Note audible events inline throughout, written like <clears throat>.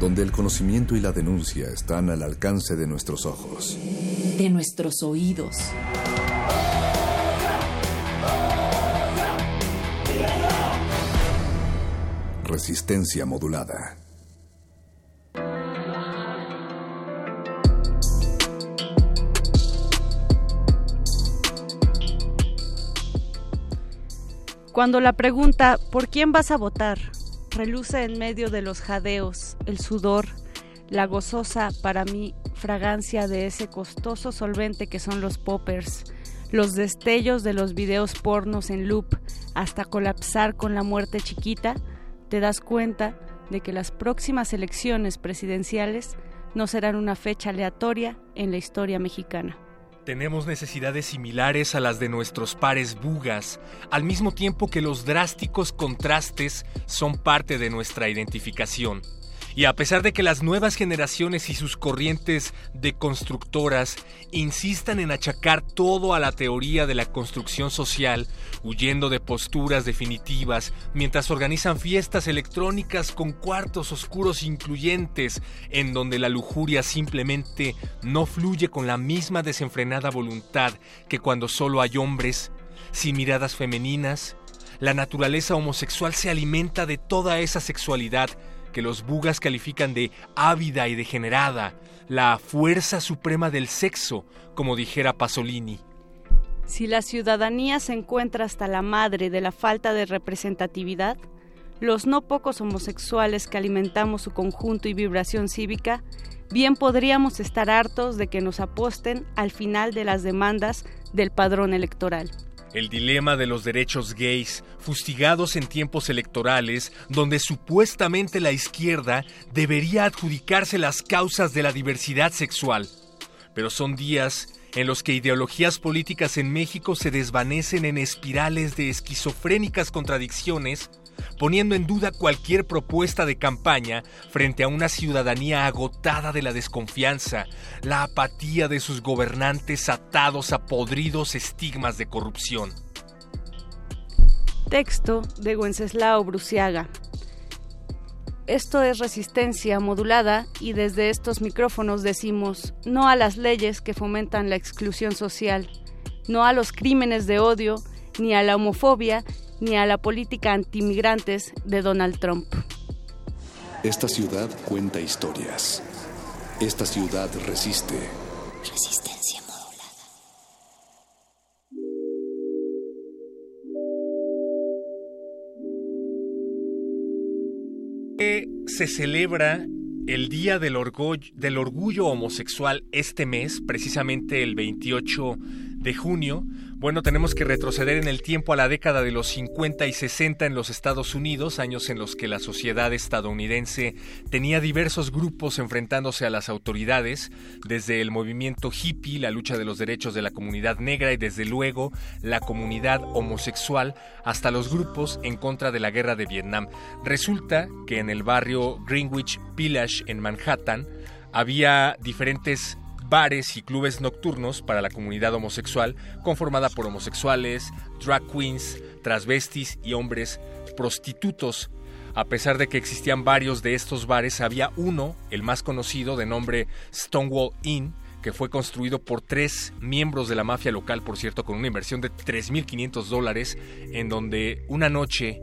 donde el conocimiento y la denuncia están al alcance de nuestros ojos, de nuestros oídos. Resistencia modulada. Cuando la pregunta ¿por quién vas a votar? Reluce en medio de los jadeos, el sudor, la gozosa, para mí, fragancia de ese costoso solvente que son los poppers, los destellos de los videos pornos en loop hasta colapsar con la muerte chiquita, te das cuenta de que las próximas elecciones presidenciales no serán una fecha aleatoria en la historia mexicana. Tenemos necesidades similares a las de nuestros pares bugas, al mismo tiempo que los drásticos contrastes son parte de nuestra identificación. Y a pesar de que las nuevas generaciones y sus corrientes de constructoras insistan en achacar todo a la teoría de la construcción social, huyendo de posturas definitivas, mientras organizan fiestas electrónicas con cuartos oscuros incluyentes, en donde la lujuria simplemente no fluye con la misma desenfrenada voluntad que cuando solo hay hombres, sin miradas femeninas, la naturaleza homosexual se alimenta de toda esa sexualidad que los bugas califican de ávida y degenerada, la fuerza suprema del sexo, como dijera Pasolini. Si la ciudadanía se encuentra hasta la madre de la falta de representatividad, los no pocos homosexuales que alimentamos su conjunto y vibración cívica, bien podríamos estar hartos de que nos aposten al final de las demandas del padrón electoral el dilema de los derechos gays, fustigados en tiempos electorales, donde supuestamente la izquierda debería adjudicarse las causas de la diversidad sexual. Pero son días en los que ideologías políticas en México se desvanecen en espirales de esquizofrénicas contradicciones poniendo en duda cualquier propuesta de campaña frente a una ciudadanía agotada de la desconfianza, la apatía de sus gobernantes atados a podridos estigmas de corrupción. Texto de Wenceslao Bruciaga. Esto es resistencia modulada y desde estos micrófonos decimos no a las leyes que fomentan la exclusión social, no a los crímenes de odio, ni a la homofobia, ni a la política antimigrantes de Donald Trump. Esta ciudad cuenta historias. Esta ciudad resiste. Resistencia modulada. Se celebra el Día del Orgullo, del Orgullo Homosexual este mes, precisamente el 28 de junio, bueno, tenemos que retroceder en el tiempo a la década de los 50 y 60 en los Estados Unidos, años en los que la sociedad estadounidense tenía diversos grupos enfrentándose a las autoridades, desde el movimiento hippie, la lucha de los derechos de la comunidad negra y desde luego la comunidad homosexual, hasta los grupos en contra de la guerra de Vietnam. Resulta que en el barrio Greenwich Village en Manhattan había diferentes bares y clubes nocturnos para la comunidad homosexual conformada por homosexuales, drag queens, transvestis y hombres prostitutos. A pesar de que existían varios de estos bares, había uno, el más conocido, de nombre Stonewall Inn, que fue construido por tres miembros de la mafia local, por cierto, con una inversión de 3.500 dólares, en donde una noche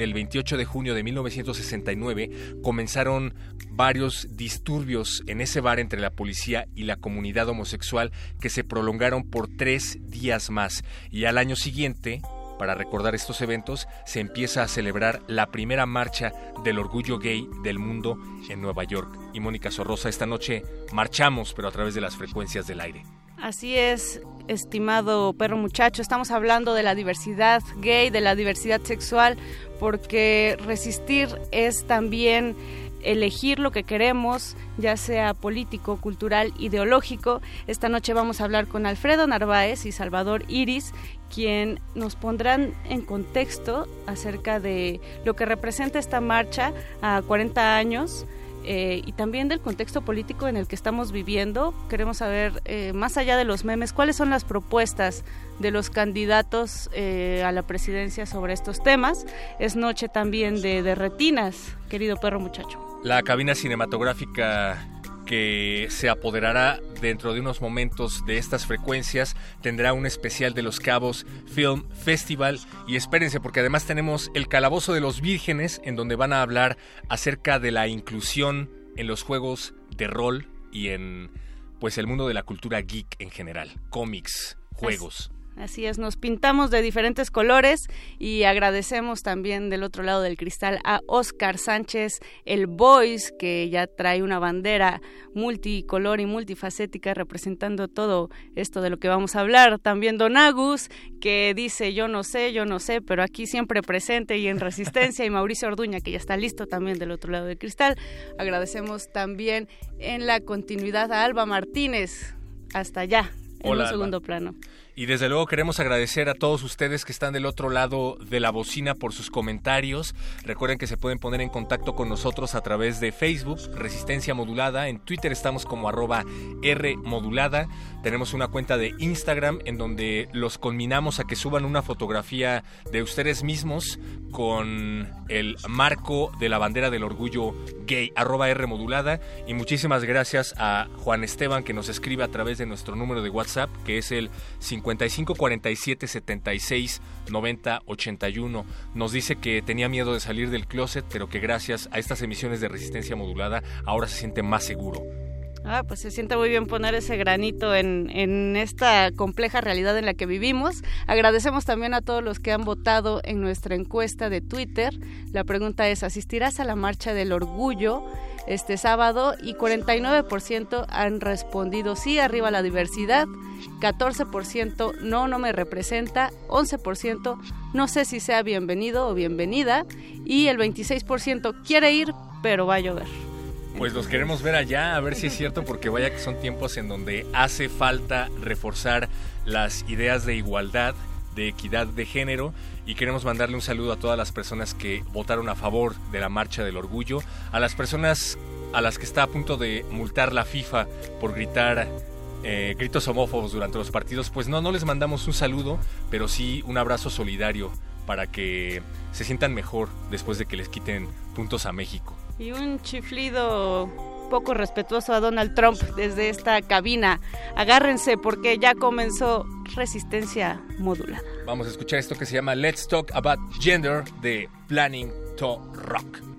del 28 de junio de 1969 comenzaron varios disturbios en ese bar entre la policía y la comunidad homosexual que se prolongaron por tres días más. Y al año siguiente, para recordar estos eventos, se empieza a celebrar la primera marcha del orgullo gay del mundo en Nueva York. Y Mónica Sorrosa, esta noche marchamos, pero a través de las frecuencias del aire. Así es, estimado perro muchacho, estamos hablando de la diversidad gay, de la diversidad sexual, porque resistir es también elegir lo que queremos, ya sea político, cultural, ideológico. Esta noche vamos a hablar con Alfredo Narváez y Salvador Iris, quien nos pondrán en contexto acerca de lo que representa esta marcha a 40 años. Eh, y también del contexto político en el que estamos viviendo. Queremos saber, eh, más allá de los memes, cuáles son las propuestas de los candidatos eh, a la presidencia sobre estos temas. Es noche también de, de retinas, querido perro muchacho. La cabina cinematográfica que se apoderará dentro de unos momentos de estas frecuencias tendrá un especial de los Cabos Film Festival y espérense porque además tenemos el Calabozo de los Vírgenes en donde van a hablar acerca de la inclusión en los juegos de rol y en pues el mundo de la cultura geek en general, cómics, juegos. Así es, nos pintamos de diferentes colores y agradecemos también del otro lado del cristal a Oscar Sánchez, el Voice, que ya trae una bandera multicolor y multifacética representando todo esto de lo que vamos a hablar. También Don Agus, que dice yo no sé, yo no sé, pero aquí siempre presente y en <laughs> resistencia. Y Mauricio Orduña, que ya está listo también del otro lado del cristal. Agradecemos también en la continuidad a Alba Martínez. Hasta allá, en un segundo plano. Y desde luego queremos agradecer a todos ustedes que están del otro lado de la bocina por sus comentarios. Recuerden que se pueden poner en contacto con nosotros a través de Facebook, Resistencia Modulada. En Twitter estamos como arroba R Modulada. Tenemos una cuenta de Instagram en donde los conminamos a que suban una fotografía de ustedes mismos con el marco de la bandera del orgullo gay, arroba R Modulada. Y muchísimas gracias a Juan Esteban que nos escribe a través de nuestro número de WhatsApp, que es el 50 55 47 76 90 81. Nos dice que tenía miedo de salir del closet, pero que gracias a estas emisiones de resistencia modulada ahora se siente más seguro. Ah, pues se siente muy bien poner ese granito en, en, esta compleja realidad en la que vivimos. Agradecemos también a todos los que han votado en nuestra encuesta de Twitter. La pregunta es, ¿asistirás a la marcha del orgullo? este sábado y 49% han respondido sí, arriba la diversidad, 14% no, no me representa, 11% no sé si sea bienvenido o bienvenida y el 26% quiere ir, pero va a llover. Pues los queremos ver allá, a ver si es cierto, porque vaya que son tiempos en donde hace falta reforzar las ideas de igualdad, de equidad de género y queremos mandarle un saludo a todas las personas que votaron a favor de la marcha del orgullo, a las personas a las que está a punto de multar la FIFA por gritar eh, gritos homófobos durante los partidos, pues no, no les mandamos un saludo, pero sí un abrazo solidario para que se sientan mejor después de que les quiten puntos a México. Y un chiflido poco respetuoso a Donald Trump desde esta cabina. Agárrense porque ya comenzó resistencia modulada. Vamos a escuchar esto que se llama Let's Talk About Gender de Planning to Rock.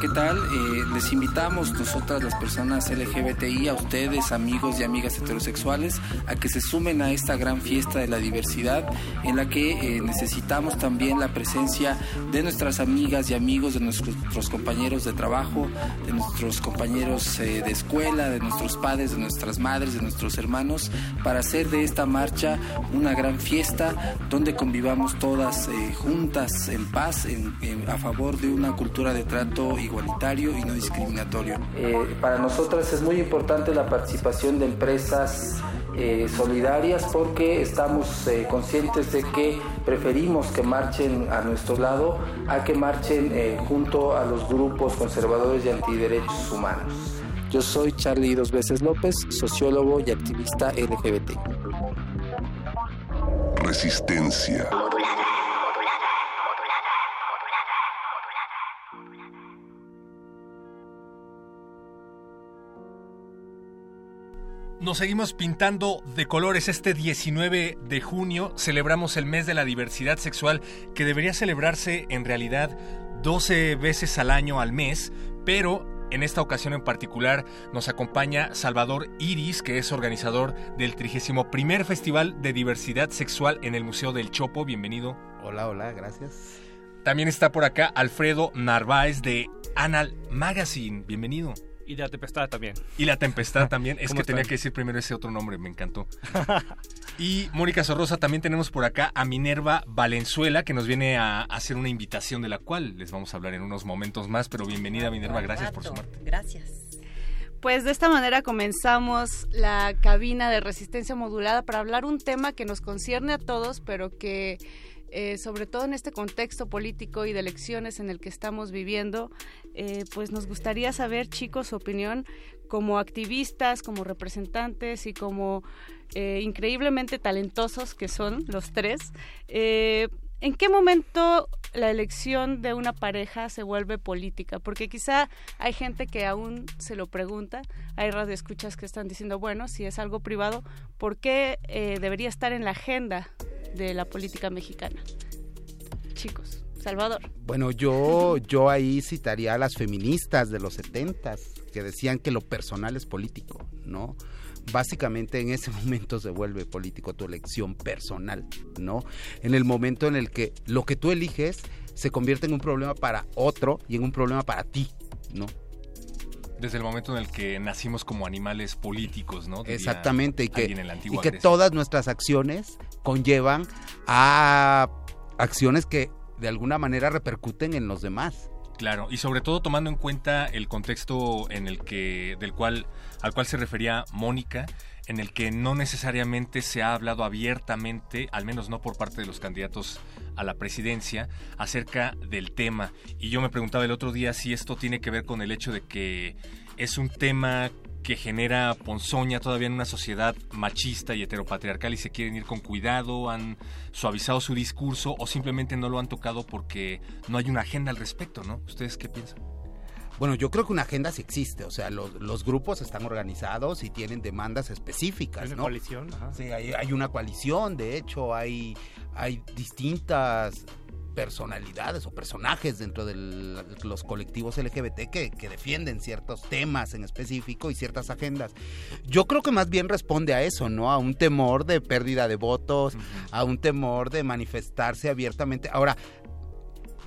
¿Qué tal? Eh, les invitamos nosotras las personas LGBTI, a ustedes, amigos y amigas heterosexuales, a que se sumen a esta gran fiesta de la diversidad en la que eh, necesitamos también la presencia de nuestras amigas y amigos, de nuestros compañeros de trabajo, de nuestros compañeros eh, de escuela, de nuestros padres, de nuestras madres, de nuestros hermanos, para hacer de esta marcha una gran fiesta donde convivamos todas juntas en paz en- en- a favor de una cultura de trato igualitario y no discriminatorio. Eh, para nosotras es muy importante la participación de empresas eh, solidarias porque estamos eh, conscientes de que preferimos que marchen a nuestro lado a que marchen eh, junto a los grupos conservadores y antiderechos humanos. Yo soy Charlie Dos Veces López, sociólogo y activista LGBT. Resistencia. Nos seguimos pintando de colores. Este 19 de junio celebramos el mes de la diversidad sexual que debería celebrarse en realidad 12 veces al año al mes, pero en esta ocasión en particular nos acompaña Salvador Iris, que es organizador del 31 Festival de Diversidad Sexual en el Museo del Chopo. Bienvenido. Hola, hola, gracias. También está por acá Alfredo Narváez de Anal Magazine. Bienvenido. Y la tempestad también. Y la tempestad también. Es <laughs> que ¿Cómo tenía que decir primero ese otro nombre, me encantó. <laughs> y Mónica Sorrosa, también tenemos por acá a Minerva Valenzuela, que nos viene a hacer una invitación de la cual les vamos a hablar en unos momentos más. Pero bienvenida, Minerva, gracias por sumarte. Gracias. Pues de esta manera comenzamos la cabina de resistencia modulada para hablar un tema que nos concierne a todos, pero que eh, sobre todo en este contexto político y de elecciones en el que estamos viviendo, eh, pues nos gustaría saber, chicos, su opinión como activistas, como representantes y como eh, increíblemente talentosos que son los tres. Eh, ¿En qué momento la elección de una pareja se vuelve política? Porque quizá hay gente que aún se lo pregunta, hay radioescuchas que están diciendo, bueno, si es algo privado, ¿por qué eh, debería estar en la agenda de la política mexicana? Chicos, Salvador. Bueno, yo, yo ahí citaría a las feministas de los setentas que decían que lo personal es político, ¿no? Básicamente en ese <laughs> momento se vuelve político tu elección personal, ¿no? En el momento en el que lo que tú eliges se convierte en un problema para otro y en un problema para ti, ¿no? Desde el momento en el que nacimos como animales políticos, ¿no? Diría Exactamente, y que, alguien en la y que Grecia. todas nuestras acciones conllevan a acciones que de alguna manera repercuten en los demás. Claro, y sobre todo tomando en cuenta el contexto en el que del cual al cual se refería Mónica, en el que no necesariamente se ha hablado abiertamente, al menos no por parte de los candidatos a la presidencia, acerca del tema. Y yo me preguntaba el otro día si esto tiene que ver con el hecho de que es un tema que genera ponzoña todavía en una sociedad machista y heteropatriarcal y se quieren ir con cuidado, han suavizado su discurso o simplemente no lo han tocado porque no hay una agenda al respecto, ¿no? ¿Ustedes qué piensan? Bueno, yo creo que una agenda sí existe, o sea, los, los grupos están organizados y tienen demandas específicas, Hay una ¿no? coalición, ajá. Sí, hay, hay una coalición, de hecho, hay, hay distintas personalidades o personajes dentro de los colectivos LGBT que, que defienden ciertos temas en específico y ciertas agendas. Yo creo que más bien responde a eso, ¿no? A un temor de pérdida de votos, a un temor de manifestarse abiertamente. Ahora,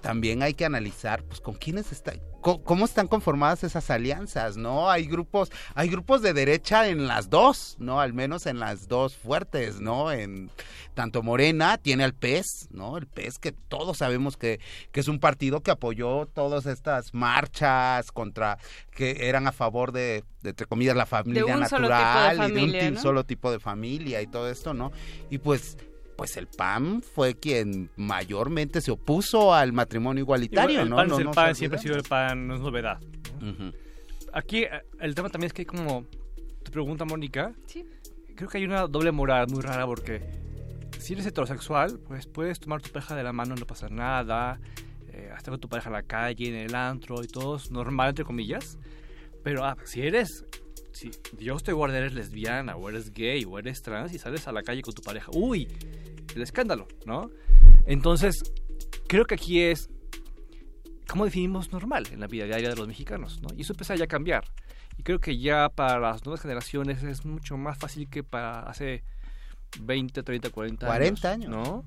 también hay que analizar pues con quiénes está cómo están conformadas esas alianzas, ¿no? Hay grupos, hay grupos de derecha en las dos, ¿no? Al menos en las dos fuertes, ¿no? En tanto Morena tiene al PES, ¿no? El PES que todos sabemos que, que es un partido que apoyó todas estas marchas contra que eran a favor de, de, entre comillas la familia natural y de un solo tipo de familia y todo esto, ¿no? Y pues pues el PAN fue quien mayormente se opuso al matrimonio igualitario, Igual, el ¿no? pan No es el pan, siempre ha sido el pan, no es novedad. Aquí eh, el tema también es que hay como, tu pregunta Mónica, Sí. creo que hay una doble moral muy rara porque si eres heterosexual, pues puedes tomar tu pareja de la mano, no pasa nada, eh, estar con tu pareja en la calle, en el antro y todo es normal, entre comillas. Pero ah, si eres, si Dios te guarda, eres lesbiana o eres gay o eres trans y sales a la calle con tu pareja, uy, el escándalo, ¿no? Entonces, creo que aquí es cómo definimos normal en la vida diaria de los mexicanos, ¿no? Y eso empieza ya a cambiar. Y creo que ya para las nuevas generaciones es mucho más fácil que para hace 20, 30, 40 años. 40 años. ¿no?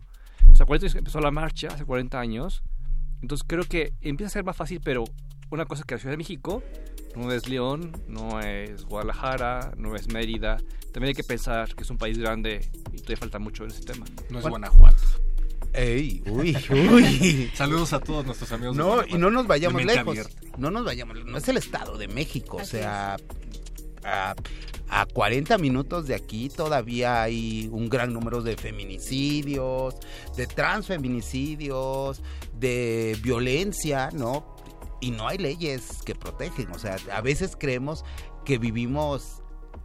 O sea, 40 años empezó la marcha, hace 40 años. Entonces creo que empieza a ser más fácil, pero una cosa es que la Ciudad de México no es León, no es Guadalajara, no es Mérida. También hay que pensar que es un país grande y todavía falta mucho en ese tema. No es Guanajuato. Ey, uy, <laughs> uy. Saludos a todos nuestros amigos. de No, y no nos vayamos lejos. abierta. No nos vayamos, no es el Estado de México, o sea, a, a 40 minutos de aquí todavía hay un gran número de feminicidios, de transfeminicidios, de violencia, ¿no? Y no hay leyes que protegen, o sea, a veces creemos que vivimos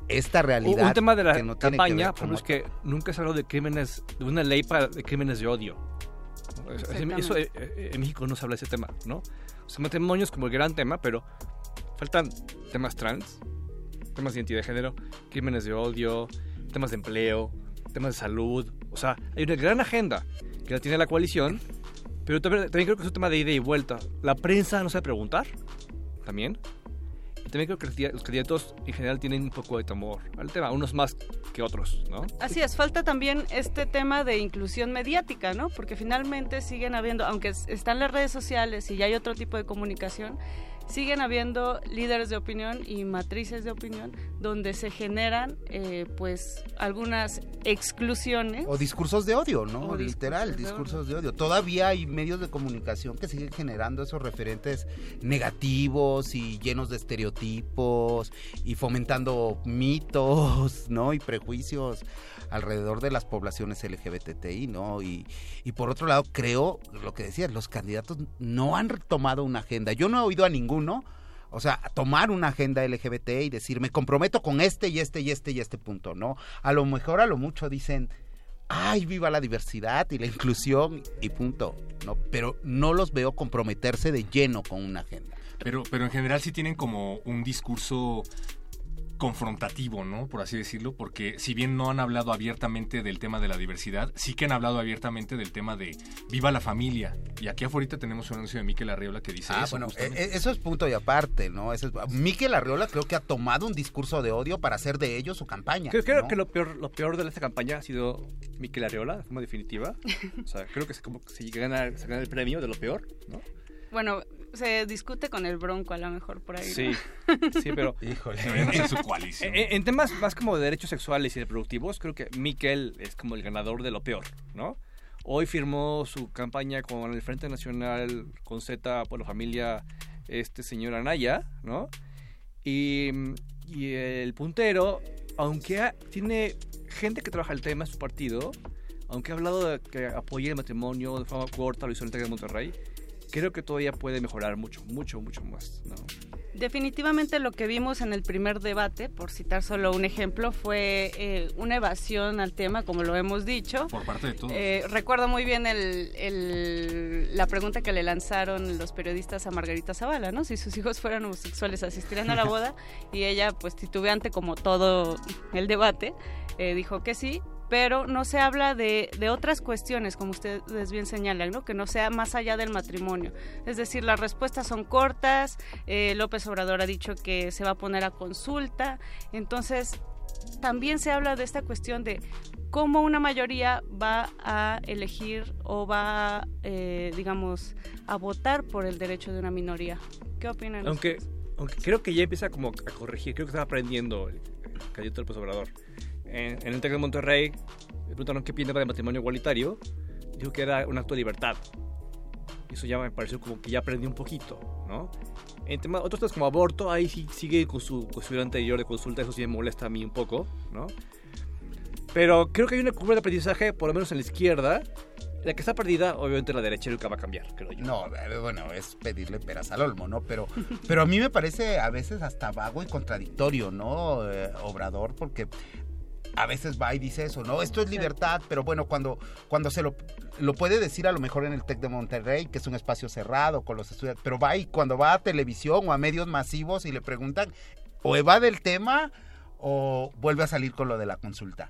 esta realidad. Un tema de la que no tiene que campaña, ejemplo, es que nunca se habló de crímenes, de una ley para de crímenes de odio. Eso- eh, eh, en México no se habla de ese tema, ¿no? O sea, matrimonio es como el gran tema, pero faltan temas trans, temas de identidad de género, crímenes de odio, temas de empleo, temas de salud. O sea, hay una gran agenda que la tiene la coalición, pero también, creo que es un tema de ida y vuelta. La prensa no sabe preguntar, también. Y también creo que los candidatos- en general tienen un poco de temor al tema, unos más que otros, ¿no? Así es, falta también este tema de inclusión mediática, ¿no? Porque finalmente siguen habiendo, aunque es- están las redes sociales y ya hay otro tipo de comunicación, siguen habiendo líderes de opinión y matrices de opinión donde se generan, eh, pues, algunas exclusiones. O discursos de odio, ¿no? O Literal, discursos de discursos de odio. Todavía hay medios de comunicación que siguen generando esos referentes negativos y llenos de estereotipos y fomentando mitos, ¿no? Y prejuicios alrededor de las poblaciones LGBTI, ¿no? Y, y por otro lado, creo, lo que decías, los candidatos no han tomado una agenda. Yo no he oído a ninguno. O sea, tomar una agenda LGBT y decir, me comprometo con este y este y este y este punto, ¿no? A lo mejor, a lo mucho dicen, ay, viva la diversidad y la inclusión y punto, ¿no? Pero no los veo comprometerse de lleno con una agenda. Pero, pero en general sí tienen como un discurso confrontativo, ¿no? Por así decirlo, porque si bien no han hablado abiertamente del tema de la diversidad, sí que han hablado abiertamente del tema de viva la familia. Y aquí afuera tenemos un anuncio de Miquel Arriola que dice Ah, eso. bueno, justamente. eh, eso es punto y aparte, ¿no? Eso es, Miquel Arriola creo que ha tomado un discurso de odio para hacer de ellos su campaña. Creo, creo ¿no? que lo peor, lo peor de esta campaña ha sido Miquel Arreola, de forma definitiva. O sea, creo que es como que se gana, se gana el premio de lo peor, ¿no? Bueno, se discute con el Bronco a lo mejor por ahí. ¿no? Sí, sí, pero... <laughs> Híjole. Deberían hacer su <laughs> coalición. En, en temas más como de derechos sexuales y reproductivos, creo que Miquel es como el ganador de lo peor, ¿no? Hoy firmó su campaña con el Frente Nacional con Z por la familia este señor Anaya, ¿no? Y, y el puntero, aunque ha- tiene gente que trabaja el tema en su partido, aunque ha hablado de que apoye el matrimonio de forma corta, lo hizo en el TEC de Monterrey, creo que todavía puede mejorar mucho, mucho, mucho más, ¿no? definitivamente lo que vimos en el primer debate, por citar solo un ejemplo, fue eh, una evasión al tema, como lo hemos dicho. Por parte de todos. Eh, recuerdo muy bien el, el- la pregunta que le lanzaron los periodistas a Margarita Zavala, ¿no? Si sus hijos fueran homosexuales, ¿asistirían a la <laughs> boda? Y ella, pues titubeante como todo el debate, eh, dijo que sí. Pero no se habla de, de otras cuestiones, como ustedes bien señalan, ¿no? que no sea más allá del matrimonio. Es decir, las respuestas son cortas, eh, López Obrador ha dicho que se va a poner a consulta, entonces también se habla de esta cuestión de cómo una mayoría va a elegir o va, eh, digamos, a votar por el derecho de una minoría. ¿Qué opinan? Aunque, aunque creo que ya empieza como a corregir, creo que está aprendiendo el, el López Obrador. En, en el TEC de Monterrey, le preguntaron qué piensa de matrimonio igualitario, dijo que era un acto de libertad. Y eso ya me pareció como que ya aprendió un poquito, ¿no? En tema, otros temas como aborto, ahí sí sigue con su cuestión anterior de consulta, eso sí me molesta a mí un poco, ¿no? Pero creo que hay una curva de aprendizaje, por lo menos en la izquierda, la que está perdida, obviamente la derecha nunca va a cambiar, creo yo. No, bueno, es pedirle peras al olmo, ¿no? Pero, pero a mí me parece a veces hasta vago y contradictorio, ¿no? Eh, Obrador, porque a veces va y dice eso, ¿no? Esto es libertad, pero bueno, cuando, cuando se lo, lo puede decir a lo mejor en el TEC de Monterrey, que es un espacio cerrado con los estudiantes, pero va y cuando va a televisión o a medios masivos y le preguntan, o evade el tema o vuelve a salir con lo de la consulta.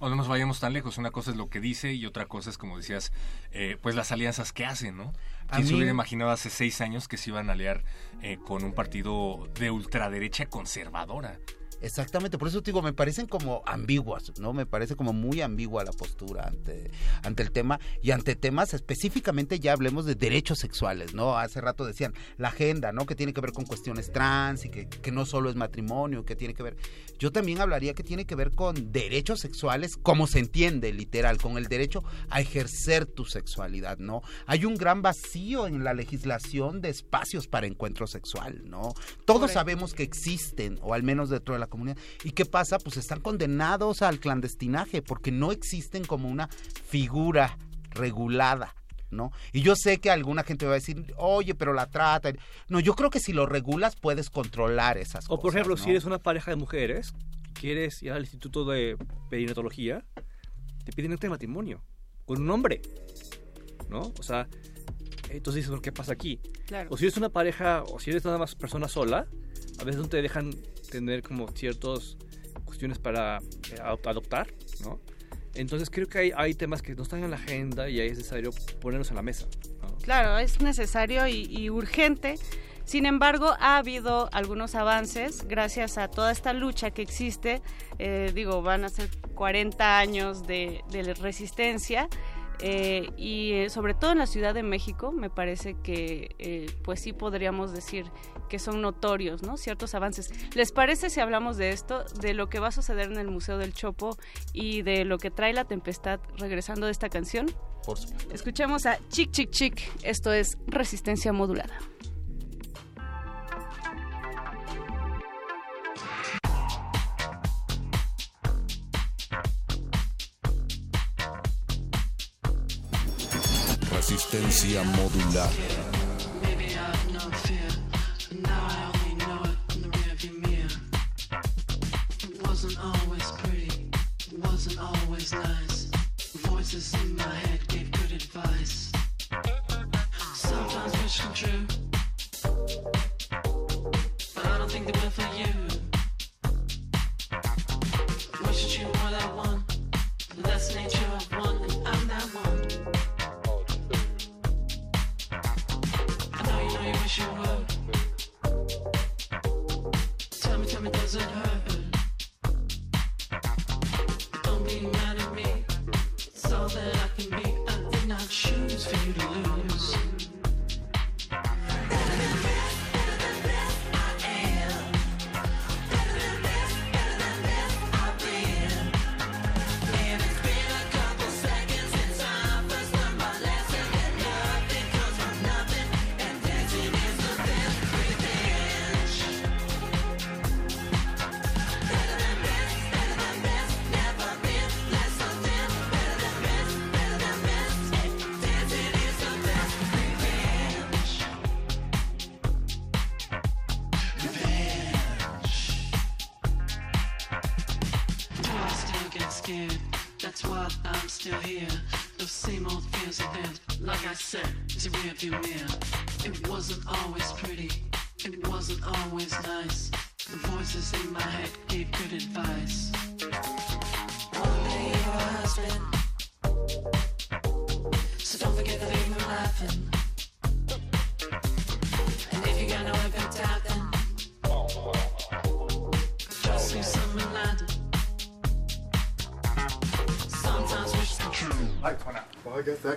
O no nos vayamos tan lejos. Una cosa es lo que dice y otra cosa es, como decías, eh, pues las alianzas que hacen, ¿no? ¿Quién se hubiera imaginado hace seis años que se iban a aliar eh, con un partido de ultraderecha conservadora? Exactamente, por eso te digo, me parecen como ambiguas, ¿no? Me parece como muy ambigua la postura ante, ante el tema y ante temas específicamente ya hablemos de derechos sexuales, ¿no? Hace rato decían la agenda, ¿no? Que tiene que ver con cuestiones trans y que, que no solo es matrimonio, que tiene que ver... Yo también hablaría que tiene que ver con derechos sexuales, como se entiende literal, con el derecho a ejercer tu sexualidad, ¿no? Hay un gran vacío en la legislación de espacios para encuentro sexual, ¿no? Todos sabemos que existen, o al menos dentro de la comunidad. ¿Y qué pasa? Pues están condenados al clandestinaje porque no existen como una figura regulada. ¿No? Y yo sé que alguna gente va a decir, oye, pero la trata. No, yo creo que si lo regulas puedes controlar esas O cosas. por ejemplo, ¿no? si eres una pareja de mujeres, quieres ir al instituto de perinatología, te piden de matrimonio con un hombre, ¿no? O sea, entonces dices, ¿qué pasa aquí? Claro. O si eres una pareja, o si eres nada más persona sola, a veces no te dejan tener como ciertas cuestiones para eh, adop- adoptar, ¿no? Entonces creo que hay, hay temas que no están en la agenda y es necesario ponerlos en la mesa. ¿no? Claro, es necesario y, y urgente. Sin embargo, ha habido algunos avances gracias a toda esta lucha que existe. Eh, digo, van a ser 40 años de, de resistencia. eh, y eh, sobre todo en la Ciudad de México, me parece que eh, pues sí podríamos decir que son notorios, ¿no? Ciertos avances. ¿Les parece si hablamos de esto, de lo que va a suceder en el Museo del Chopo y de lo que trae la tempestad regresando de esta canción? Por supuesto. Escuchemos a Chic Chic Chic. Esto es Resistencia Modulada. Resistencia modular. Nice. Voices in my head gave good advice. Sometimes wish come true,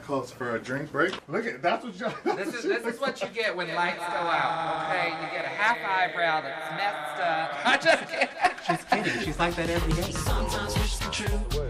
calls for a drink break. Look at that's what you. This is this is what you <laughs> get when lights go out. Okay, you get a half eyebrow that's messed up. <laughs> I just kidding. She's kidding. She's like that every day. Sometimes wish the truth.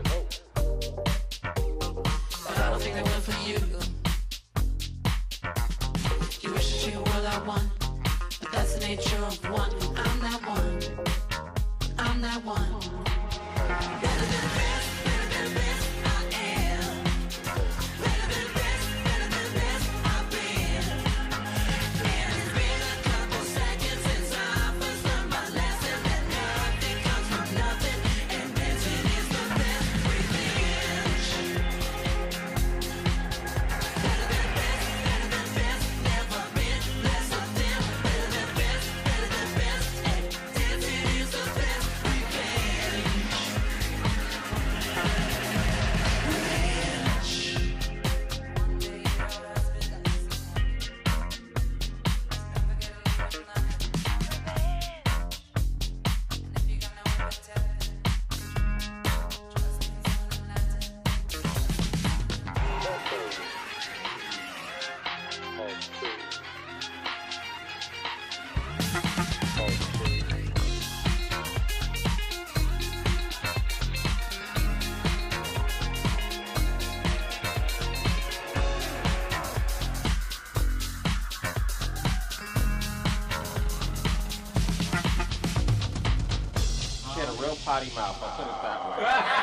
Potty mouth. I'll put it.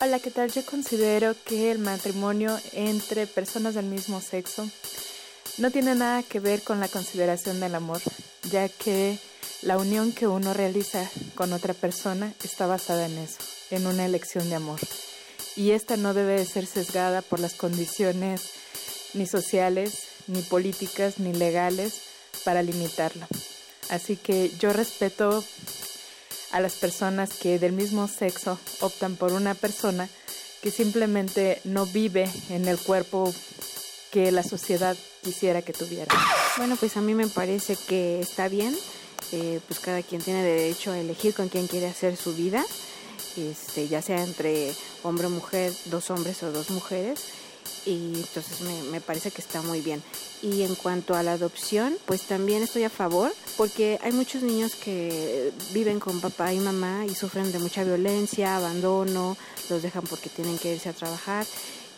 Hola, ¿qué tal? Yo considero que el matrimonio entre personas del mismo sexo no tiene nada que ver con la consideración del amor, ya que la unión que uno realiza con otra persona está basada en eso, en una elección de amor. Y esta no debe de ser sesgada por las condiciones ni sociales, ni políticas, ni legales para limitarla. Así que yo respeto a las personas que del mismo sexo optan por una persona que simplemente no vive en el cuerpo que la sociedad quisiera que tuviera. Bueno, pues a mí me parece que está bien. eh, pues cada quien tiene derecho a elegir con quién quiere hacer su vida, este, ya sea entre hombre o mujer, dos hombres o dos mujeres. Y entonces me, me parece que está muy bien. Y en cuanto a la adopción, pues también estoy a favor, porque hay muchos niños que viven con papá y mamá y sufren de mucha violencia, abandono, los dejan porque tienen que irse a trabajar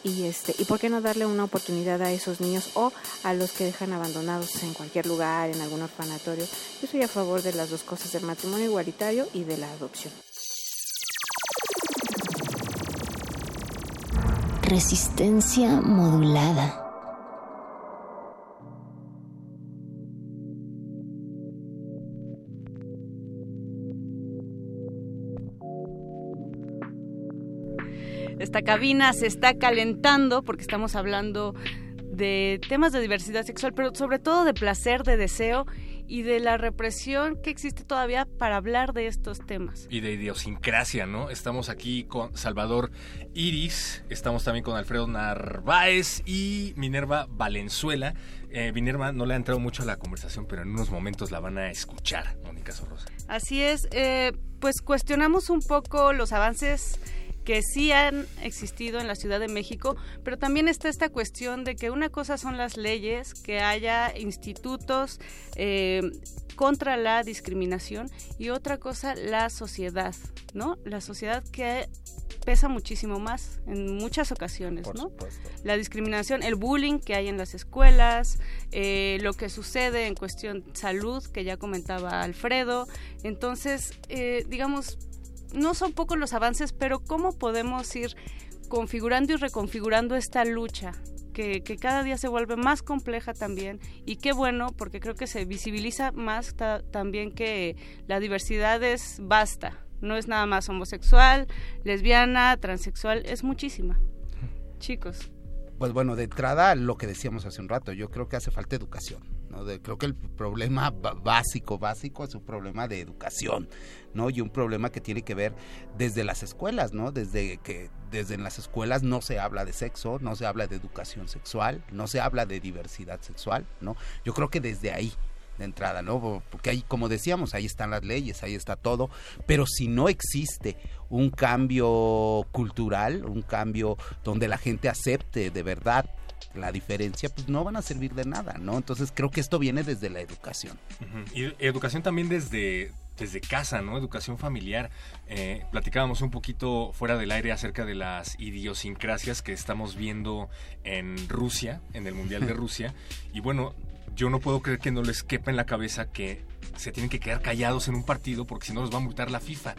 y este y por qué no darle una oportunidad a esos niños o a los que dejan abandonados en cualquier lugar en algún orfanatorio yo soy a favor de las dos cosas del matrimonio igualitario y de la adopción Resistencia modulada. Esta cabina se está calentando porque estamos hablando de temas de diversidad sexual, pero sobre todo de placer, de deseo y de la represión que existe todavía para hablar de estos temas. Y de idiosincrasia, ¿no? Estamos aquí con Salvador Iris, estamos también con Alfredo Narváez y Minerva Valenzuela. Eh, Minerva no le ha entrado mucho a la conversación, pero en unos momentos la van a escuchar, Mónica Sorrosa. Así es, eh, pues cuestionamos un poco los avances que sí han existido en la Ciudad de México, pero también está esta cuestión de que una cosa son las leyes, que haya institutos eh, contra la discriminación y otra cosa la sociedad, ¿no? La sociedad que pesa muchísimo más en muchas ocasiones, ¿no? La discriminación, el bullying que hay en las escuelas, eh, lo que sucede en cuestión salud, que ya comentaba Alfredo. Entonces, eh, digamos, no son pocos los avances, pero ¿cómo podemos ir configurando y reconfigurando esta lucha que, que cada día se vuelve más compleja también y qué bueno porque creo que se visibiliza más ta- también que la diversidad es basta, no es nada más homosexual, lesbiana, transexual, es muchísima. Chicos. Pues bueno, de entrada lo que decíamos hace un rato, yo creo que hace falta educación. ¿No? De- creo que el problema básico, básico es un problema de educación, ¿no? Y un problema que tiene que ver desde las escuelas, ¿no? Desde que desde en las escuelas no se habla de sexo, no se habla de educación sexual, no se habla de diversidad sexual, ¿no? Yo creo que desde ahahí de entrada, ¿no? Porque ahí, como decíamos, ahí están las leyes, ahí está todo, pero si no existe un cambio cultural, un cambio donde la gente acepte de verdad la diferencia, pues no van a servir de nada, ¿no? Entonces creo que esto viene desde la educación. Y educación también desde, desde casa, ¿no? Educación familiar. Eh, platicábamos un poquito fuera del aire acerca de las idiosincrasias que estamos viendo en Rusia, en el Mundial de <laughs> Rusia. Y bueno, yo no puedo creer que no les quepa en la cabeza que se tienen que quedar callados en un partido porque si no los va a multar la FIFA.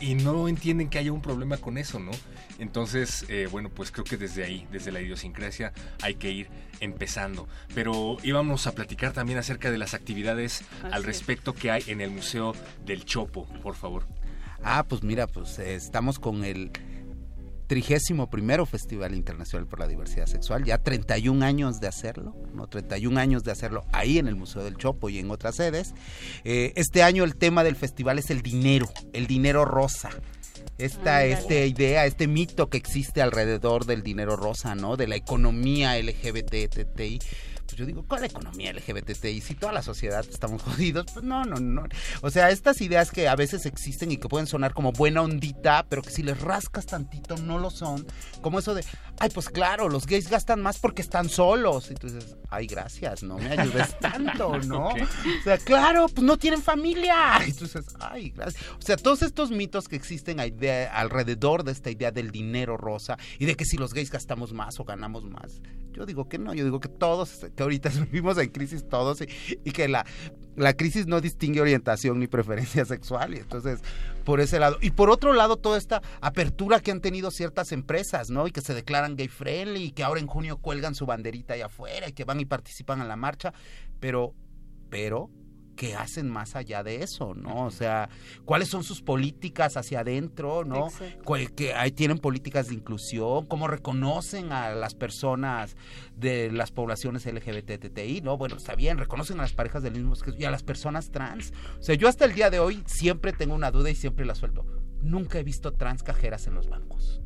Y no entienden que haya un problema con eso, ¿no? Entonces, eh, bueno, pues creo que desde ahí, desde la idiosincrasia, hay que ir empezando. Pero íbamos a platicar también acerca de las actividades Así al es. respecto que hay en el Museo del Chopo, por favor. Ah, pues mira, pues eh, estamos con el trigésimo primero Festival Internacional por la Diversidad Sexual, ya 31 años de hacerlo, ¿no? 31 años de hacerlo ahí en el Museo del Chopo y en otras sedes. Eh, este año el tema del festival es el dinero, el dinero rosa. Esta, Ándale. esta idea, este mito que existe alrededor del dinero rosa, ¿no? De la economía LGBTTI. Yo digo, ¿cuál economía LGBTI? Si toda la sociedad estamos <laughs> jodidos, pues no, no, no. O sea, estas ideas que a veces existen y que pueden sonar como buena ondita, pero que si les rascas tantito no lo son. Como eso de, ay, pues claro, los gays gastan más porque están solos. Y tú dices, ay, gracias, no me ayudes <laughs> tanto, ¿no? Ok. O sea, claro, pues no tienen familia. Y tú dices, ay, gracias. O sea, todos estos mitos que existen alrededor de esta idea del dinero rosa y de que si los gays gastamos más o ganamos más. Yo digo que no, yo digo que todos, que ahorita <laughs> vivimos en crisis todos y, y que la, la crisis no distingue orientación ni preferencia sexual. Y entonces, por ese lado. Y por otro lado, toda esta apertura que han tenido ciertas empresas, ¿no? Y que se declaran gay friendly y que ahora en junio cuelgan su banderita allá afuera y que van y participan en la marcha. Pero, pero, ¿qué hacen más allá de eso, no? O sea, ¿cuáles son sus políticas hacia adentro, no? Que ahí tienen políticas de inclusión, cómo reconocen a las personas de las poblaciones LGBTTI, ¿no? Bueno, está bien, reconocen a las parejas del mismo sexo y a las personas trans. O sea, yo hasta el día de hoy siempre tengo una duda y siempre la suelto. Nunca he visto trans cajeras en los bancos.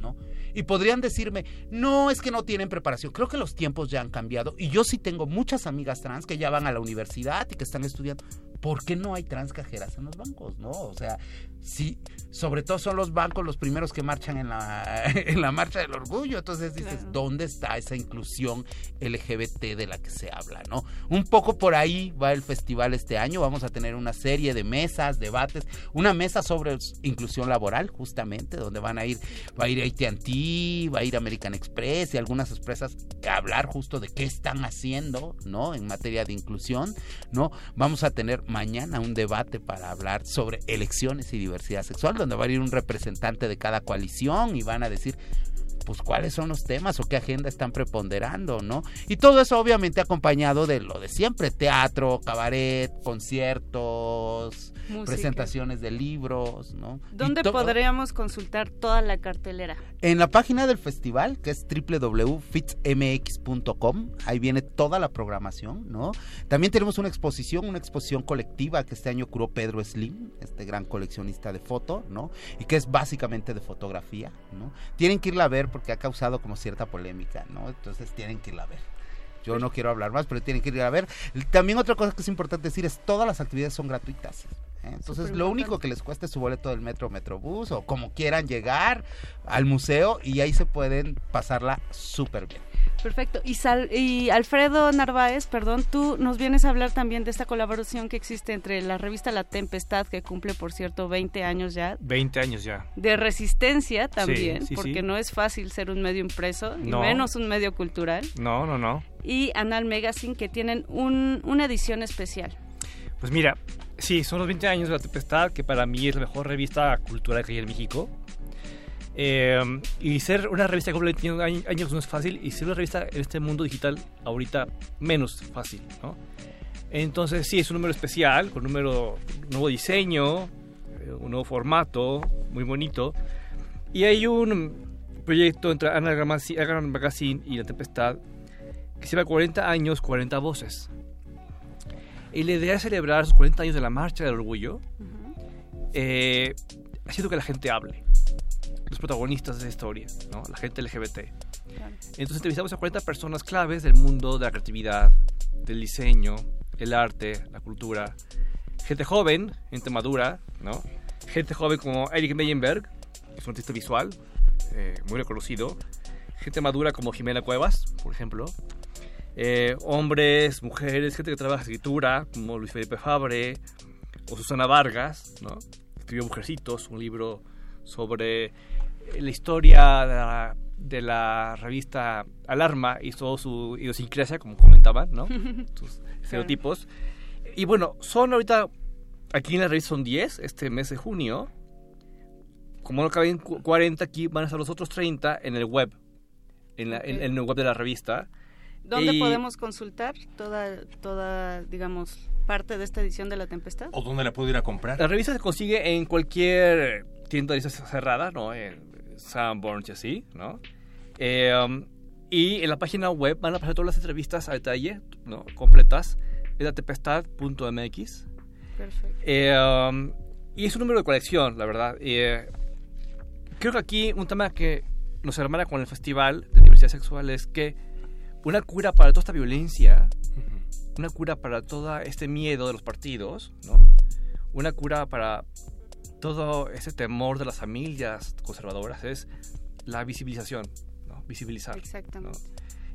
¿no? Y podrían decirme, no, es que no tienen preparación. Creo que los tiempos ya han cambiado y yo sí tengo muchas amigas trans que ya van a la universidad y que están estudiando. ¿Por qué no hay trans cajeras en los bancos? ¿No? O sea, sí, sobre todo son los bancos los primeros que marchan en la, <laughs> en la marcha del orgullo. Entonces dices, ¿dónde está esa inclusión LGBT de la que se habla? ¿No? Un poco por ahí va el festival este año. Vamos a tener una serie de mesas, debates, una mesa sobre inclusión laboral, justamente, donde van a ir, va a ir ATT, va a ir American Express y algunas empresas a hablar justo de qué están haciendo, ¿no? En materia de inclusión, ¿no? Vamos a tener mañana un debate para hablar sobre elecciones y diversidad sexual, donde va a ir un representante de cada coalición y van a decir pues cuáles son los temas o qué agenda están preponderando, ¿no? Y todo eso obviamente acompañado de lo de siempre, teatro, cabaret, conciertos, Música. presentaciones de libros, ¿no? ¿Dónde podríamos consultar toda la cartelera? En la página del festival, que es www.fitsmx.com, ahí viene toda la programación, ¿no? También tenemos una exposición, una exposición colectiva que este año curó Pedro Slim, este gran coleccionista de foto, ¿no? Y que es básicamente de fotografía, ¿no? Tienen que irla a ver porque ha causado como cierta polémica, ¿no? Entonces tienen que irla a ver. Yo no quiero hablar más, pero tienen que ir a ver. También otra cosa que es importante decir es todas las actividades son gratuitas. Entonces lo único que les cuesta es su boleto del metro, metrobús o como quieran llegar al museo y ahí se pueden pasarla súper bien. Perfecto. Y, Sal- y Alfredo Narváez, perdón, tú nos vienes a hablar también de esta colaboración que existe entre la revista La Tempestad, que cumple, por cierto, 20 años ya, 20 años ya. de resistencia también, Sí, sí, porque sí. no es fácil ser un medio impreso, y No. menos un medio cultural, No, no, no. y Anal Magazine, que tienen un- una edición especial. Pues mira, sí, son los 20 años de La Tempestad, que para mí es la mejor revista cultural que hay en México. Eh, y ser una revista cumple 21 años no es fácil, y ser una revista en este mundo digital ahorita menos fácil, ¿no? Entonces sí, es un número especial, con número, nuevo diseño, eh, un nuevo formato, muy bonito. Y hay un proyecto entre Ana Magazine y La Tempestad que se llama 40 años, 40 voces. Y la idea es celebrar los 40 años de la Marcha del Orgullo, eh, haciendo que la gente hable, los protagonistas de esa historia, ¿no? la gente LGBT. Entonces entrevistamos a 40 personas claves del mundo de la creatividad, del diseño, el arte, la cultura. Gente joven, gente madura, ¿no? Gente joven como Eric Meyenberg, que es un artista visual, eh, muy reconocido. Gente madura como Jimena Cuevas, por ejemplo. Eh, hombres, mujeres, gente que trabaja escritura, como Luis Felipe Fabre o Susana Vargas, ¿no? Escribió Mujercitos, un libro sobre la historia de la, de la revista Alarma y todo su idiosincrasia, como comentaban, ¿no? <laughs> Sus estereotipos. Y bueno, son ahorita, aquí en la revista son 10, este mes de junio. Como no caben cu- 40 aquí, van a estar los otros 30 en el web, en, la- en- en el web de la revista. ¿Dónde Y- podemos consultar toda, toda, digamos, parte de esta edición de La Tempestad? ¿O dónde la puedo ir a comprar? La revista se consigue en cualquier tienda de esas cerrada, ¿no? En Sanborns y así, ¿no? Eh, um, y en la página web van a pasar todas las entrevistas a detalle, ¿no? Completas. Es la tempestad.mx. Perfecto. Eh, um, y es un número de colección, la verdad. Eh, creo que aquí un tema que nos hermana con el Festival de Diversidad Sexual es que una cura para toda esta violencia, una cura para todo este miedo de los partidos, ¿no? una cura para todo ese temor de las familias conservadoras es la visibilización, ¿no? visibilizar. Exactamente.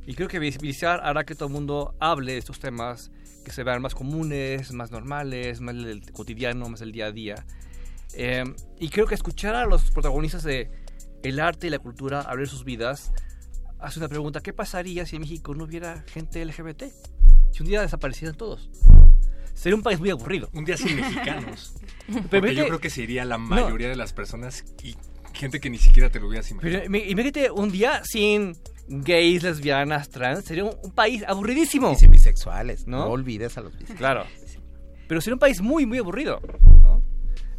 Y creo que visibilizar hará que todo el mundo hable de estos temas, que se vean más comunes, más normales, más del cotidiano, más del día a día. Eh, y creo que escuchar a los protagonistas de el arte y la cultura hablar de sus vidas hace una pregunta, ¿qué pasaría si en México no hubiera gente LGBT? Si un día desaparecieran todos. Sería un país muy aburrido. Un día sin mexicanos. <laughs> Pero Porque yo creo que sería la No. mayoría de las personas y gente que ni siquiera te lo hubieras imaginado. Pero im- imagínate un día sin gays, lesbianas, trans, sería un, un país aburridísimo. Y sin bisexuales, ¿No? no, olvides a los bisexuales. Claro. <laughs> Pero sería un país muy, muy aburrido. ¿no?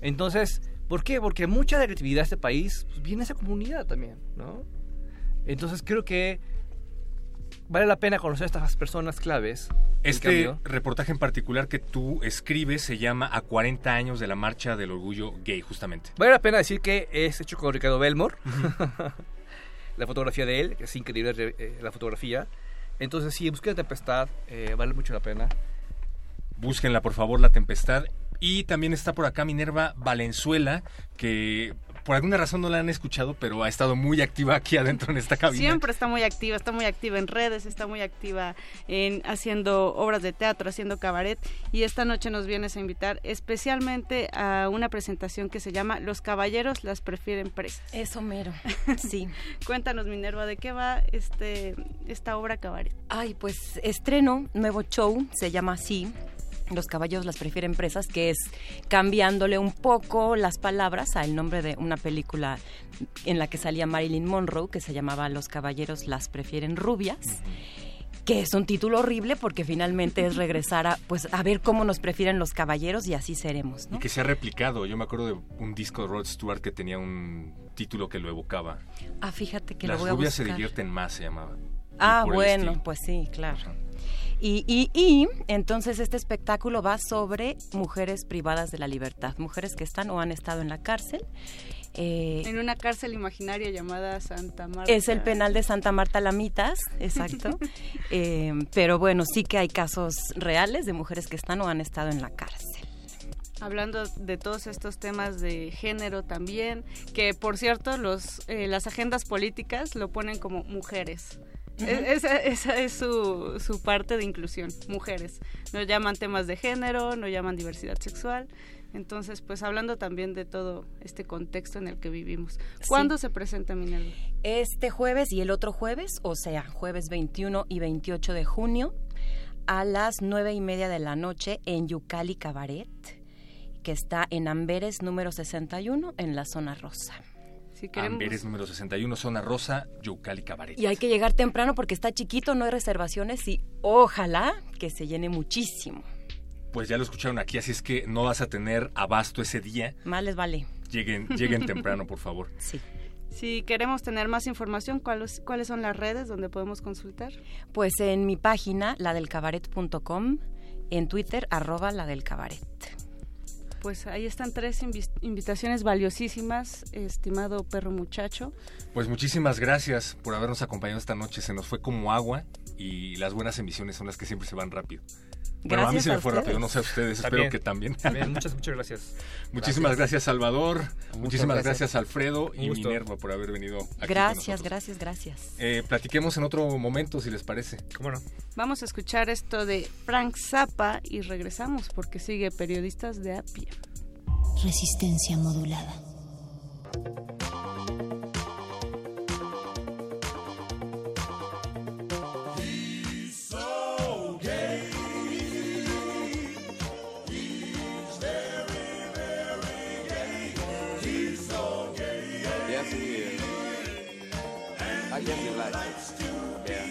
Entonces, ¿por qué? Porque mucha de la creatividad de este país pues, viene de esa comunidad también, ¿no? Entonces creo que vale la pena conocer a estas personas claves. Este reportaje en particular que tú escribes se llama A 40 años de la marcha del orgullo gay, justamente. Vale la pena decir que es hecho con Ricardo Belmore. <laughs> la fotografía de él, que es increíble eh, la fotografía. Entonces, sí, busquen la tempestad, eh, vale mucho la pena. Búsquenla, por favor, La Tempestad. Y también está por acá Minerva Valenzuela, que por alguna razón no la han escuchado, pero ha estado muy activa aquí adentro en esta cabina. Siempre está muy activa, está muy activa en redes, está muy activa en haciendo obras de teatro, haciendo cabaret y esta noche nos vienes a invitar especialmente a una presentación que se llama Los caballeros las prefieren presas. Eso mero, <laughs> sí. Cuéntanos Minerva, ¿de qué va este esta obra cabaret? Ay, pues estreno, nuevo show, se llama así. Los caballos las prefieren presas, que es cambiándole un poco las palabras al nombre de una película en la que salía Marilyn Monroe, que se llamaba Los caballeros las prefieren rubias. Que es un título horrible porque finalmente es regresar a, pues, a ver cómo nos prefieren los caballeros y así seremos, ¿no? Y que se ha replicado. Yo me acuerdo de un disco de Rod Stewart que tenía un título que lo evocaba. Ah, fíjate que Las lo voy a rubias se buscar. divierten más, se llamaba. Ah, bueno, pues sí, claro. Y, y, y entonces este espectáculo va sobre mujeres privadas de la libertad, mujeres que están o han estado en la cárcel. Eh, En una cárcel imaginaria llamada Santa Marta. es el penal de Santa Marta Lamitas, exacto. <laughs> Eh, pero bueno, sí que hay casos reales de mujeres que están o han estado en la cárcel. Hablando de todos estos temas de género también, que por cierto los eh, las agendas políticas lo ponen como mujeres. E- esa, esa es su, su parte de inclusión, mujeres. No llaman temas de género, no llaman diversidad sexual. Entonces, pues hablando también de todo este contexto en el que vivimos. ¿Cuándo Sí. se presenta Minerva? Este jueves y el otro jueves, o sea, jueves 21 y 28 de junio, a las nueve y media de la noche en Yucali Cabaret, que está en Amberes número 61, en la zona rosa. Si queremos... Amberes número 61, zona rosa, Yucali Cabaret. Y hay que llegar temprano porque está chiquito, no hay reservaciones y ojalá que se llene muchísimo. Pues ya lo escucharon aquí, así es que no vas a tener abasto ese día. Más les vale. Lleguen, lleguen temprano, por favor. <laughs> Sí. Si queremos tener más información, ¿cuáles, ¿cuáles son las redes donde podemos consultar? Pues en mi página, ladelcabaret.com, en Twitter, arroba la del cabaret. Pues ahí están tres invi- invitaciones valiosísimas, estimado perro muchacho. Pues muchísimas gracias por habernos acompañado esta noche. Se nos fue como agua y las buenas emisiones son las que siempre se van rápido. Bueno, a mí se me fue rápido, ustedes. no sé a ustedes, También, espero que también. también, muchas, muchas gracias. Muchísimas gracias, Salvador. Muchísimas gracias. gracias, Alfredo y. Minerva por haber venido aquí. Gracias, gracias, gracias. Eh, platiquemos en otro momento, si les parece. ¿Cómo no? Vamos a escuchar esto de Frank Zappa y regresamos porque sigue Periodistas de a pie. Resistencia modulada. I guess he likes it. Yeah.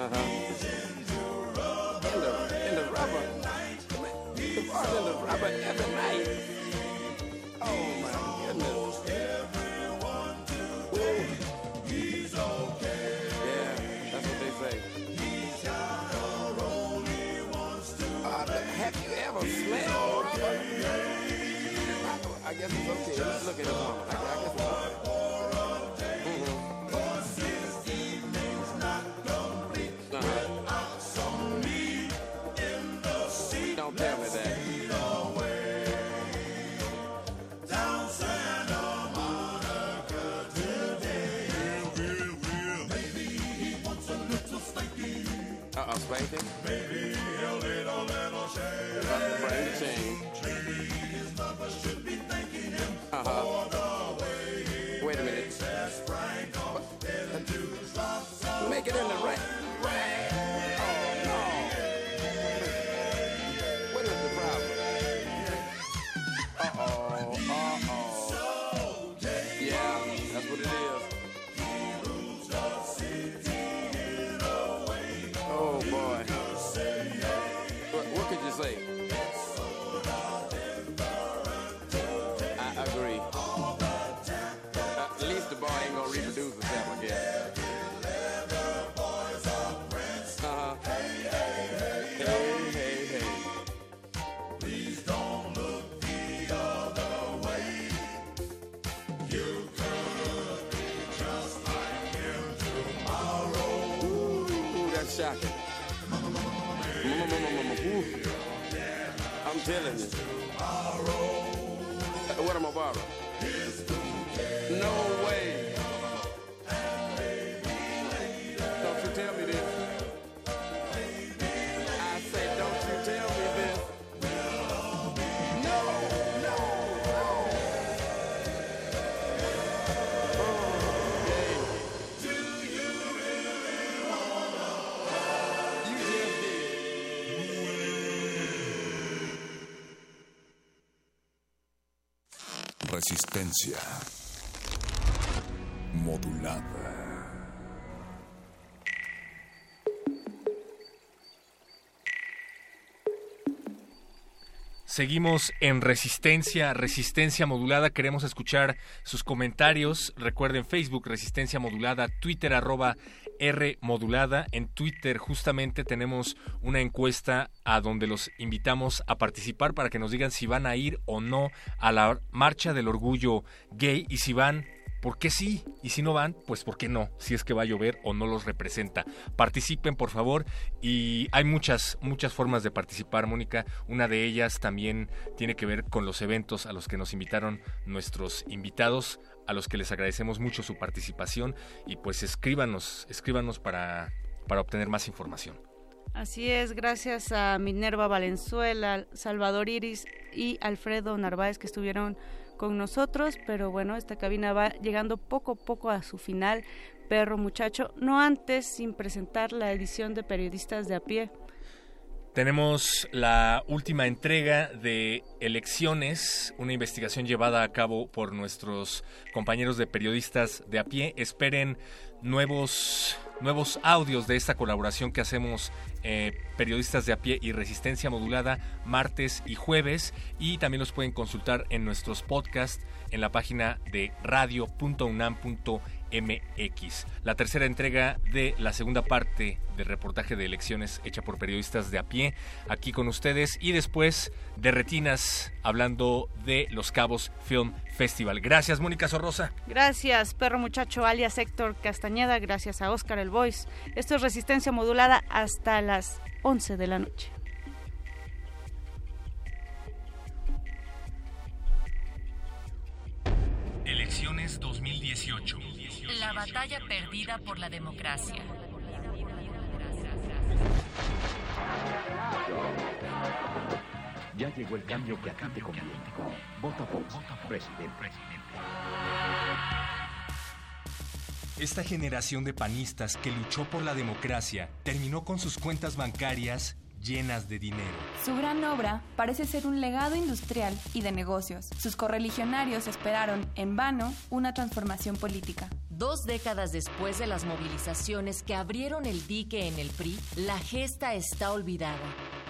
Uh-huh. In the, in the rubber. In the rubber every night. Ooh, that's shocking. Ooh. I'm telling you. Uh, What am I borrow? Resistencia modulada. Seguimos en Resistencia, Resistencia Modulada. Queremos escuchar sus comentarios. Recuerden Facebook, Resistencia Modulada, Twitter, arroba R Modulada. En Twitter justamente tenemos una encuesta a donde los invitamos a participar para que nos digan si van a ir o no a la Marcha del Orgullo Gay y si van, ¿por qué sí? Y si no van, pues ¿por qué no? Si es que va a llover o no los representa. Participen, por favor. Y hay muchas, muchas formas de participar, Mónica. Una de ellas también tiene que ver con los eventos a los que nos invitaron nuestros invitados, a los que les agradecemos mucho su participación. Y pues escríbanos, escríbanos para, para obtener más información. Así es, gracias a Minerva Valenzuela, Salvador Iris y Alfredo Narváez que estuvieron con nosotros, pero bueno, esta cabina va llegando poco a poco a su final, perro muchacho, no antes sin presentar la edición de periodistas de a pie. Tenemos la última entrega de Elecciones, una investigación llevada a cabo por nuestros compañeros de periodistas de a pie. Esperen nuevos, nuevos audios de esta colaboración que hacemos eh, periodistas de a pie y resistencia modulada martes y jueves y también los pueden consultar en nuestros podcasts en la página de radio.unam.mx. La tercera entrega de la segunda parte del reportaje de elecciones hecha por periodistas de a pie aquí con ustedes y después de Retinas hablando de Los Cabos Film Festival. Gracias, Mónica Sorrosa. Gracias, perro muchacho alias Héctor Castañeda. Gracias a Oscar El Voice. Esto es Resistencia Modulada hasta las 11 de la noche. Elecciones 2018. La batalla perdida por la democracia. Ya llegó el cambio que a ti te conviene. Vota Fox, presidente. Esta generación de panistas que luchó por la democracia terminó con sus cuentas bancarias llenas de dinero. Su gran obra parece ser un legado industrial y de negocios. Sus correligionarios esperaron, en vano, una transformación política. Dos décadas después de las movilizaciones que abrieron el dique en el PRI, la gesta está olvidada.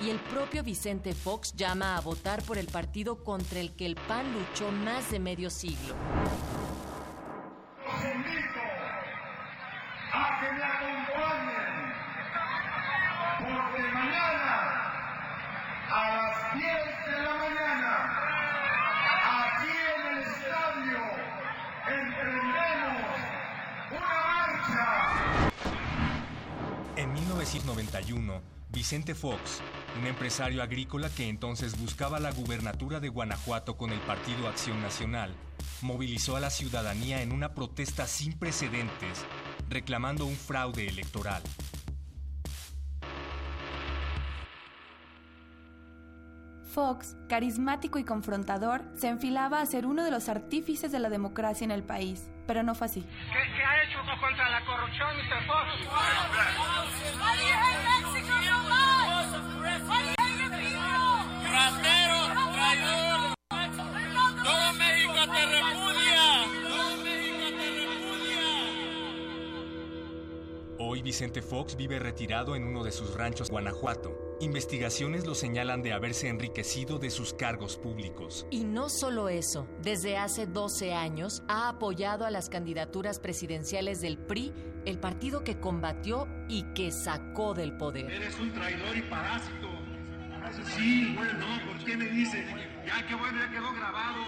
Y el propio Vicente Fox llama a votar por el partido contra el que el PAN luchó más de medio siglo. Los invito a que me acompañen, porque mañana a las 10 de la mañana, aquí en el estadio, emprendemos una marcha. En 1991, Vicente Fox, un empresario agrícola que entonces buscaba la gubernatura de Guanajuato con el Partido Acción Nacional, movilizó a la ciudadanía en una protesta sin precedentes, reclamando un fraude electoral. Fox, carismático y confrontador, se enfilaba a ser uno de los artífices de la democracia en el país, pero no fue así. ¿Qué, qué ha hecho contra la corrupción, Mr. Fox? ¡Ratero, traidor! Hoy Vicente Fox vive retirado en uno de sus ranchos Guanajuato. Investigaciones lo señalan de haberse enriquecido de sus cargos públicos. Y no solo eso, desde hace 12 años ha apoyado a las candidaturas presidenciales del PRI, el partido que combatió y que sacó del poder. Eres un traidor y parásito. Sí, bueno, no, ¿por qué me dice? Ya que bueno, ya quedó grabado.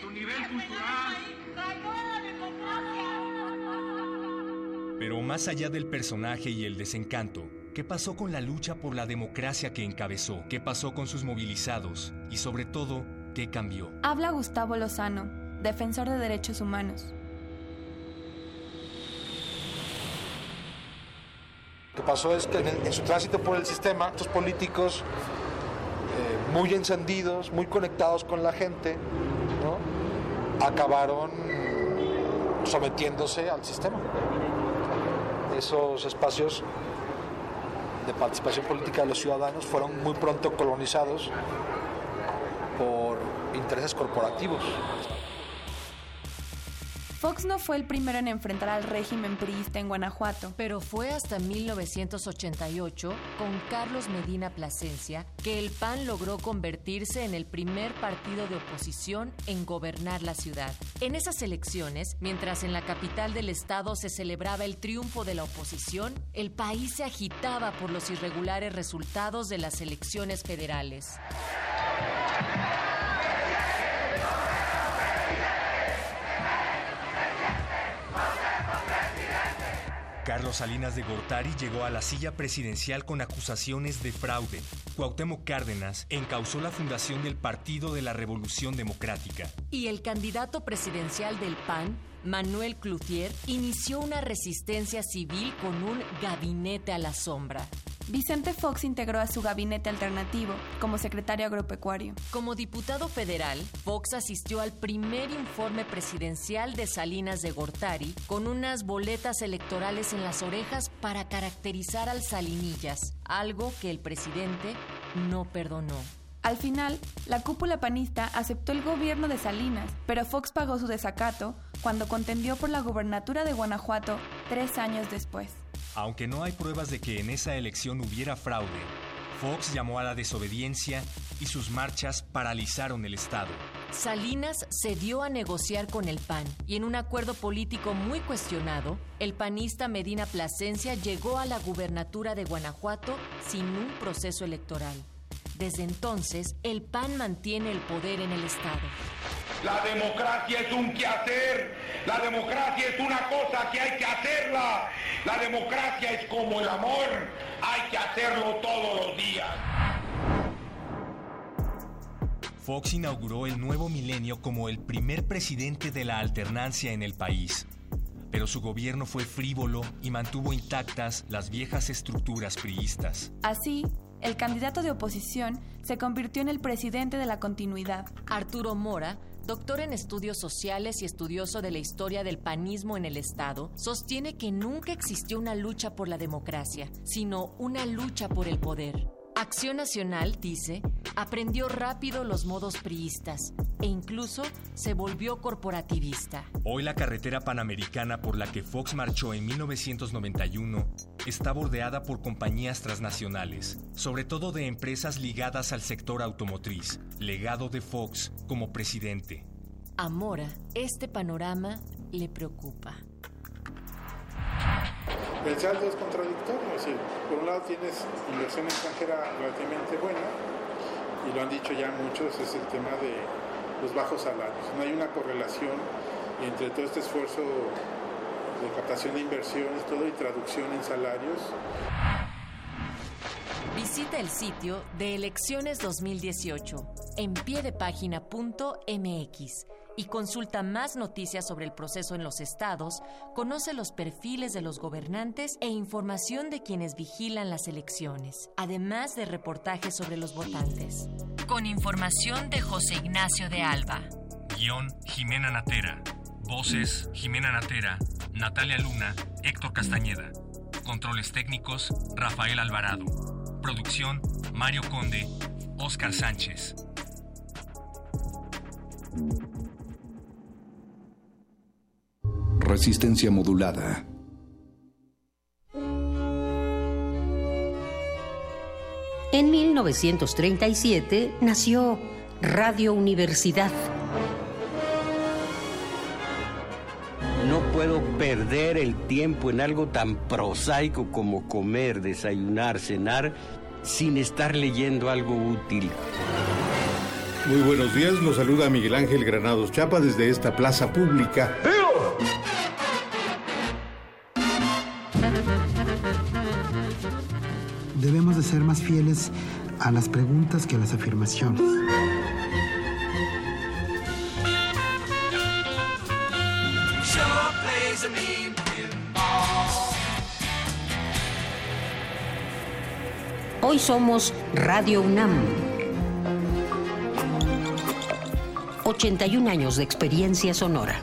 Tu nivel cultural. Pero más allá del personaje y el desencanto, ¿qué pasó con la lucha por la democracia que encabezó? ¿Qué pasó con sus movilizados? Y sobre todo, ¿qué cambió? Habla Gustavo Lozano, defensor de derechos humanos. Lo que pasó es que en, el- en su tránsito por el sistema, estos políticos eh, muy encendidos, muy conectados con la gente, ¿no? acabaron sometiéndose al sistema. Esos espacios de participación política de los ciudadanos fueron muy pronto colonizados por intereses corporativos. Fox no fue el primero en enfrentar al régimen priista en Guanajuato. Pero fue hasta 1988, con Carlos Medina Plasencia, que el PAN logró convertirse en el primer partido de oposición en gobernar la ciudad. En esas elecciones, mientras en la capital del estado se celebraba el triunfo de la oposición, el país se agitaba por los irregulares resultados de las elecciones federales. Carlos Salinas de Gortari llegó a la silla presidencial con acusaciones de fraude. Cuauhtémoc Cárdenas encausó la fundación del Partido de la Revolución Democrática. Y el candidato presidencial del PAN, Manuel Cloutier, inició una resistencia civil con un gabinete a la sombra. Vicente Fox integró a su gabinete alternativo como secretario agropecuario. Como diputado federal, Fox asistió al primer informe presidencial de Salinas de Gortari con unas boletas electorales en las orejas para caracterizar al Salinillas, algo que el presidente no perdonó. Al final, la cúpula panista aceptó el gobierno de Salinas, pero Fox pagó su desacato cuando contendió por la gubernatura de Guanajuato tres años después. Aunque no hay pruebas de que en esa elección hubiera fraude, Fox llamó a la desobediencia y sus marchas paralizaron el Estado. Salinas cedió a negociar con el PAN y en un acuerdo político muy cuestionado, el panista Medina Plasencia llegó a la gubernatura de Guanajuato sin un proceso electoral. Desde entonces, el PAN mantiene el poder en el Estado. La democracia es un quehacer. La democracia es una cosa que hay que hacerla. La democracia es como el amor. Hay que hacerlo todos los días. Fox inauguró el nuevo milenio como el primer presidente de la alternancia en el país. Pero su gobierno fue frívolo y mantuvo intactas las viejas estructuras priistas. Así, el candidato de oposición se convirtió en el presidente de la continuidad. Arturo Mora, doctor en estudios sociales y estudioso de la historia del panismo en el Estado, sostiene que nunca existió una lucha por la democracia, sino una lucha por el poder. Acción Nacional, dice, aprendió rápido los modos priistas e incluso se volvió corporativista. Hoy la carretera panamericana por la que Fox marchó en 1991 está bordeada por compañías transnacionales, sobre todo de empresas ligadas al sector automotriz, legado de Fox como presidente. A Mora, este panorama le preocupa. El saldo es contradictorio, es decir, por un lado tienes inversión extranjera relativamente buena, y lo han dicho ya muchos, es el tema de los bajos salarios. No hay una correlación entre todo este esfuerzo de captación de inversiones, todo y traducción en salarios. Visita el sitio de Elecciones 2018 en piedepágina.mx y consulta más noticias sobre el proceso en los estados, conoce los perfiles de los gobernantes e información de quienes vigilan las elecciones, además de reportajes sobre los votantes. Con información de José Ignacio de Alba. Guión Jimena Natera. Voces Jimena Natera, Natalia Luna, Héctor Castañeda. Controles técnicos Rafael Alvarado. Producción Mario Conde, Oscar Sánchez. Resistencia modulada. En 1937 nació Radio Universidad. No puedo perder el tiempo en algo tan prosaico como comer, desayunar, cenar, sin estar leyendo algo útil. Muy buenos días, los saluda Miguel Ángel Granados Chapa desde esta plaza pública. Debemos de ser más fieles a las preguntas que a las afirmaciones. Hoy somos Radio UNAM. 81 años de experiencia sonora.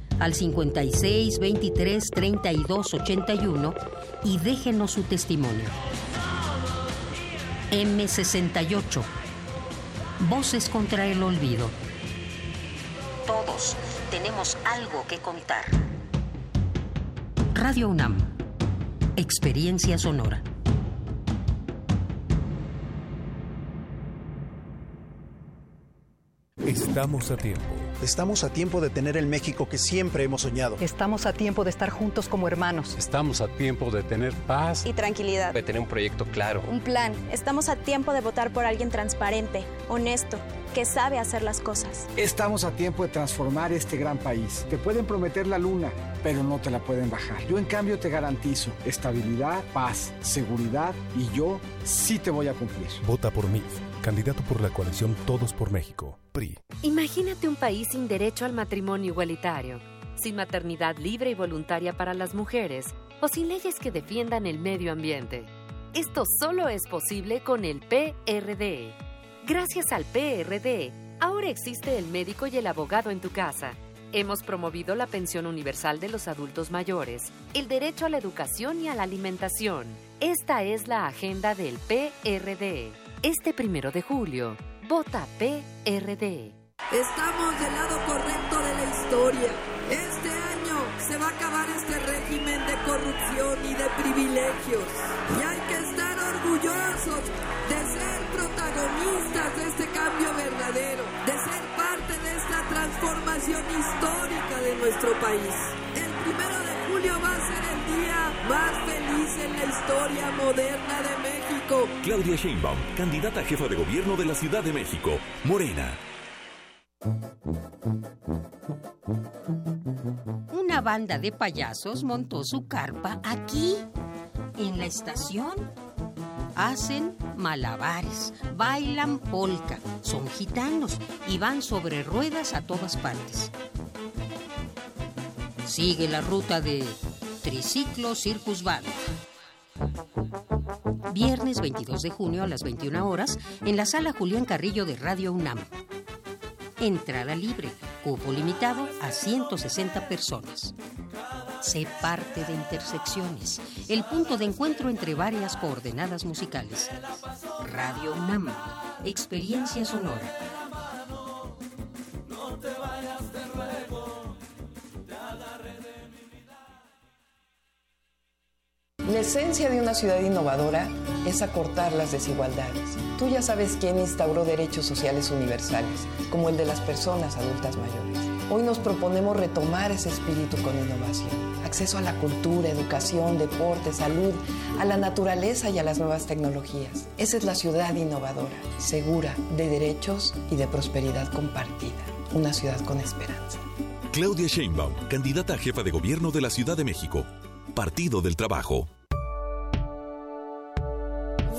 al 56 23 32 81 y déjenos su testimonio. M68. Voces contra el olvido. Todos tenemos algo que contar. Radio UNAM. Experiencia sonora. Estamos a tiempo. Estamos a tiempo de tener el México que siempre hemos soñado. Estamos a tiempo de estar juntos como hermanos. Estamos a tiempo de tener paz y tranquilidad. De tener un proyecto claro. Un plan. Estamos a tiempo de votar por alguien transparente, honesto, que sabe hacer las cosas. Estamos a tiempo de transformar este gran país. Te pueden prometer la luna, pero no te la pueden bajar. Yo en cambio te garantizo estabilidad, paz, seguridad y yo sí te voy a cumplir. Vota por mí, candidato por la coalición Todos por México, PRI. Imagínate un país sin derecho al matrimonio igualitario, sin maternidad libre y voluntaria para las mujeres o sin leyes que defiendan el medio ambiente. Esto solo es posible con el PRD. Gracias al PRD, ahora existe el médico y el abogado en tu casa. Hemos promovido la pensión universal de los adultos mayores, el derecho a la educación y a la alimentación. Esta es la agenda del PRD. Este primero de julio, vota PRD. Estamos del lado correcto de la historia. Este año se va a acabar este régimen de corrupción y de privilegios. Y hay que estar orgullosos de protagonistas de este cambio verdadero, de ser parte de esta transformación histórica de nuestro país. El primero de julio va a ser el día más feliz en la historia moderna de México. Claudia Sheinbaum, candidata a jefa de gobierno de la Ciudad de México. Morena. Una banda de payasos montó su carpa aquí, en la estación. Hacen malabares, bailan polka, son gitanos y van sobre ruedas a todas partes. Sigue la ruta de Triciclo Circus Band. Viernes 22 de junio a las 21 horas en la sala Julián Carrillo de Radio UNAM. Entrada libre, cupo limitado a 160 personas. Sé parte de Intersecciones, el punto de encuentro entre varias coordenadas musicales. Radio UNAM, experiencia sonora. La esencia de una ciudad innovadora es acortar las desigualdades. Tú ya sabes quién instauró derechos sociales universales, como el de las personas adultas mayores. Hoy nos proponemos retomar ese espíritu con innovación. Acceso a la cultura, educación, deporte, salud, a la naturaleza y a las nuevas tecnologías. Esa es la ciudad innovadora, segura, de derechos y de prosperidad compartida. Una ciudad con esperanza. Claudia Sheinbaum, candidata a jefa de gobierno de la Ciudad de México. Partido del Trabajo.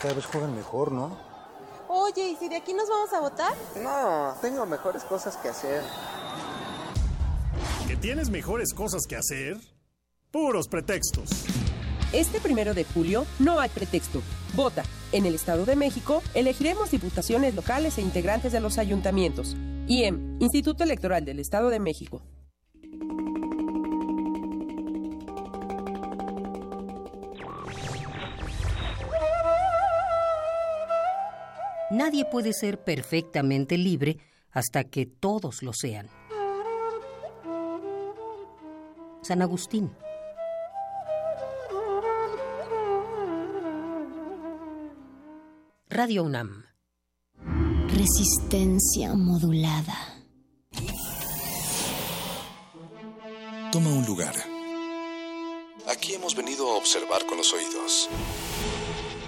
Cada vez juegan mejor, ¿no? Oye, ¿y si de aquí nos vamos a votar? No, tengo mejores cosas que hacer. ¿Que tienes mejores cosas que hacer? Puros pretextos. Este primero de julio no hay pretexto. Vota. En el Estado de México elegiremos diputaciones locales e integrantes de los ayuntamientos. IEM, Instituto Electoral del Estado de México. Nadie puede ser perfectamente libre hasta que todos lo sean. San Agustín. Radio UNAM. Resistencia modulada. Toma un lugar. Aquí hemos venido a observar con los oídos.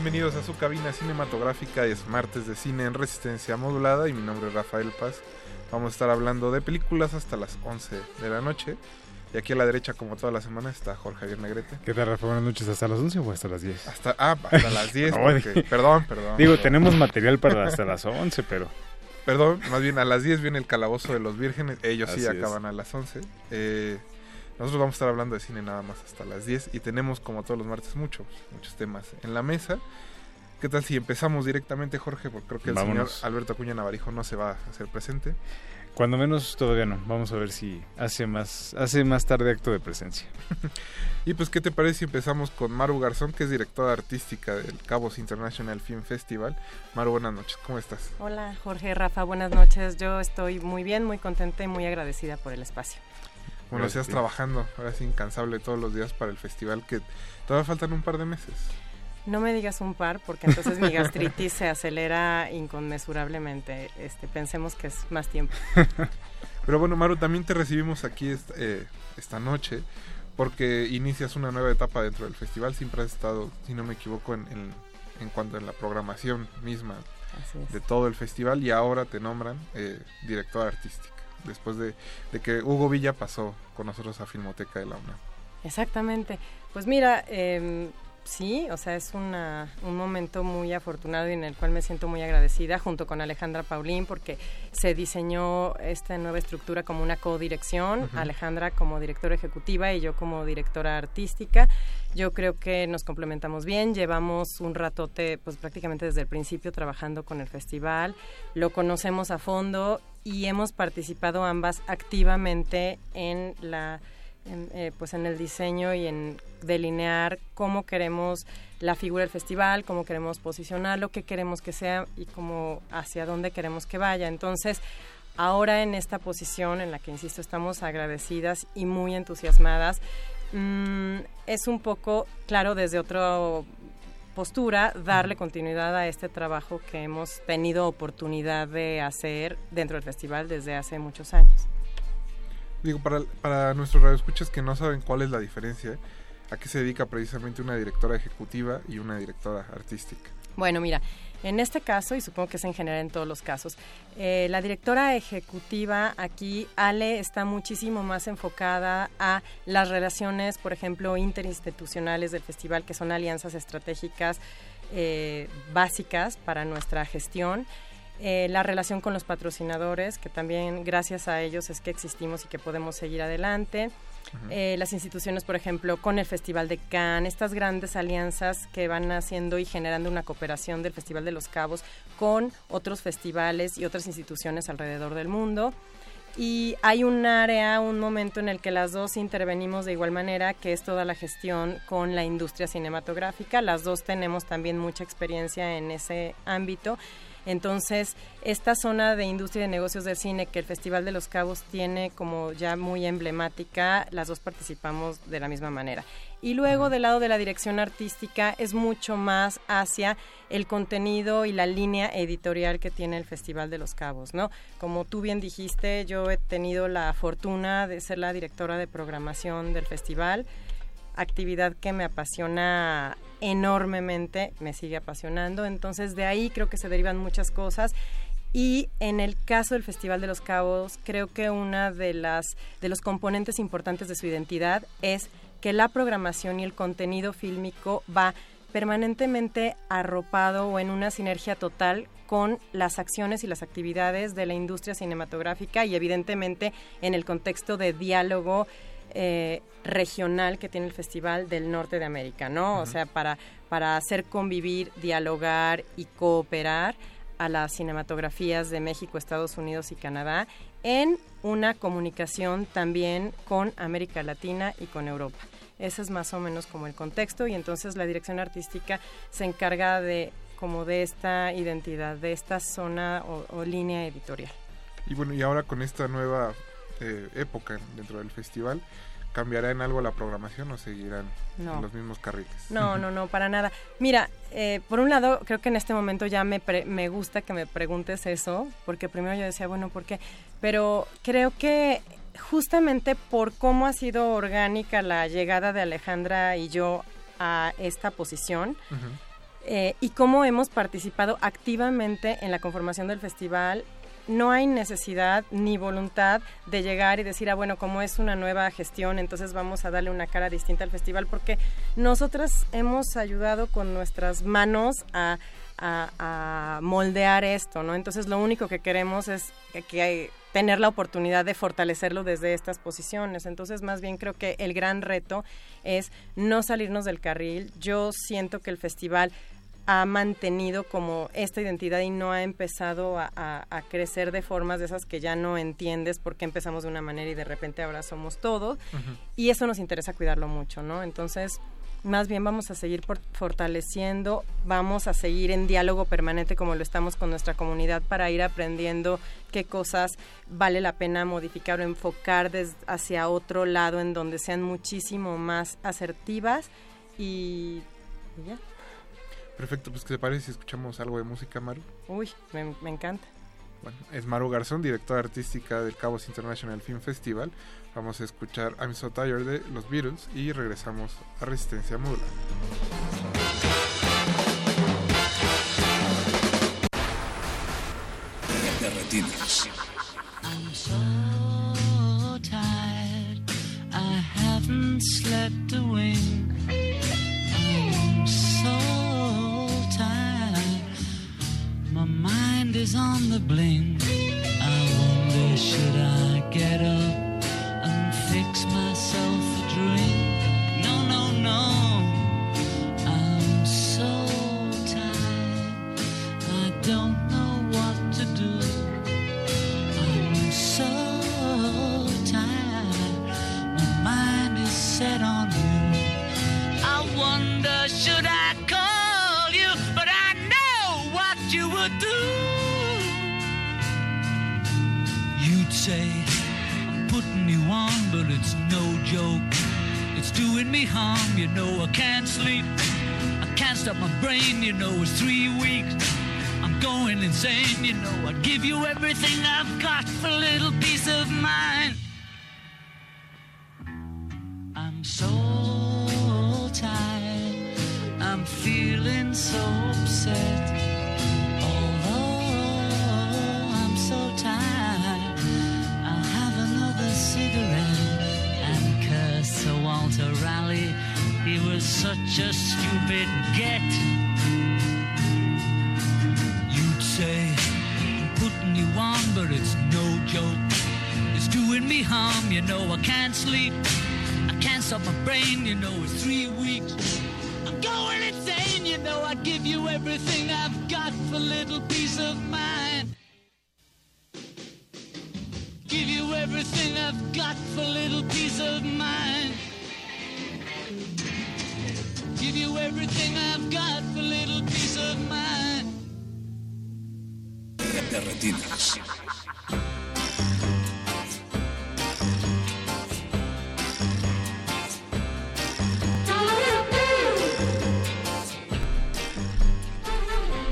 Bienvenidos a su cabina cinematográfica. Es martes de cine en resistencia modulada y mi nombre es Rafael Paz. Vamos a estar hablando de películas hasta las 11 de la noche. Y aquí a la derecha, como toda la semana, está Jorge Javier Negrete. ¿Qué tal, Rafa? Buenas noches. ¿Hasta las 11 o hasta las 10? Hasta, ah, hasta las 10. No, <laughs> porque- perdón, perdón. Digo, perdón. tenemos material para hasta las 11, pero... Perdón, más bien a las 10 viene el calabozo de los vírgenes. Ellos sí Así es. acaban a las 11. Eh, nosotros vamos a estar hablando de cine nada más hasta las 10 y tenemos como todos los martes muchos, muchos temas en la mesa. ¿Qué tal si empezamos directamente, Jorge? Porque creo que el Vámonos. señor Alberto Acuña Navarijo no se va a hacer presente. Cuando menos todavía no. Vamos a ver si hace más, hace más tarde acto de presencia. <laughs> Y pues, ¿qué te parece si empezamos con Maru Garzón, que es directora artística del Cabos International Film Festival? Maru, buenas noches, ¿cómo estás? Hola Jorge, Rafa, buenas noches. Yo estoy muy bien, muy contenta y muy agradecida por el espacio. Bueno, Gracias, seas sí. trabajando, ahora sí incansable todos los días para el festival, que todavía faltan un par de meses. No me digas un par porque entonces mi gastritis se acelera inconmensurablemente. Este, pensemos que es más tiempo. <laughs> Pero bueno, Maru, también te recibimos aquí esta, eh, esta noche porque inicias una nueva etapa dentro del festival. Siempre has estado, si no me equivoco, en, en, en cuanto a la programación misma de todo el festival y ahora te nombran eh, directora artística. Después de, que Hugo Villa pasó con nosotros a Filmoteca de la UNAM. Exactamente. Pues mira, em, sí, o sea, es una, un momento muy afortunado y en el cual me siento muy agradecida junto con Alejandra Paulín porque se diseñó esta nueva estructura como una codirección, Ujú. Alejandra como directora ejecutiva y yo como directora artística. Yo creo que nos complementamos bien, llevamos un ratote pues prácticamente desde el principio trabajando con el festival, lo conocemos a fondo y hemos participado ambas activamente en la en, eh, pues en el diseño y en delinear cómo queremos la figura del festival, cómo queremos posicionarlo, qué queremos que sea y cómo hacia dónde queremos que vaya. Entonces, ahora en esta posición en la que, insisto, estamos agradecidas y muy entusiasmadas, mm, es un poco, claro, desde otra postura, darle continuidad a este trabajo que hemos tenido oportunidad de hacer dentro del festival desde hace muchos años. Digo, para, para nuestros radioescuchas que no saben cuál es la diferencia, a qué se dedica precisamente una directora ejecutiva y una directora artística. Bueno, mira, en este caso, y supongo que es en general en todos los casos, eh, la directora ejecutiva aquí, Ale, está muchísimo más enfocada a las relaciones, por ejemplo, interinstitucionales del festival, que son alianzas estratégicas eh, básicas para nuestra gestión. Eh, la relación con los patrocinadores, que también gracias a ellos es que existimos y que podemos seguir adelante. Eh, las instituciones, por ejemplo, con el Festival de Cannes, estas grandes alianzas que van haciendo y generando una cooperación del Festival de los Cabos con otros festivales y otras instituciones alrededor del mundo. Y hay un área, un momento en el que las dos intervenimos de igual manera, que es toda la gestión con la industria cinematográfica. Las dos tenemos también mucha experiencia en ese ámbito. Entonces, esta zona de industria y de negocios del cine que el Festival de los Cabos tiene como ya muy emblemática, las dos participamos de la misma manera. Y luego del lado de la dirección artística es mucho más hacia el contenido y la línea editorial que tiene el Festival de los Cabos, ¿no? Como tú bien dijiste, yo he tenido la fortuna de ser la directora de programación del festival actividad que me apasiona enormemente, me sigue apasionando, entonces de ahí creo que se derivan muchas cosas. Y en el caso del Festival de los Cabos, creo que una de las de los componentes importantes de su identidad es que la programación y el contenido fílmico va permanentemente arropado o en una sinergia total con las acciones y las actividades de la industria cinematográfica y evidentemente en el contexto de diálogo eh, regional que tiene el Festival del Norte de América, ¿no? O sea, para, para hacer convivir, dialogar y cooperar a las cinematografías de México, Estados Unidos y Canadá en una comunicación también con América Latina y con Europa. Ese es más o menos como el contexto y entonces la dirección artística se encarga de como de esta identidad, de esta zona o, o línea editorial. Y bueno, y ahora con esta nueva eh, época dentro del festival, ¿cambiará en algo la programación o seguirán No. en los mismos carriles? No, <laughs> no, no, para nada. Mira, eh, por un lado, creo que en este momento ya me, pre- me gusta que me preguntes eso, porque primero yo decía, bueno, ¿por qué? Pero creo que justamente por cómo ha sido orgánica la llegada de Alejandra y yo a esta posición, eh, y cómo hemos participado activamente en la conformación del festival no hay necesidad ni voluntad de llegar y decir, ah, bueno, como es una nueva gestión, entonces vamos a darle una cara distinta al festival, porque nosotras hemos ayudado con nuestras manos a, moldear esto, ¿no? Entonces lo único que queremos es que, hay, tener la oportunidad de fortalecerlo desde estas posiciones. Entonces, más bien creo que el gran reto es no salirnos del carril. Yo siento que el festival ha mantenido como esta identidad y no ha empezado a, crecer de formas de esas que ya no entiendes porque empezamos de una manera y de repente ahora somos todo. Y eso nos interesa cuidarlo mucho, ¿no? Entonces, más bien vamos a seguir fortaleciendo, vamos a seguir en diálogo permanente como lo estamos con nuestra comunidad para ir aprendiendo qué cosas vale la pena modificar o enfocar hacia otro lado en donde sean muchísimo más asertivas y ya. Perfecto, pues ¿qué te parece si escuchamos algo de música, Maru? Uy, me, encanta. Bueno, es Maru Garzón, directora artística del Cabos International Film Festival. Vamos a escuchar I'm So Tired de los Beatles y regresamos a Resistencia Modula. I'm so tired, I haven't slept a wink. Is on the blink. I wonder, should I get up and fix myself a drink? No, no, no. I'm so tired. I don't know what to do. I'm so tired. My mind is set on you. I wonder, should joke. It's doing me harm, you know I can't sleep. I can't stop my brain, you know it's three weeks. I'm going insane, you know I'd give you everything I've got for a little peace of mind. I'm so tired, I'm feeling so upset. To Raleigh. He was such a stupid get. You'd say, putting you on, but it's no joke. It's doing me harm, you know. I can't sleep. I can't stop my brain, you know. It's three weeks. I'm going insane, you know. I'd give you everything I've got for little peace of mind. Give you everything I've got for little peace of mind. Give you everything I've got for little peace of mind.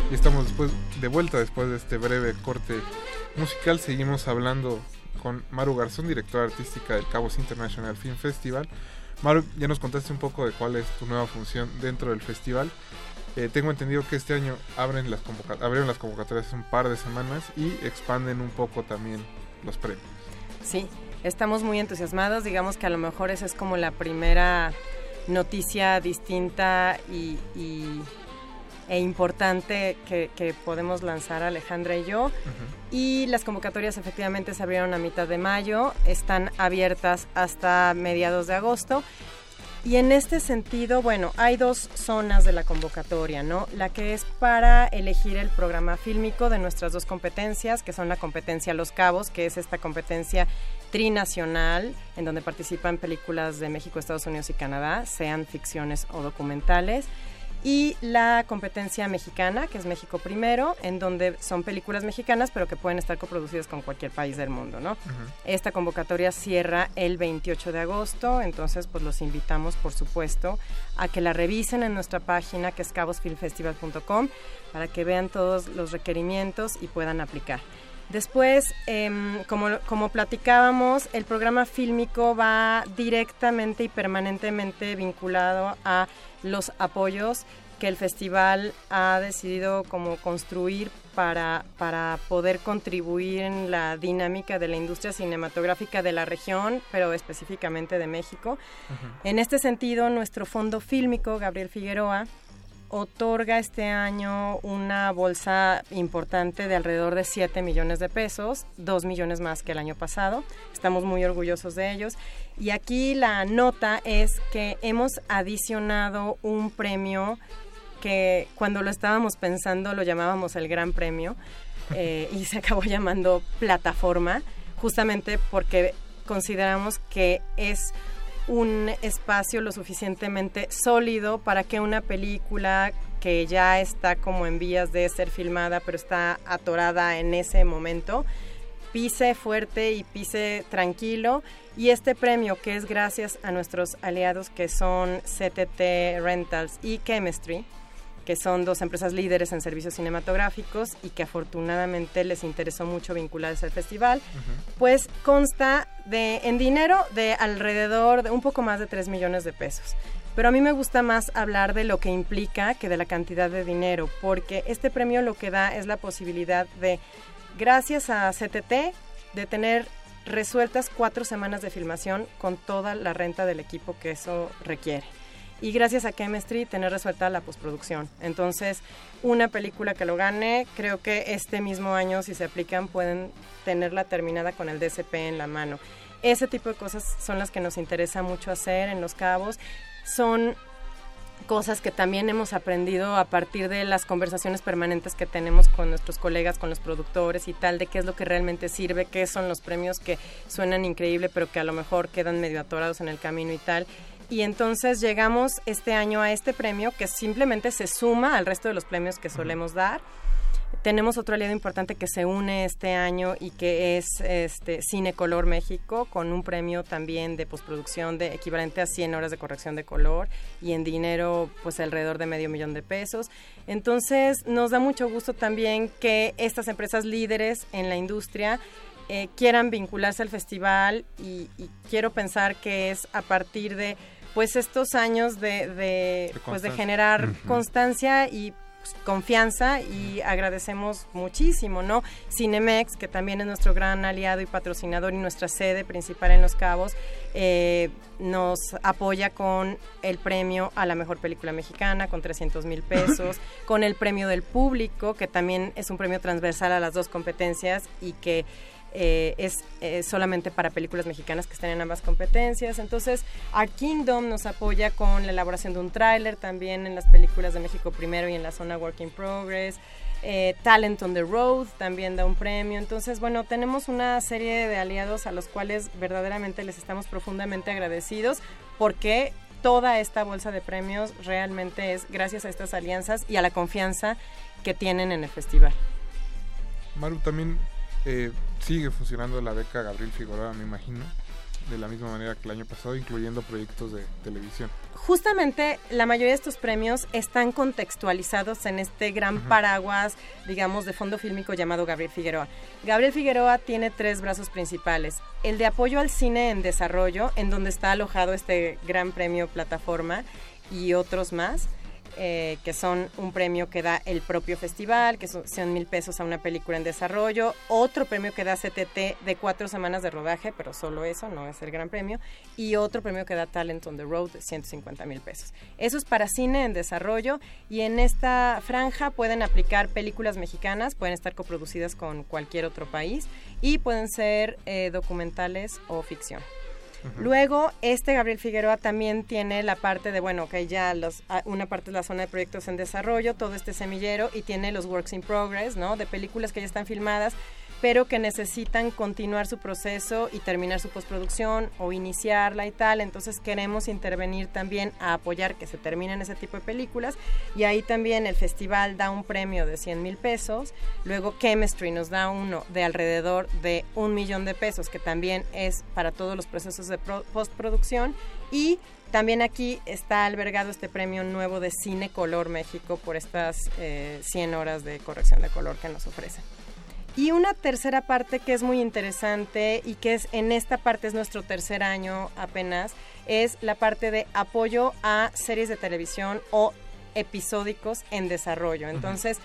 Y estamos después de vuelta después de este breve corte musical. Seguimos hablando con Maru Garzón, directora artística del Cabos International Film Festival. Maru, ya nos contaste un poco de cuál es tu nueva función dentro del festival. Eh, tengo entendido que este año abren las abrieron las convocatorias un par de semanas y expanden un poco también los premios. Sí, estamos muy entusiasmados. Digamos que a lo mejor esa es como la primera noticia distinta y e importante que, podemos lanzar Alejandra y yo. Y las convocatorias efectivamente se abrieron a mitad de mayo, están abiertas hasta mediados de agosto. Y en este sentido, bueno, hay dos zonas de la convocatoria, ¿no? La que es para elegir el programa fílmico de nuestras dos competencias, que son la competencia Los Cabos, que es esta competencia trinacional, en donde participan películas de México, Estados Unidos y Canadá, sean ficciones o documentales y la competencia mexicana, que es México Primero, en donde son películas mexicanas, pero que pueden estar coproducidas con cualquier país del mundo, ¿no? Esta convocatoria cierra el 28 de agosto, entonces pues los invitamos, por supuesto, a que la revisen en nuestra página, que es cabosfilmfestival.com, para que vean todos los requerimientos y puedan aplicar. Después, em, como, como platicábamos, el programa fílmico va directamente y permanentemente vinculado a los apoyos que el festival ha decidido como construir para, para poder contribuir en la dinámica de la industria cinematográfica de la región, pero específicamente de México. En este sentido, nuestro fondo fílmico, Gabriel Figueroa, otorga este año una bolsa importante de alrededor de 7 millones de pesos, 2 millones más que el año pasado. Estamos muy orgullosos de ellos. Y aquí la nota es que hemos adicionado un premio que cuando lo estábamos pensando lo llamábamos el Gran Premio eh, <laughs> y se acabó llamando plataforma, justamente porque consideramos que es un espacio lo suficientemente sólido para que una película que ya está como en vías de ser filmada, pero está atorada en ese momento, pise fuerte y pise tranquilo. Y este premio, que es gracias a nuestros aliados que son CTT Rentals y Chemistry, que son dos empresas líderes en servicios cinematográficos y que afortunadamente les interesó mucho vincularse al festival, pues consta de en dinero de alrededor de un poco más de 3 millones de pesos. Pero a mí me gusta más hablar de lo que implica que de la cantidad de dinero, porque este premio lo que da es la posibilidad de, gracias a CTT, de tener resueltas cuatro semanas de filmación con toda la renta del equipo que eso requiere y gracias a Chemistry tener resuelta la postproducción. Entonces, una película que lo gane, creo que este mismo año, si se aplican, pueden tenerla terminada con el DCP en la mano. Ese tipo de cosas son las que nos interesa mucho hacer en Los Cabos. Son cosas que también hemos aprendido a partir de las conversaciones permanentes que tenemos con nuestros colegas, con los productores y tal, de qué es lo que realmente sirve, qué son los premios que suenan increíble, pero que a lo mejor quedan medio atorados en el camino y tal y entonces llegamos este año a este premio que simplemente se suma al resto de los premios que solemos dar. Tenemos otro aliado importante que se une este año y que es este Cine Color México con un premio también de postproducción de equivalente a 100 horas de corrección de color y en dinero pues alrededor de medio millón de pesos. Entonces nos da mucho gusto también que estas empresas líderes en la industria eh, quieran vincularse al festival y, quiero pensar que es a partir de pues estos años de, de, pues de generar constancia y pues, confianza y agradecemos muchísimo, ¿no? Cinemex, que también es nuestro gran aliado y patrocinador y nuestra sede principal en Los Cabos, eh, nos apoya con el premio a la mejor película mexicana, con 300 mil <coughs> pesos, con el premio del público, que también es un premio transversal a las dos competencias y que eh, es solamente para películas mexicanas que están en ambas competencias. Entonces, Art Kingdom nos apoya con la elaboración de un tráiler también en las películas de México primero y en la zona Work in Progress. Eh, Talent on the Road también da un premio. Entonces, bueno, tenemos una serie de aliados a los cuales verdaderamente les estamos profundamente agradecidos porque toda esta bolsa de premios realmente es gracias a estas alianzas y a la confianza que tienen en el festival. Maru, también eh, sigue funcionando la beca Gabriel Figueroa, me imagino, de la misma manera que el año pasado, incluyendo proyectos de televisión. Justamente la mayoría de estos premios están contextualizados en este gran paraguas, digamos, de fondo fílmico llamado Gabriel Figueroa. Gabriel Figueroa tiene tres brazos principales. El de apoyo al cine en desarrollo, en donde está alojado este gran premio plataforma y otros más eh, que son un premio que da el propio festival, que son 100 mil pesos a una película en desarrollo, otro premio que da CTT de cuatro semanas de rodaje, pero solo eso, no es el gran premio, y otro premio que da Talent on the Road de 150 mil pesos. Eso es para cine en desarrollo y en esta franja pueden aplicar películas mexicanas, pueden estar coproducidas con cualquier otro país y pueden ser eh, documentales o ficción. Luego, este Gabriel Figueroa también tiene la parte de, bueno, que ya los, ah, una parte es la zona de proyectos en desarrollo, todo este semillero, y tiene los works in progress, ¿no? De películas que ya están filmadas pero que necesitan continuar su proceso y terminar su postproducción o iniciarla y tal. Entonces queremos intervenir también a apoyar que se terminen ese tipo de películas. Y ahí también el festival da un premio de 100 mil pesos. Luego Chemistry nos da uno de alrededor de un millón de pesos, que también es para todos los procesos de postproducción. Y también aquí está albergado este premio nuevo de Cine Color México por estas 100 eh, horas de corrección de color que nos ofrecen. Y una tercera parte que es muy interesante y que es en esta parte es nuestro tercer año apenas, es la parte de apoyo a series de televisión o episódicos en desarrollo. Entonces,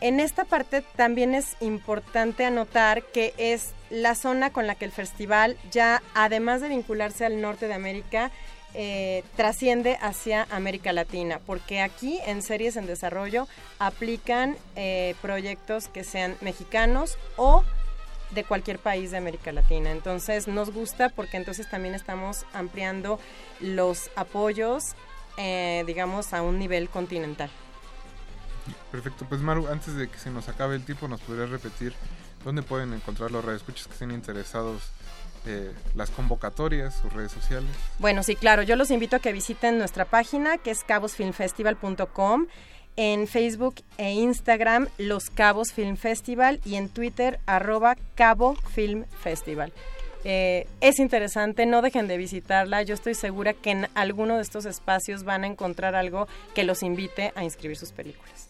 en esta parte también es importante anotar que es la zona con la que el festival ya, además de vincularse al norte de América, eh, trasciende hacia América Latina, porque aquí en series en desarrollo aplican eh, proyectos que sean mexicanos o de cualquier país de América Latina. Entonces nos gusta porque entonces también estamos ampliando los apoyos, eh, digamos, a un nivel continental. Perfecto, pues Maru, antes de que se nos acabe el tiempo, ¿nos podrías repetir dónde pueden encontrar los radioescuchas que estén interesados eh, las convocatorias, sus redes sociales. Bueno, sí, claro, yo los invito a que visiten nuestra página que es cabosfilmfestival.com, en Facebook e Instagram Los Cabos Film Festival y en Twitter arroba Cabo Film Festival. Eh, es interesante, no dejen de visitarla. Yo estoy segura que en alguno de estos espacios van a encontrar algo que los invite a inscribir sus películas.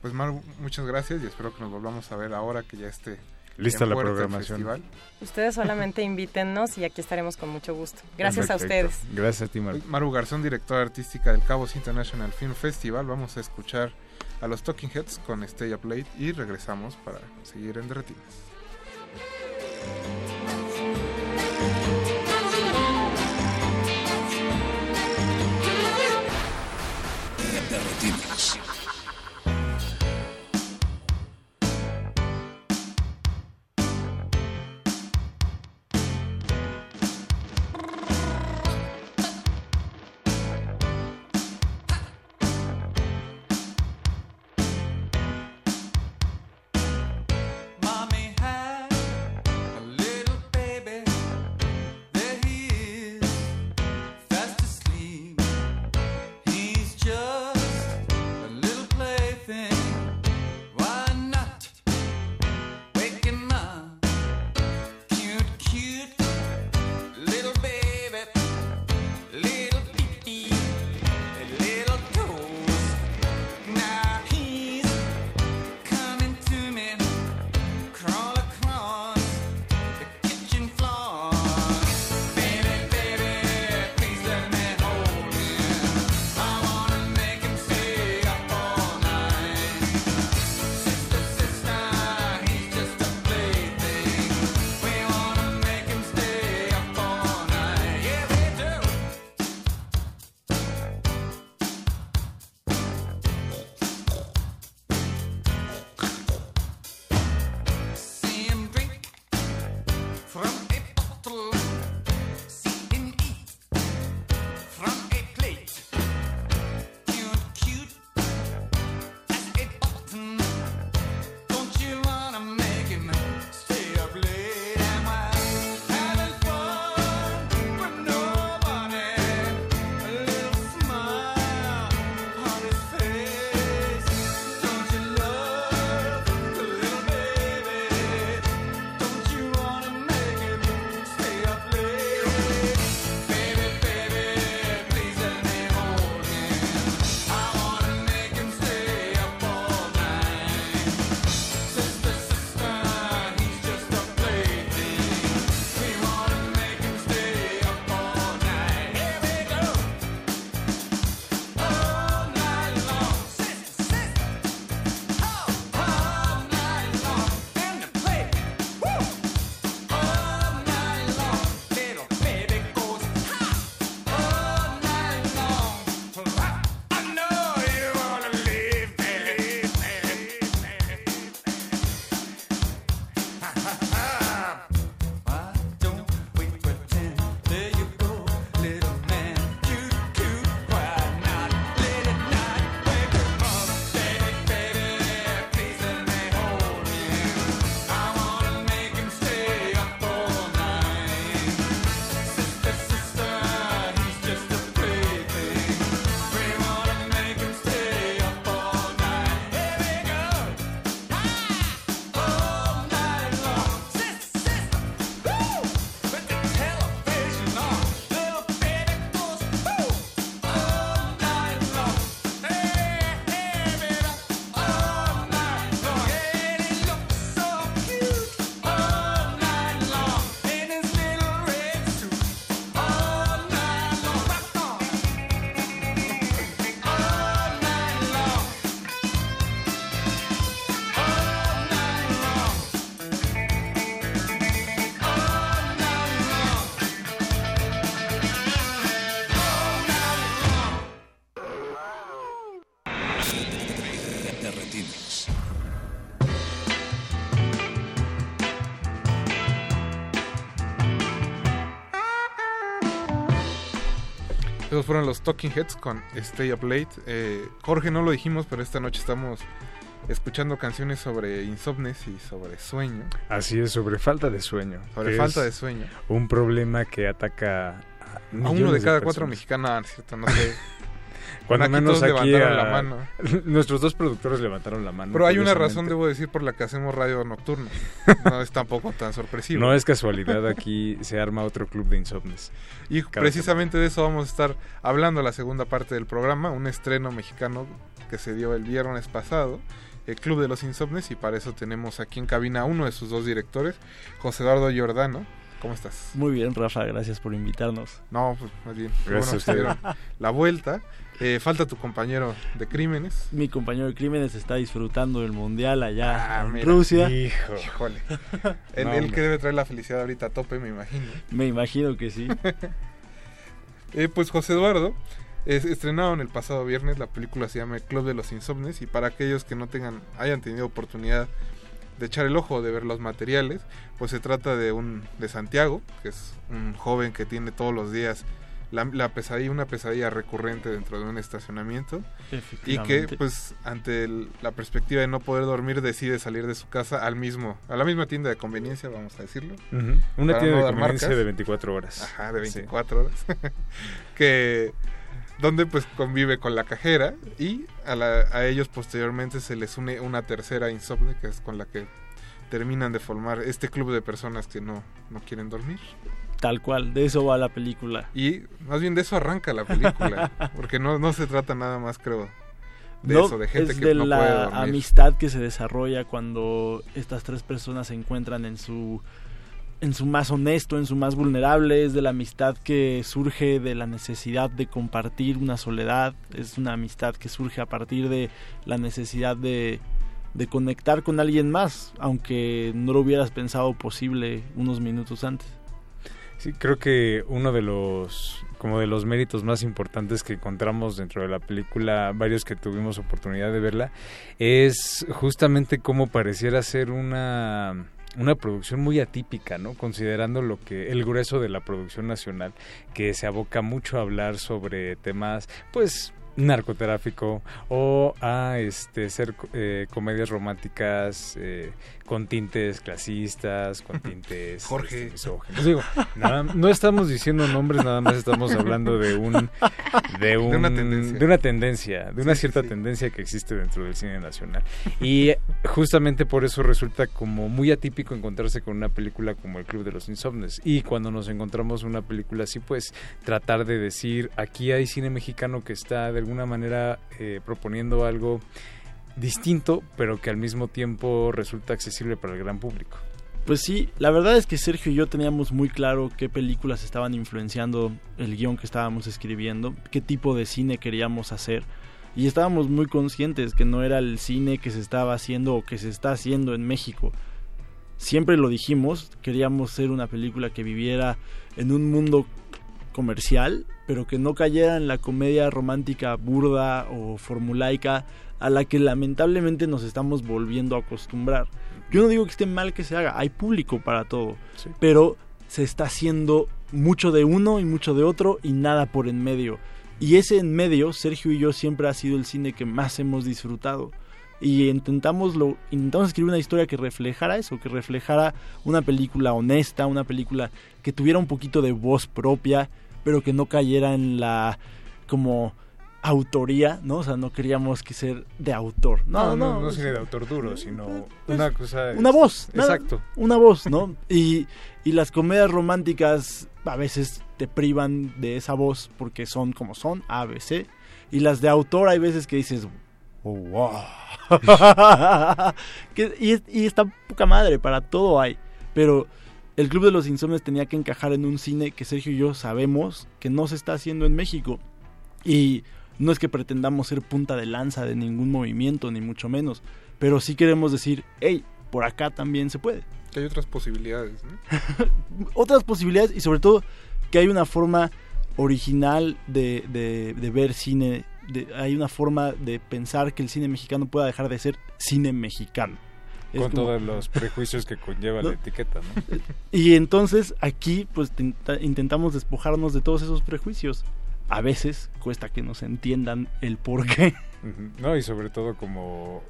Pues Maru, muchas gracias y espero que nos volvamos a ver ahora que ya esté Lista la programación. Ustedes solamente <laughs> invítennos y aquí estaremos con mucho gusto. Gracias a ustedes. Gracias a ti, Maru. Maru Garzón, directora artística del Cabos International Film Festival. Vamos a escuchar a los Talking Heads con Stay Up Late y regresamos para seguir en Derretinas. Derretinas. Esos fueron los Talking Heads con Stay Up Late. Eh, Jorge, no lo dijimos, pero esta noche estamos escuchando canciones sobre insomnes y sobre sueño. Así es, sobre falta de sueño. Sobre falta de sueño. Un problema que ataca a, A uno de cada cuatro mexicanos, cierto, no sé. <laughs> Cuando Aquí menos todos aquí levantaron a- la mano. <laughs> Nuestros dos productores levantaron la mano. Pero hay una razón, debo decir, por la que hacemos radio nocturno. <laughs> No es tampoco tan sorpresivo. No es casualidad, aquí se arma otro club de insomnes. Y precisamente de eso vamos a estar hablando en la segunda parte del programa, un estreno mexicano que se dio el viernes pasado, el Club de los Insomnes, y para eso tenemos aquí en cabina a uno de sus dos directores, José Eduardo Giordano. ¿Cómo estás? Muy bien, Rafa, gracias por invitarnos. No, pues más bien. Gracias bueno a la vuelta. Eh, falta tu compañero de crímenes. Mi compañero de crímenes está disfrutando del mundial allá Ah, en mira. Rusia. Híjole. <laughs> Él, No, que debe traer la felicidad ahorita a tope, me imagino. Me imagino que sí. <laughs> Eh, pues José Eduardo es, estrenaron el pasado viernes la película se llama El Club de los Insomnes y para aquellos que no tengan hayan tenido oportunidad de echar el ojo de ver los materiales pues se trata de un de Santiago que es un joven que tiene todos los días la, la pesadilla una pesadilla recurrente dentro de un estacionamiento y que pues ante el- la perspectiva de no poder dormir decide salir de su casa al mismo a la misma tienda de conveniencia vamos a decirlo. Una tienda no de conveniencia marcas. de 24 horas. Ajá, de Sí. 24 horas. <laughs> que donde pues convive con la cajera y a, la- a ellos posteriormente se les une una tercera insomne que es con la que terminan de formar este club de personas que no, no quieren dormir. Tal cual, de eso va la película. Y más bien de eso arranca la película, <laughs> porque no, no se trata nada más creo de No, eso, de gente es que de no la puede dormir. amistad que se desarrolla cuando estas tres personas se encuentran en su en su más honesto, en su más vulnerable, es de la amistad que surge de la necesidad de compartir una soledad, es una amistad que surge a partir de la necesidad de, de conectar con alguien más, aunque no lo hubieras pensado posible unos minutos antes. Sí, creo que uno de los como de los méritos más importantes que encontramos dentro de la película, varios que tuvimos oportunidad de verla, es justamente cómo pareciera ser una una producción muy atípica, ¿no? Considerando lo que el grueso de la producción nacional que se aboca mucho a hablar sobre temas, pues narcotráfico o a este ser eh, comedias románticas eh, con tintes clasistas, con <laughs> tintes Jorge. este. Digo, nada- no estamos diciendo nombres, nada más estamos hablando de un de, un- una tendencia. de una tendencia, de una Sí, cierta sí. tendencia que existe dentro del cine nacional. Y justamente por eso resulta como muy atípico encontrarse con una película como El Club de los Insomnes. Y cuando nos encontramos una película así, pues tratar de decir, aquí hay cine mexicano que está de alguna manera eh, proponiendo algo distinto, pero que al mismo tiempo resulta accesible para el gran público. Pues sí, la verdad es que Sergio y yo teníamos muy claro qué películas estaban influenciando el guion que estábamos escribiendo, qué tipo de cine queríamos hacer. Y estábamos muy conscientes que no era el cine que se estaba haciendo o que se está haciendo en México. Siempre lo dijimos, queríamos ser una película que viviera en un mundo comercial, pero que no cayera en la comedia romántica burda o formulaica a la que lamentablemente nos estamos volviendo a acostumbrar. Yo no digo que esté mal que se haga, hay público para todo, pero se está haciendo mucho de uno y mucho de otro y nada por en medio. Y ese en medio, Sergio y yo siempre ha sido el cine que más hemos disfrutado. Y intentamos, lo, intentamos escribir una historia que reflejara eso, que reflejara una película honesta, una película que tuviera un poquito de voz propia, pero que no cayera en la como autoría, ¿no? O sea, no queríamos que ser de autor. No, no, no, o cine sea, de autor duro, sino una cosa... una voz. nada, Exacto. Una voz, ¿no? Y, y las comedias románticas a veces te privan de esa voz porque son como son, A, B, C. Y las de autor hay veces que dices, oh, wow. <laughs> Que- y, y está poca madre, para todo hay. Pero el Club de los Insomnes tenía que encajar en un cine que Sergio y yo sabemos que no se está haciendo en México. Y no es que pretendamos ser punta de lanza de ningún movimiento, ni mucho menos. Pero sí queremos decir, hey, por acá también se puede. Que hay otras posibilidades, ¿no? <laughs> Otras posibilidades y sobre todo que hay una forma original de, de- de ver cine de- hay una forma de pensar que el cine mexicano pueda dejar de ser cine mexicano. Es Con como- todos los prejuicios que conlleva <laughs> ¿No? la etiqueta, ¿no? Y entonces aquí pues tenta- intentamos despojarnos de todos esos prejuicios. A veces cuesta que nos entiendan el por qué. No, y sobre todo como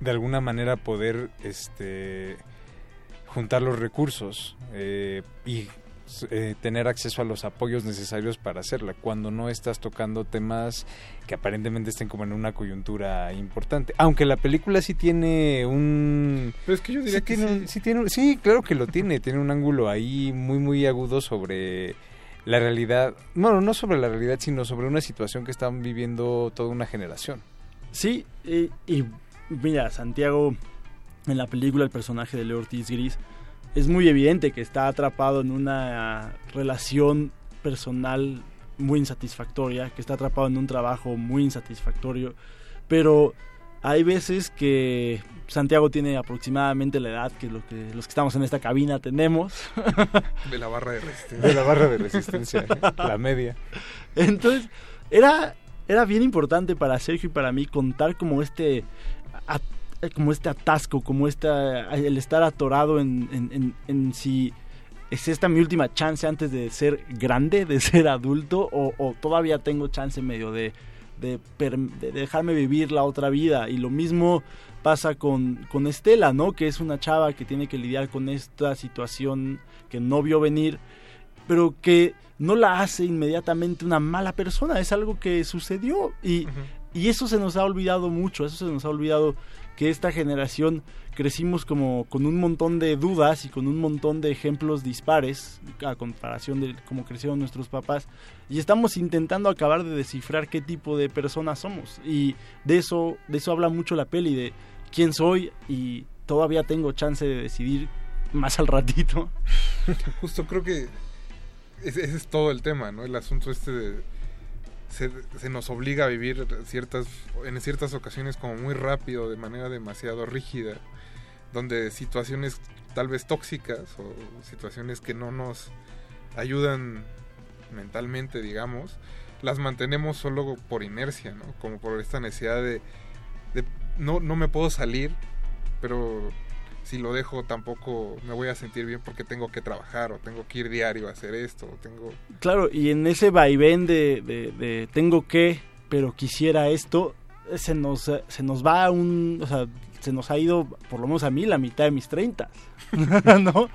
de alguna manera poder este juntar los recursos eh, y eh, tener acceso a los apoyos necesarios para hacerla cuando no estás tocando temas que aparentemente estén como en una coyuntura importante. Aunque la película sí tiene un Pero es que yo diría sí que tiene, sí. claro que lo tiene tiene un ángulo ahí muy muy agudo sobre la realidad bueno no sobre la realidad sino sobre una situación que están viviendo toda una generación. Sí, y, y mira, Santiago, en la película, el personaje de Leo Ortiz Gris, es muy evidente que está atrapado en una relación personal muy insatisfactoria, que está atrapado en un trabajo muy insatisfactorio, pero hay veces que Santiago tiene aproximadamente la edad que, lo que los que estamos en esta cabina tenemos. <laughs> De la barra de resistencia. De la barra de resistencia, la media. Entonces, era, era bien importante para Sergio y para mí contar como este como este atasco, como esta, el estar atorado en, en, en- en si es esta mi última chance antes de ser grande, de <laughs> ser adulto, o, o todavía tengo chance medio de, de, per- de dejarme vivir la otra vida. Y lo mismo pasa con, con Estela, ¿no? Que es una chava que tiene que lidiar con esta situación que no vio venir pero que no la hace inmediatamente una mala persona, es algo que sucedió y, y eso se nos ha olvidado mucho, eso se nos ha olvidado que esta generación crecimos como con un montón de dudas y con un montón de ejemplos dispares a comparación de cómo crecieron nuestros papás y estamos intentando acabar de descifrar qué tipo de personas somos y de eso de eso habla mucho la peli de quién soy y todavía tengo chance de decidir más al ratito. <laughs> Justo creo que ese, es todo el tema, ¿no? El asunto este de... Se, nos obliga a vivir ciertas, en ciertas ocasiones como muy rápido, de manera demasiado rígida, donde situaciones tal vez tóxicas o situaciones que no nos ayudan mentalmente, digamos, las mantenemos solo por inercia. Como por esta necesidad de, de no, no me puedo salir, pero si lo dejo tampoco me voy a sentir bien porque tengo que trabajar o tengo que ir diario a hacer esto tengo Claro, y en ese vaivén de, de, de tengo que, pero quisiera esto, eh, se nos, eh, se nos va un, o sea, se nos ha ido, por lo menos a mí, la mitad de mis 30, <laughs> ¿no?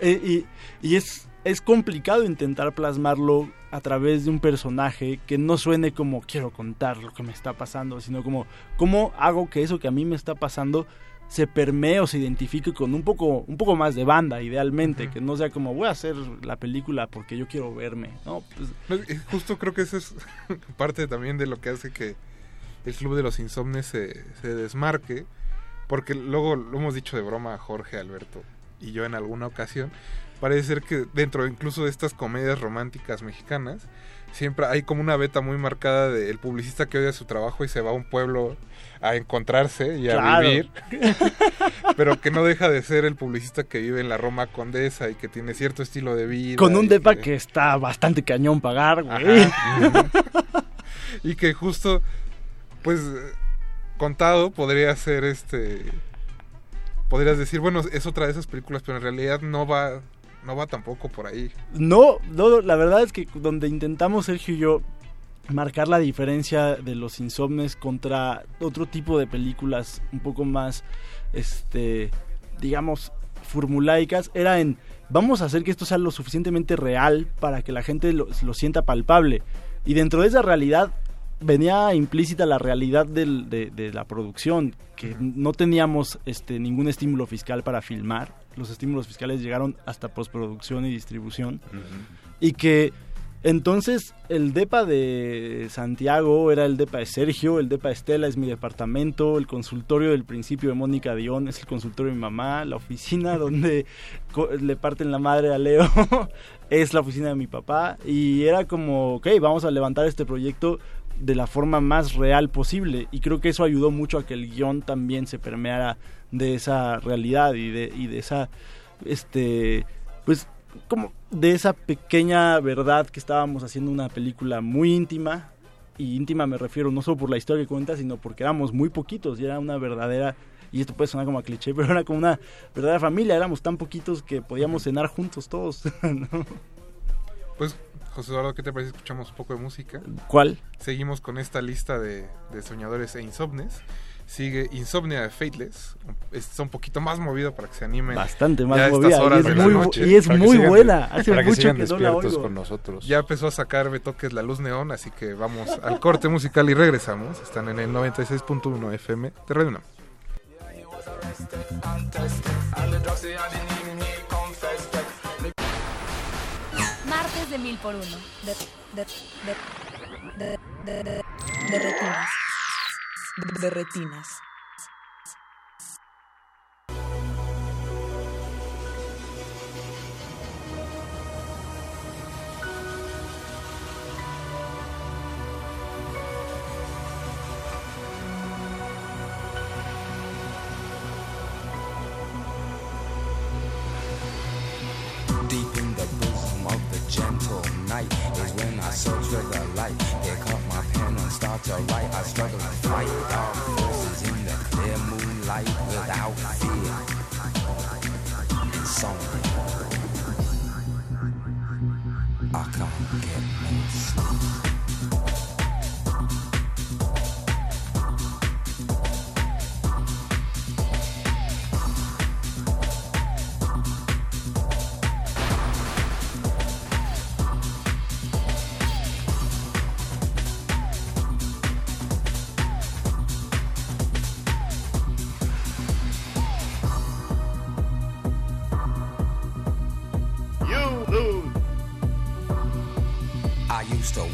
Eh, y, y es, es complicado intentar plasmarlo a través de un personaje que no suene como quiero contar lo que me está pasando, sino como cómo hago que eso que a mí me está pasando se permee o se identifique con un poco un poco más de banda idealmente que no sea como voy a hacer la película porque yo quiero verme no pues justo creo que eso es <laughs> parte también de lo que hace que el Club de los Insomnes se, se desmarque, porque luego lo hemos dicho de broma a Jorge, Alberto y yo en alguna ocasión, parece ser que dentro incluso de estas comedias románticas mexicanas, siempre hay como una beta muy marcada del publicista que odia su trabajo y se va a un pueblo a encontrarse y a Claro. vivir, <laughs> pero que no deja de ser el publicista que vive en la Roma Condesa y que tiene cierto estilo de vida. con un depa que- que está bastante cañón pagar güey Ajá. <laughs> y que justo, pues, contado podría ser este. Podrías decir, bueno, es otra de esas películas, pero en realidad no va, no va tampoco por ahí. No, no, la verdad es que donde intentamos Sergio y yo marcar la diferencia de los insomnes contra otro tipo de películas un poco más, este, digamos, formulaicas, era en vamos a hacer que esto sea lo suficientemente real para que la gente lo, lo sienta palpable. Y dentro de esa realidad venía implícita la realidad del- de, de la producción, que no teníamos este, ningún estímulo fiscal para filmar. Los estímulos fiscales llegaron hasta postproducción y distribución. Y que entonces el DEPA de Santiago era el DEPA de Sergio, el DEPA de Estela es mi departamento, el consultorio del principio de Mónica Dion es el consultorio de mi mamá, la oficina <laughs> donde le parten la madre a Leo <laughs> es la oficina de mi papá. Y era como, ok, vamos a levantar este proyecto de la forma más real posible. Y creo que eso ayudó mucho a que el guion también se permeara de esa realidad y de, y de esa, este, pues como de esa pequeña verdad que estábamos haciendo una película muy íntima y íntima me refiero no solo por la historia que cuenta, sino porque éramos muy poquitos y era una verdadera, y esto puede sonar como a cliché, <laughs> pero era como una verdadera familia, éramos tan poquitos que podíamos cenar juntos todos. <laughs> ¿no? Pues, José Eduardo, ¿qué te parece? Escuchamos un poco de música. ¿Cuál? Seguimos con esta lista de, de soñadores e insomnes. Sigue Insomnia de Fateless. Está un poquito más movido para que se animen. Bastante más ya a estas movida, y horas es de la muy- noche. y es Para que muy sigan- buena. Hace Para que mucho sigan que no la despiertos oigo. con nosotros. Ya empezó a sacar Betoques la luz neón, así que vamos al corte musical y regresamos. Están en el 96.1 FM de Radio UNAM. Martes de mil por uno. De, de, de, de, de, de, de retinas. De retinas. Deep in the bosom of the gentle night is when I search for the light. Pick up start to write. I struggle to fight dark forces in the clear moonlight without fear. I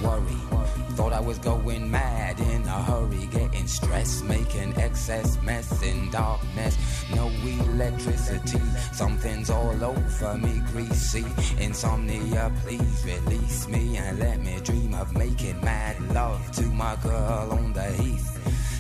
worry. Thought I was going mad in a hurry, getting stressed, making excess mess in darkness. No electricity, something's all over me, greasy. Insomnia, please release me and let me dream of making mad love to my girl on the heath.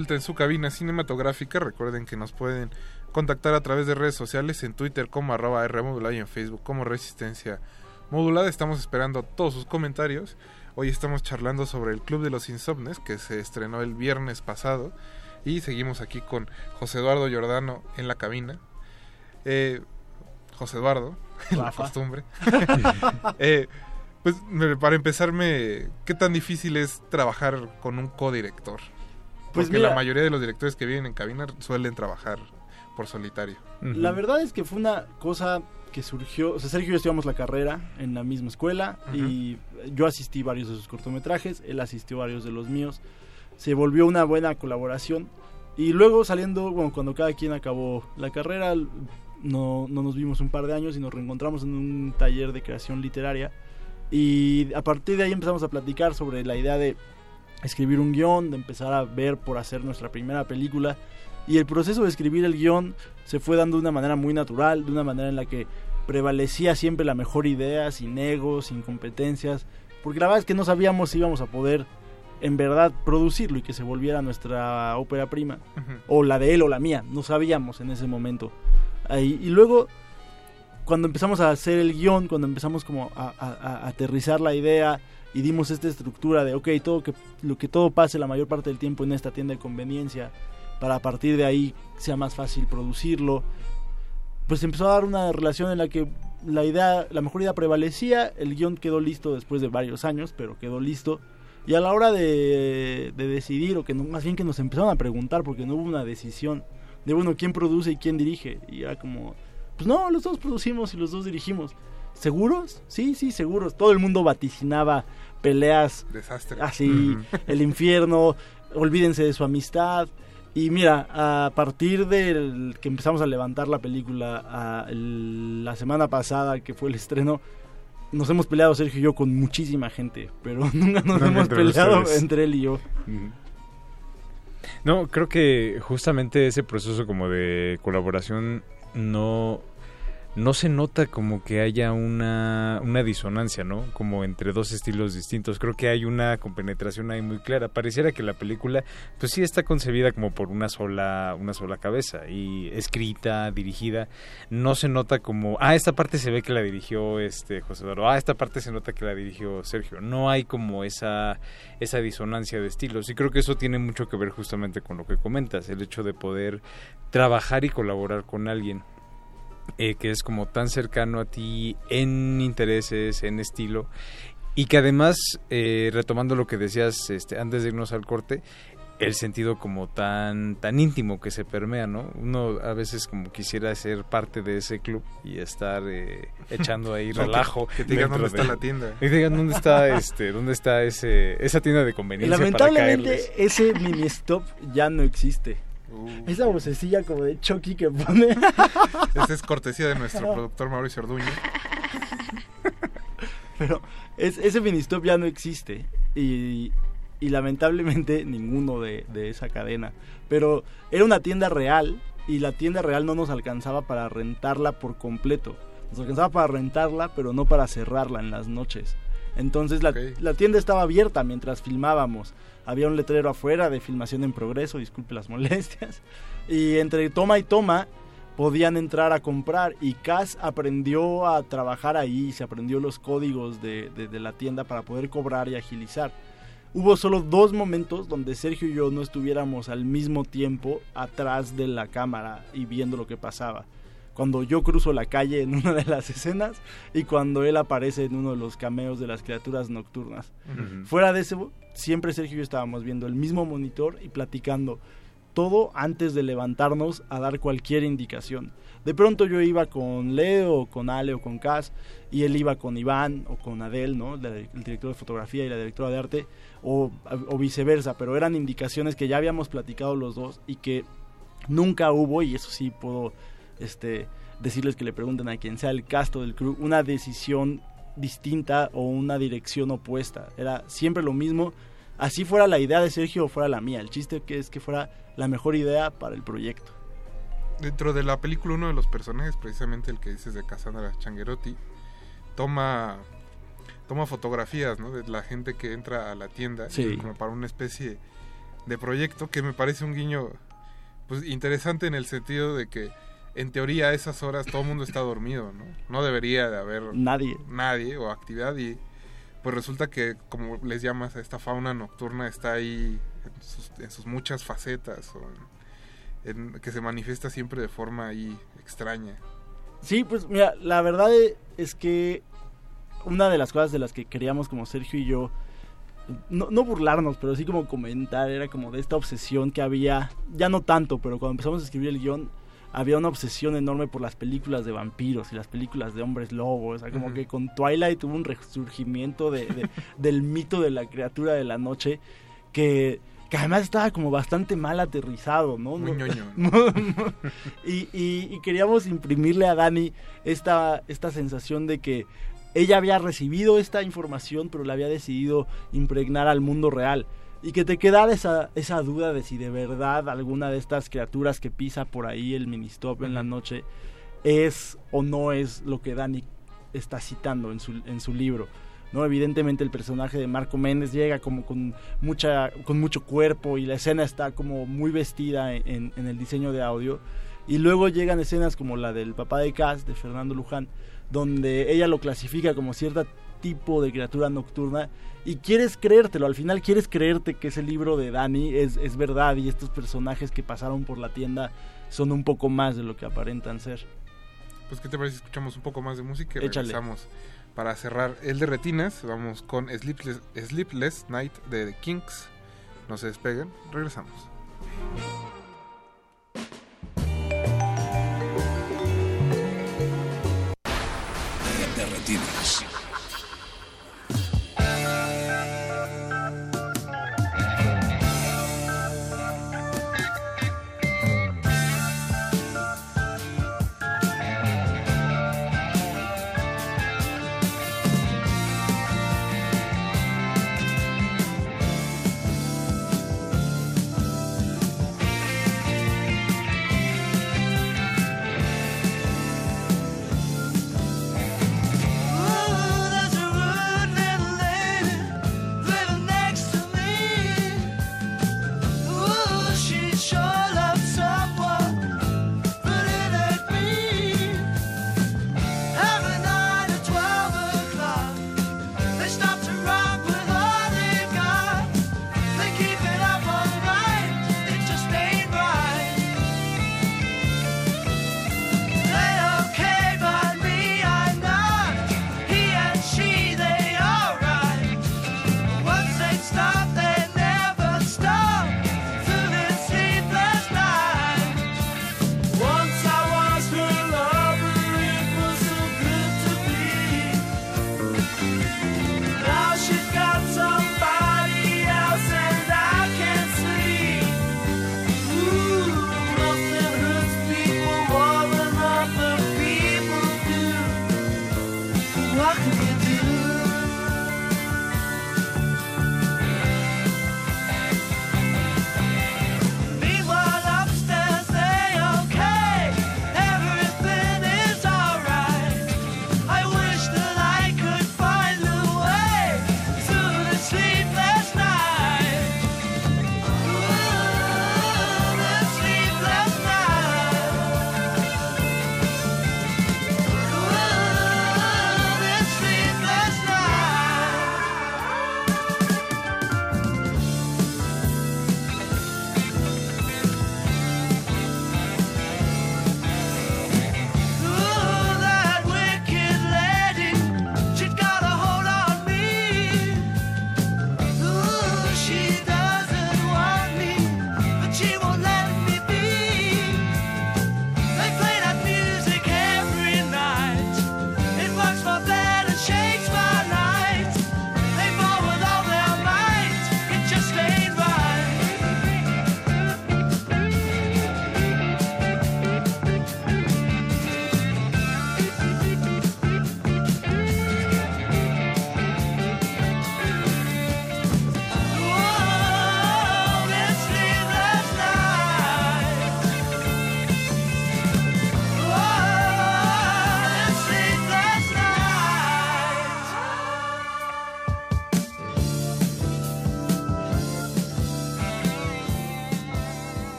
Vuelta en su cabina cinematográfica. Recuerden que nos pueden contactar a través de redes sociales en Twitter como arroba R modulada y en Facebook como Resistencia Modulada. Estamos esperando todos sus comentarios. Hoy estamos charlando sobre el Club de los Insomnes que se estrenó el viernes pasado. Y seguimos aquí con José Eduardo Giordano en la cabina. Eh, José Eduardo, <laughs> la costumbre. <laughs> <laughs> Eh, pues para empezarme, ¿qué tan difícil es trabajar con un codirector? Pues Porque mira- la mayoría de los directores que vienen en cabina suelen trabajar por solitario. La verdad es que fue una cosa que surgió, o sea, Sergio y yo estudiamos la carrera en la misma escuela y yo asistí varios de sus cortometrajes, él asistió varios de los míos, se volvió una buena colaboración y luego saliendo, bueno, cuando cada quien acabó la carrera, no, no nos vimos un par de años y nos reencontramos en un taller de creación literaria. Y a partir de ahí empezamos a platicar sobre la idea de escribir un guion, de empezar a ver por hacer nuestra primera película. Y el proceso de escribir el guion se fue dando de una manera muy natural, de una manera en la que prevalecía siempre la mejor idea, sin egos, sin competencias, porque la verdad es que no sabíamos si íbamos a poder en verdad producirlo y que se volviera nuestra ópera prima, o la de él o la mía, no sabíamos en ese momento. Ahí, y luego cuando empezamos a hacer el guion, cuando empezamos como a, aterrizar la idea y dimos esta estructura de, ok, todo que, lo que todo pase la mayor parte del tiempo en esta tienda de conveniencia, para a partir de ahí sea más fácil producirlo, pues empezó a dar una relación en la que la idea, la mejor idea prevalecía, el guion quedó listo después de varios años, pero quedó listo. Y a la hora de, decidir, o que más bien que nos empezaron a preguntar, porque no hubo una decisión de, bueno, quién produce y quién dirige. Y era como, pues no, los dos producimos y los dos dirigimos. ¿Seguros? Sí, sí, seguros. Todo el mundo vaticinaba peleas. Desastre. Así, el infierno, olvídense de su amistad. Y mira, a partir del que empezamos a levantar la película la semana pasada, que fue el estreno, nos hemos peleado Sergio y yo con muchísima gente, pero <laughs> nunca nos hemos peleado entre él y yo. No, creo que justamente ese proceso como de colaboración no no se nota como que haya una, una disonancia, ¿no? Como entre dos estilos distintos. Creo que hay una compenetración ahí muy clara. Pareciera que la película, pues sí está concebida como por una sola, una sola cabeza y escrita, dirigida. No se nota como, ah, esta parte se ve que la dirigió este José Eduardo, ah, esta parte se nota que la dirigió Sergio. No hay como esa, esa disonancia de estilos. Y creo que eso tiene mucho que ver justamente con lo que comentas, el hecho de poder trabajar y colaborar con alguien. Eh, que es como tan cercano a ti en intereses, en estilo, y que además, eh, retomando lo que decías este, antes de irnos al corte, el sentido como tan tan íntimo que se permea, ¿no? Uno a veces como quisiera ser parte de ese club y estar eh, echando ahí <laughs> relajo. que, te digan dónde está la tienda. Que digan dónde está este, dónde está ese esa tienda de conveniencia Lamentablemente ese mini stop ya no existe. Esa vocecilla como de Chucky que pone. <laughs> Esa es cortesía de nuestro productor Mauricio Orduño. <laughs> Pero ese ministop ya no existe. Y, lamentablemente ninguno de, esa cadena. Pero era una tienda real y la tienda real no nos alcanzaba para rentarla por completo. Nos alcanzaba para rentarla, pero no para cerrarla en las noches. Entonces la tienda estaba abierta mientras filmábamos había un letrero afuera de filmación en progreso, disculpe las molestias, <laughs> y entre toma y toma podían entrar a comprar y Cas aprendió a trabajar ahí, se aprendió los códigos de, de, la tienda para poder cobrar y agilizar. Hubo solo dos momentos donde Sergio y yo no estuviéramos al mismo tiempo atrás de la cámara y viendo lo que pasaba cuando yo cruzo la calle en una de las <laughs> escenas y cuando él aparece en uno de los cameos de las criaturas nocturnas. Fuera de ese, siempre Sergio y yo estábamos viendo el mismo monitor y platicando todo antes de levantarnos a dar cualquier indicación. De pronto yo iba con Leo, o con Ale o con Cas, y él iba con Iván o con Adel, ¿no? el director de fotografía y la directora de arte, o, o viceversa, pero eran indicaciones que ya habíamos platicado los dos y que nunca hubo, y eso sí puedo este, decirles que le pregunten a quien sea el casto del crew una decisión distinta o una dirección opuesta. Era siempre lo mismo. Así fuera la idea de Sergio o fuera la mía. El chiste que es que fuera la mejor idea para el proyecto. Dentro de la película, uno de los personajes, precisamente el que dices de Cassandra Changuerotti, toma toma fotografías ¿no? de la gente que entra a la tienda como para una especie de proyecto que me parece un guiño pues interesante en el sentido de que en teoría a esas horas todo el mundo está dormido, ¿no? No debería de haber nadie. Nadie o actividad y pues resulta que como les llamas a esta fauna nocturna está ahí en sus, muchas facetas o que se manifiesta siempre de forma ahí extraña. Sí, pues mira, la verdad es que una de las cosas de las que queríamos como Sergio y yo no, no, burlarnos, pero sí como comentar, era como de esta obsesión que había, ya no tanto, pero cuando empezamos a escribir el guion, había una obsesión enorme por las películas de vampiros y las películas de hombres lobos. O sea, como que con Twilight hubo un resurgimiento de, de, <laughs> del mito de la criatura de la noche que, que además estaba como bastante mal aterrizado, ¿no? Muy No- ñoño. <laughs> y, y- y queríamos imprimirle a Dani esta, esta sensación de que ella había recibido esta información, pero la había decidido impregnar al mundo real. Y que te quedara esa, esa duda de si de verdad alguna de estas criaturas que pisa por ahí el ministop en la noche es o no es lo que Dani está citando en su, en su libro. ¿no? Evidentemente el personaje de Marco Méndez llega como con, mucha, con mucho cuerpo y la escena está como muy vestida en, en el diseño de audio. Y luego llegan escenas como la del papá de Cass, de Fernando Luján, donde ella lo clasifica como cierto tipo de criatura nocturna y quieres creértelo, al final quieres creerte que ese libro de Dani es, es verdad y estos personajes que pasaron por la tienda son un poco más de lo que aparentan ser. Pues, ¿qué te parece si escuchamos un poco más de música y Échale. regresamos? Para cerrar el de Retinas, vamos con Sleepless, Sleepless Night de The Kinks. No se despeguen, regresamos. De retinas.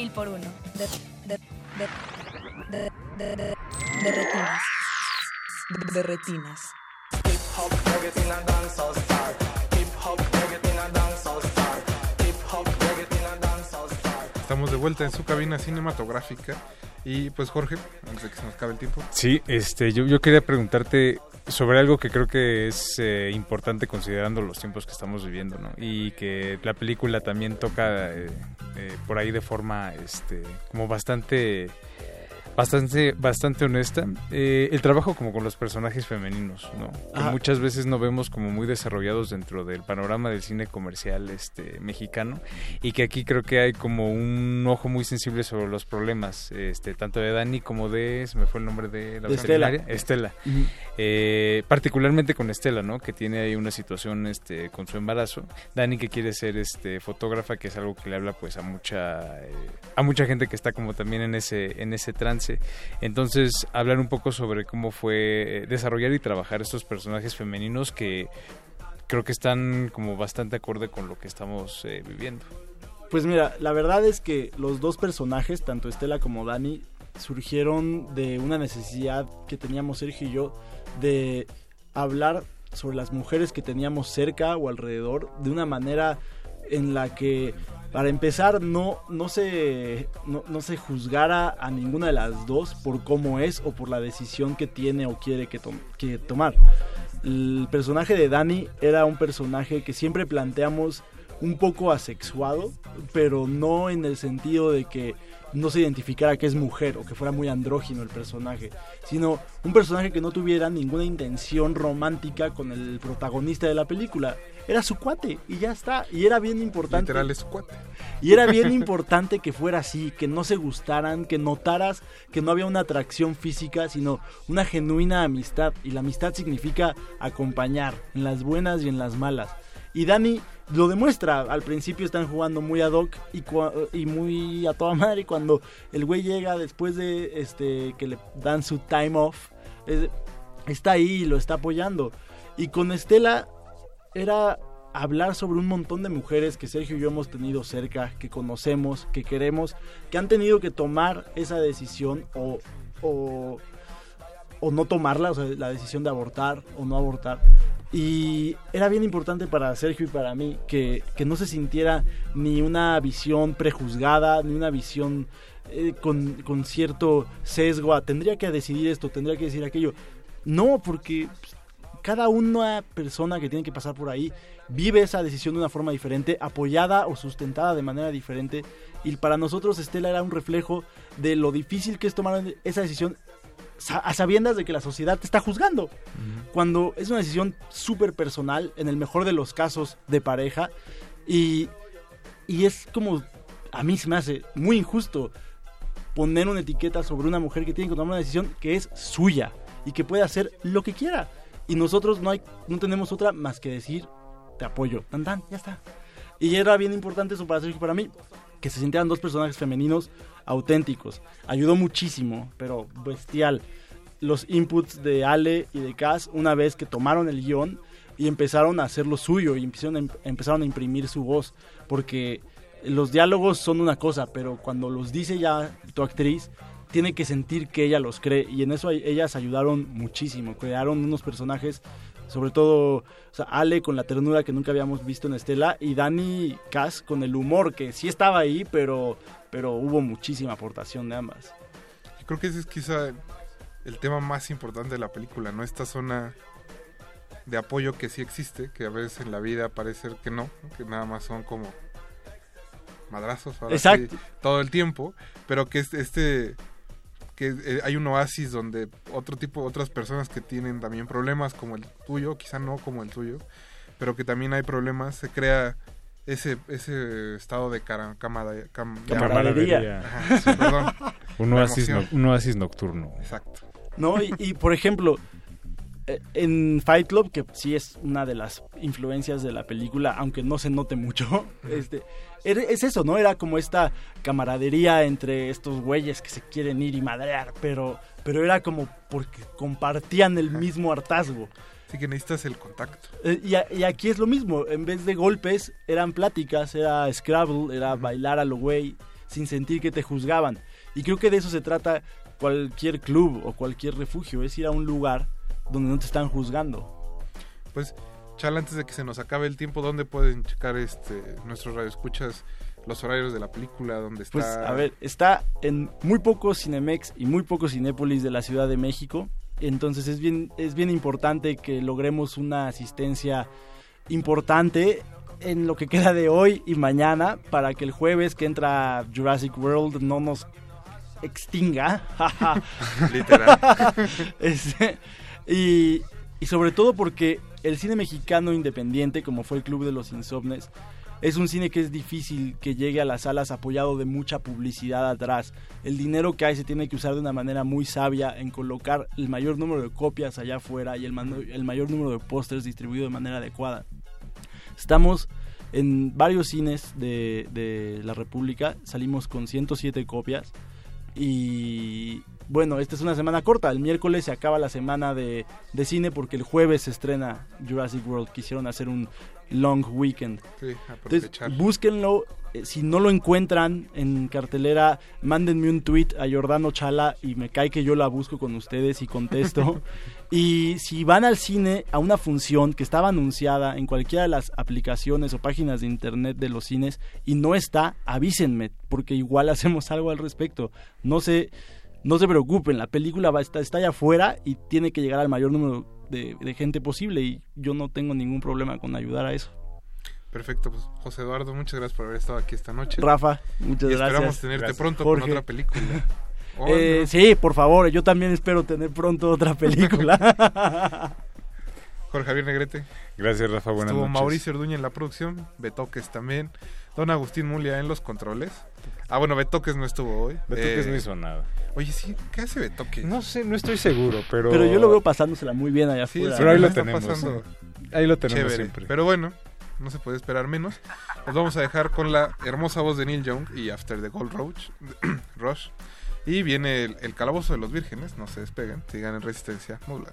Mil por uno. De, de, de, de, de, de, de retinas. De retinas. estamos de vuelta en su cabina cinematográfica. Y pues Jorge, antes de que se nos acabe el tiempo. Sí, este, yo, yo quería preguntarte sobre algo que creo que es eh, importante considerando los tiempos que estamos viviendo, ¿no? Y que la película también toca eh, eh, por ahí de forma, este, como bastante bastante bastante honesta. Eh, el trabajo como con los personajes femeninos no que Ajá. muchas veces no vemos como muy desarrollados dentro del panorama del cine comercial este mexicano. Y que aquí creo que hay como un ojo muy sensible sobre los problemas este tanto de Dani como de se me fue el nombre de la De Estela. Estela. Ujú. Eh, particularmente con Estela no que tiene ahí una situación este con su embarazo. Dani que quiere ser este fotógrafa que es algo que le habla pues a mucha eh, a mucha gente que está como también en ese en ese trance entonces hablar un poco sobre cómo fue eh, desarrollar y trabajar estos personajes femeninos que creo que están como bastante acorde con lo que estamos eh, viviendo. Pues mira, la verdad es que los dos personajes, tanto Estela como Dani, surgieron de una necesidad que teníamos Sergio y yo de hablar sobre las mujeres que teníamos cerca o alrededor de una manera en la que para empezar no, no, se, no, no se juzgara a ninguna de las dos por cómo es o por la decisión que tiene o quiere que, tom- que tomar. El personaje de Dani era un personaje que siempre planteamos un poco asexuado, pero no en el sentido de que no se identificara que es mujer o que fuera muy andrógino el personaje, sino un personaje que no tuviera ninguna intención romántica con el protagonista de la película. Era su cuate y ya está. Y era bien importante. Literal es su cuate. Y era bien importante que fuera así, que no se gustaran, que notaras que no había una atracción física, sino una genuina amistad. Y la amistad significa acompañar, en las buenas y en las malas. Y Dani lo demuestra. Al principio están jugando muy ad hoc y, y muy a toda madre. Y cuando el güey llega después de este que le dan su time off, es- está ahí y lo está apoyando. Y con Estela era hablar sobre un montón de mujeres que Sergio y yo hemos tenido cerca, que conocemos, que queremos, que han tenido que tomar esa decisión o, o, o no tomarla, o sea, la decisión de abortar o no abortar. Y era bien importante para Sergio y para mí que, que no se sintiera ni una visión prejuzgada, ni una visión eh, con, con cierto sesgo a tendría que decidir esto, tendría que decir aquello. No, porque pues, cada una persona que tiene que pasar por ahí vive esa decisión de una forma diferente, apoyada o sustentada de manera diferente. Y para nosotros Estela era un reflejo de lo difícil que es tomar esa decisión a sabiendas de que la sociedad te está juzgando. Cuando es una decisión súper personal, en el mejor de los casos de pareja, y, y es como, a mí se me hace muy injusto poner una etiqueta sobre una mujer que tiene que tomar una decisión que es suya y que puede hacer lo que quiera. Y nosotros no, hay, no tenemos otra más que decir, te apoyo, tan tan, ya está. Y era bien importante eso para Sergio para mí, que se sintieran dos personajes femeninos auténticos. Ayudó muchísimo, pero bestial. Los inputs de Ale y de Cass una vez que tomaron el guion y empezaron a hacer lo suyo y empezaron a, empezaron a imprimir su voz. Porque los diálogos son una cosa, pero cuando los dice ya tu actriz, tiene que sentir que ella los cree. Y en eso ellas ayudaron muchísimo. Crearon unos personajes, sobre todo o sea, Ale con la ternura que nunca habíamos visto en Estela y Dani Cass con el humor que sí estaba ahí, pero, pero hubo muchísima aportación de ambas. Yo creo que ese es quizá el tema más importante de la película, ¿no? Esta zona de apoyo que sí existe, que a veces en la vida parece que no, que nada más son como madrazos ahora sí, todo el tiempo, pero que este, este que eh, hay un oasis donde otro tipo, otras personas que tienen también problemas como el tuyo, quizá no como el tuyo, pero que también hay problemas, se crea ese ese estado de cara, camada, cam- Camaradería. Ajá, sí, perdón. <laughs> un, oasis no- un oasis nocturno Exacto. ¿No? Y, y, por ejemplo, eh, en Fight Club, que sí es una de las influencias de la película, aunque no se note mucho, este, era- es eso, ¿no? Era como esta camaradería entre estos güeyes que se quieren ir y madrear, pero, pero era como porque compartían el mismo hartazgo. Así que necesitas el contacto. Eh, y, a- y aquí es lo mismo, en vez de golpes eran pláticas, era Scrabble, era bailar a lo güey, sin sentir que te juzgaban. Y creo que de eso se trata cualquier club o cualquier refugio, es ir a un lugar donde no te están juzgando. Pues, Chal, antes de que se nos acabe el tiempo, ¿dónde pueden checar este nuestros radioescuchas los horarios de la película, dónde está. Pues a ver, está en muy pocos Cinemex y muy pocos Cinépolis de la Ciudad de México. Entonces es bien, es bien importante que logremos una asistencia importante en lo que queda de hoy y mañana para que el jueves que entra Jurassic World no nos extinga. <laughs> Literal. <laughs> Este, y, y sobre todo porque el cine mexicano independiente, como fue el Club de los Insomnes, es un cine que es difícil que llegue a las salas apoyado de mucha publicidad atrás. El dinero que hay se tiene que usar de una manera muy sabia en colocar el mayor número de copias allá afuera y el, mayor número de pósters distribuido de manera adecuada. Estamos en varios cines de, de la República, salimos con 107 copias y bueno, esta es una semana corta, el miércoles se acaba la semana de, de cine porque el jueves se estrena Jurassic World, quisieron hacer un long weekend. Sí, Entonces, búsquenlo. eh, Si no lo encuentran en cartelera, mándenme un tweet a Jordano Chala y me cae que yo la busco con ustedes y contesto. <laughs> y si van al cine a una función que estaba anunciada en cualquiera de las aplicaciones o páginas de internet de los cines y no está, avísenme, porque igual <laughs> hacemos algo al respecto. No se, no se preocupen, la película va, está, está allá afuera y tiene que llegar al mayor número de, de gente posible y yo no tengo ningún problema con ayudar a eso. Perfecto, pues José Eduardo, muchas gracias por haber estado aquí esta noche. Rafa, muchas y gracias. esperamos tenerte Gracias. pronto Jorge. con otra película. <laughs> Oh, Eh, no. Sí, por favor, yo también espero tener pronto otra película. <laughs> Jorge Javier Negrete. Gracias, Rafa. Buenas Estuvo noches. Mauricio Orduña en la producción, Betoques también, Don Agustín Mulia en los controles. Ah, bueno, Betoques no estuvo hoy. Betoques Eh, no hizo nada. Oye, sí, ¿qué hace Betoques? No sé, no estoy seguro, pero... Pero yo lo veo pasándosela muy bien allá afuera. sí, Pero ahí lo tenemos. pasando Ahí lo tenemos chévere. siempre. Pero bueno, no se puede esperar menos. Nos vamos a dejar con la hermosa voz de Neil Young y After the Gold Roach, <clears throat> Rush. Y viene el, el calabozo de los vírgenes, no se despeguen, sigan en resistencia modular.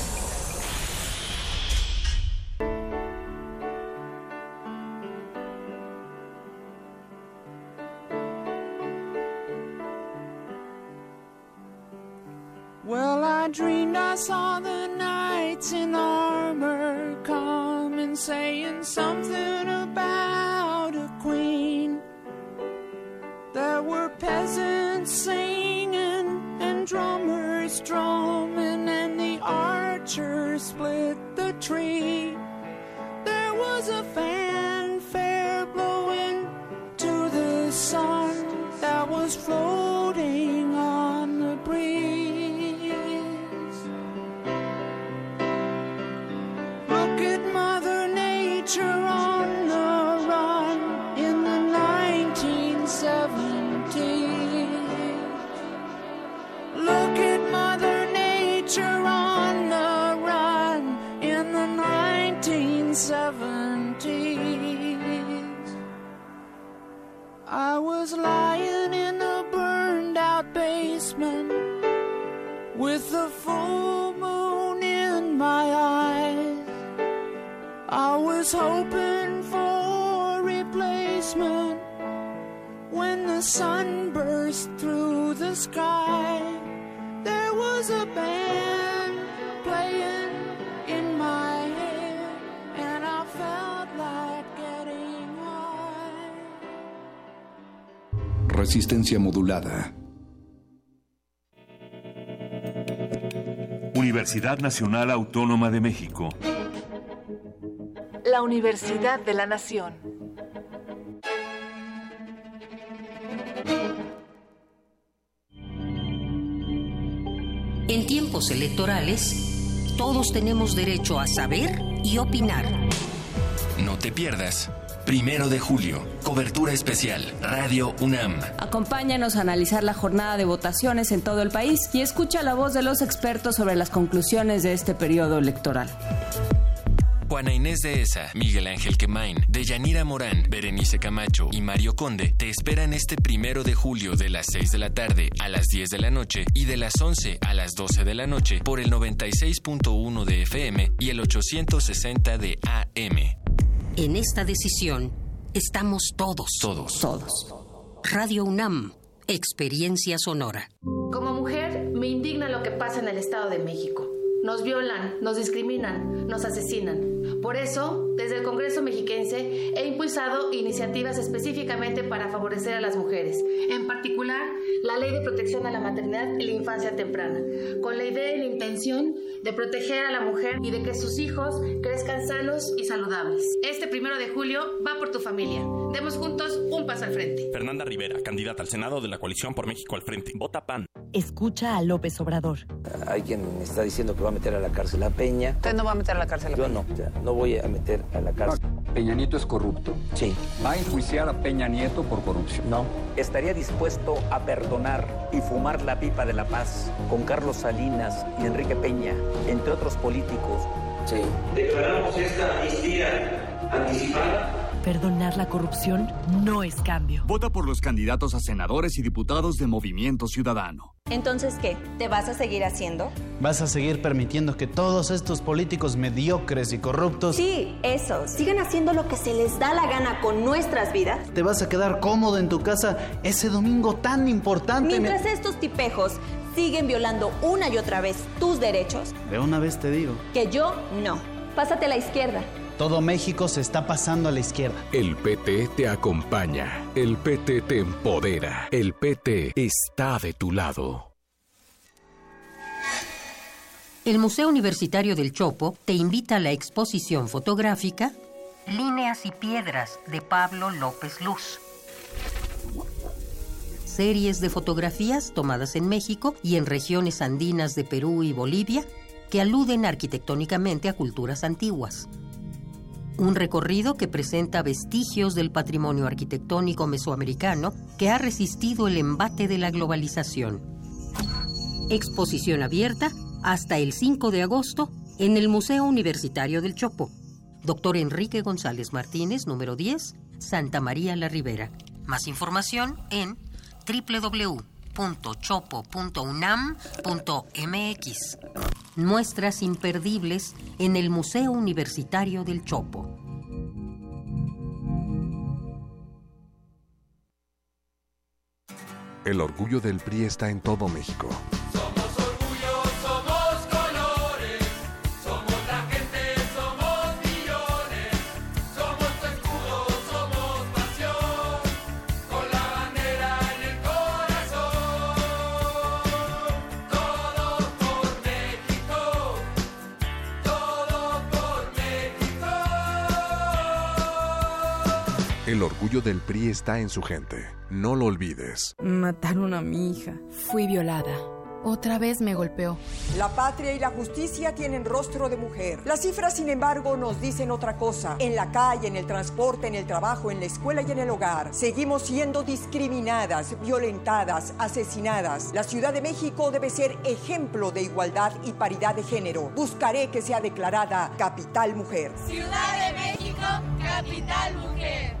I dreamed I saw the knights in armor coming, saying something about a queen. There were peasants singing and drummers drumming, and the archers split the tree. There was a fanfare blowing to the sun that was floating Nature on the run in the 1970s. Look at Mother Nature on the run in the 1970s. I was lying in a burned out basement with the full moon in my eyes. I was hoping for replacement when the sun burst through the sky. There was a band playing in my head, and I felt like getting high. Resistencia modulada. Universidad Nacional Autónoma de México. La Universidad de la Nación. En tiempos electorales, todos tenemos derecho a saber y opinar. No te pierdas. Primero de julio, cobertura especial, Radio UNAM. Acompáñanos a analizar la jornada de votaciones en todo el país y escucha la voz de los expertos sobre las conclusiones de este periodo electoral. Juana Inés de Esa, Miguel Ángel Quemain, Deyanira Morán, Berenice Camacho y Mario Conde te esperan este primero de julio de las 6 de la tarde a las 10 de la noche y de las 11 a las 12 de la noche por el 96.1 de FM y el 860 de AM. En esta decisión estamos todos. Todos. Todos. Radio UNAM, experiencia sonora. Como mujer, me indigna lo que pasa en el Estado de México. Nos violan, nos discriminan, nos asesinan. Por eso, desde el Congreso mexiquense, he impulsado iniciativas específicamente para favorecer a las mujeres. En particular, la Ley de Protección a la Maternidad y la Infancia Temprana, con la idea y la intención de proteger a la mujer y de que sus hijos crezcan sanos y saludables. Este primero de julio va por tu familia. Demos juntos un paso al frente. Fernanda Rivera, candidata al Senado de la coalición por México al frente. Vota PAN. Escucha a López Obrador. Hay quien está diciendo que va a meter a la cárcel a Peña. Usted no va a meter a la cárcel a Yo Peña. no, o sea, no voy a meter a la cárcel. Peña Nieto es corrupto. Sí. ¿Va a enjuiciar a Peña Nieto por corrupción? No. estaría dispuesto a perdonar y fumar la pipa de la paz con Carlos Salinas y Enrique Peña, entre otros políticos. Sí. Declaramos esta amnistía anticipada Perdonar la corrupción no es cambio. Vota por los candidatos a senadores y diputados de Movimiento Ciudadano. Entonces, ¿qué? ¿Te vas a seguir haciendo? ¿Vas a seguir permitiendo que todos estos políticos mediocres y corruptos... Sí, eso. Sigan haciendo lo que se les da la gana con nuestras vidas. ¿Te vas a quedar cómodo en tu casa ese domingo tan importante? Mientras estos tipejos siguen violando una y otra vez tus derechos, De una vez te digo, que yo no. Pásate a la izquierda. Todo México se está pasando a la izquierda. El PT te acompaña. El PT te empodera. El PT está de tu lado. El Museo Universitario del Chopo te invita a la exposición fotográfica Líneas y Piedras de Pablo López Luz. Series de fotografías tomadas en México y en regiones andinas de Perú y Bolivia que aluden arquitectónicamente a culturas antiguas. Un recorrido que presenta vestigios del patrimonio arquitectónico mesoamericano que ha resistido el embate de la globalización. Exposición abierta hasta el 5 de agosto en el Museo Universitario del Chopo. Doctor Enrique González Martínez, número 10, Santa María la Ribera. Más información en www.chopo.unam.mx. Muestras imperdibles en el Museo Universitario del Chopo. El orgullo del PRI está en todo México. El orgullo del PRI está en su gente. No lo olvides. Mataron a mi hija. Fui violada. Otra vez me golpeó. La patria y la justicia tienen rostro de mujer. Las cifras, sin embargo, nos dicen otra cosa. En la calle, en el transporte, en el trabajo, en la escuela y en el hogar, seguimos siendo discriminadas, violentadas, asesinadas. La Ciudad de México debe ser ejemplo de igualdad y paridad de género. Buscaré que sea declarada capital mujer. Ciudad de México, capital mujer.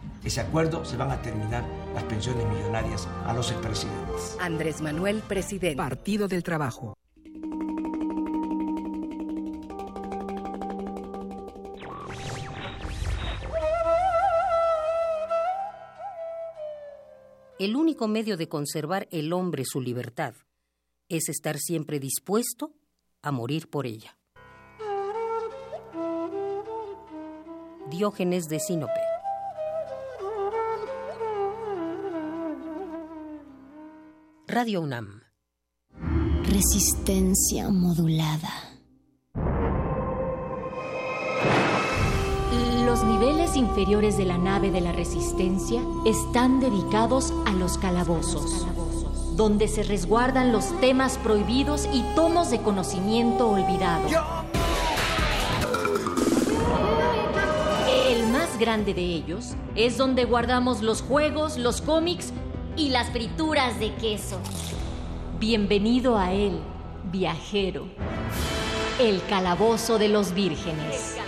Ese acuerdo se van a terminar las pensiones millonarias a los expresidentes. Andrés Manuel, presidente. Partido del Trabajo. El único medio de conservar el hombre su libertad es estar siempre dispuesto a morir por ella. Diógenes de Sinope. Radio UNAM. Resistencia modulada. Los niveles inferiores de la nave de la Resistencia están dedicados a los calabozos, donde se resguardan los temas prohibidos y tomos de conocimiento olvidado. El más grande de ellos es donde guardamos los juegos, los cómics y las frituras de queso. Bienvenido a él, viajero. El calabozo de los vírgenes.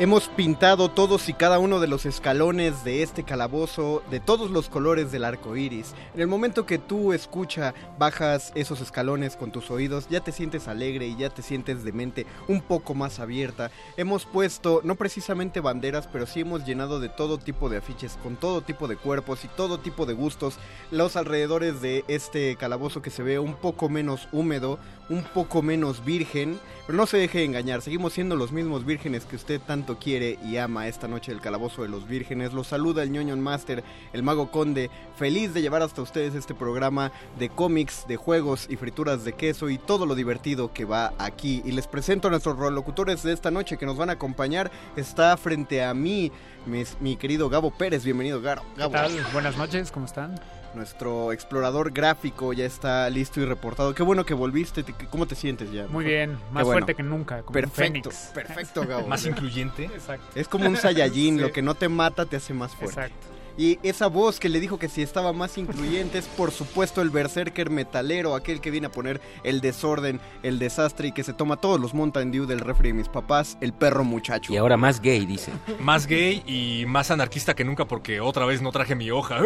Hemos pintado todos y cada uno de los escalones de este calabozo de todos los colores del arco iris. En el momento que tú escucha, bajas esos escalones con tus oídos, ya te sientes alegre y ya te sientes de mente un poco más abierta. Hemos puesto, no precisamente banderas, pero sí hemos llenado de todo tipo de afiches, con todo tipo de cuerpos y todo tipo de gustos, los alrededores de este calabozo que se ve un poco menos húmedo, un poco menos virgen. Pero no se deje engañar, seguimos siendo los mismos vírgenes que usted tanto quiere y ama esta noche del Calabozo de los Vírgenes. Los saluda el ñoño Master, el Mago Conde, feliz de llevar hasta ustedes este programa de cómics, de juegos y frituras de queso y todo lo divertido que va aquí. Y les presento a nuestros locutores de esta noche que nos van a acompañar. Está frente a mí mi, querido Gabo Pérez, bienvenido Gabo. ¿Qué tal? Buenas noches, ¿cómo están? Nuestro explorador gráfico ya está listo y reportado. Qué bueno que volviste. te- ¿Cómo te sientes ya? Muy bien, más bueno. fuerte que nunca. Como Perfecto, perfecto, Gabo. Más incluyente. Exacto. Es como un Saiyajin, <laughs> Sí. lo que no te mata te hace más fuerte. Exacto. Y esa voz que le dijo que si estaba más incluyente es por supuesto el berserker metalero, aquel que viene a poner el desorden, el desastre y que se toma todos los Mountain Dew del refri de mis papás, el perro muchacho. Y ahora más gay, dice. Más gay y más anarquista que nunca porque otra vez no traje mi hoja.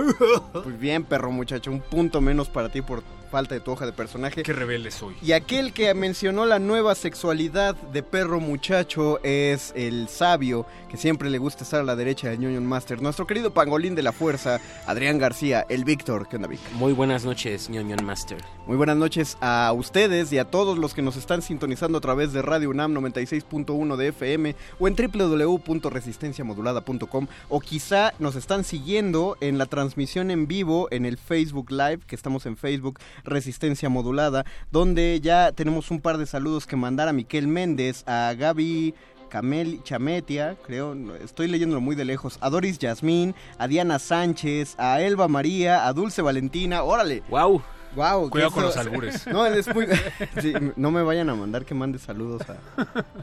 Pues bien, perro muchacho, un punto menos para ti por falta de tu hoja de personaje. Qué rebelde soy. Y aquel que mencionó la nueva sexualidad de perro muchacho es el sabio, que siempre le gusta estar a la derecha del Union Master, nuestro querido pangolín de la fuerza, Adrián García, el Víctor. ¿Qué onda, Vic? Muy buenas noches, ñoñón Master. Muy buenas noches a ustedes y a todos los que nos están sintonizando a través de Radio UNAM 96.1 de FM o en www.resistenciamodulada.com o quizá nos están siguiendo en la transmisión en vivo en el Facebook Live, que estamos en Facebook Resistencia Modulada, donde ya tenemos un par de saludos que mandar a Miquel Méndez, a Gaby Camel Chametia, creo, no, estoy leyéndolo muy de lejos, a Doris Yasmín, a Diana Sánchez, a Elba María, a Dulce Valentina, órale. Wow. Wow, Cuidado con los albures. <laughs> No, es muy- <laughs> sí, no me vayan a mandar que mande saludos a,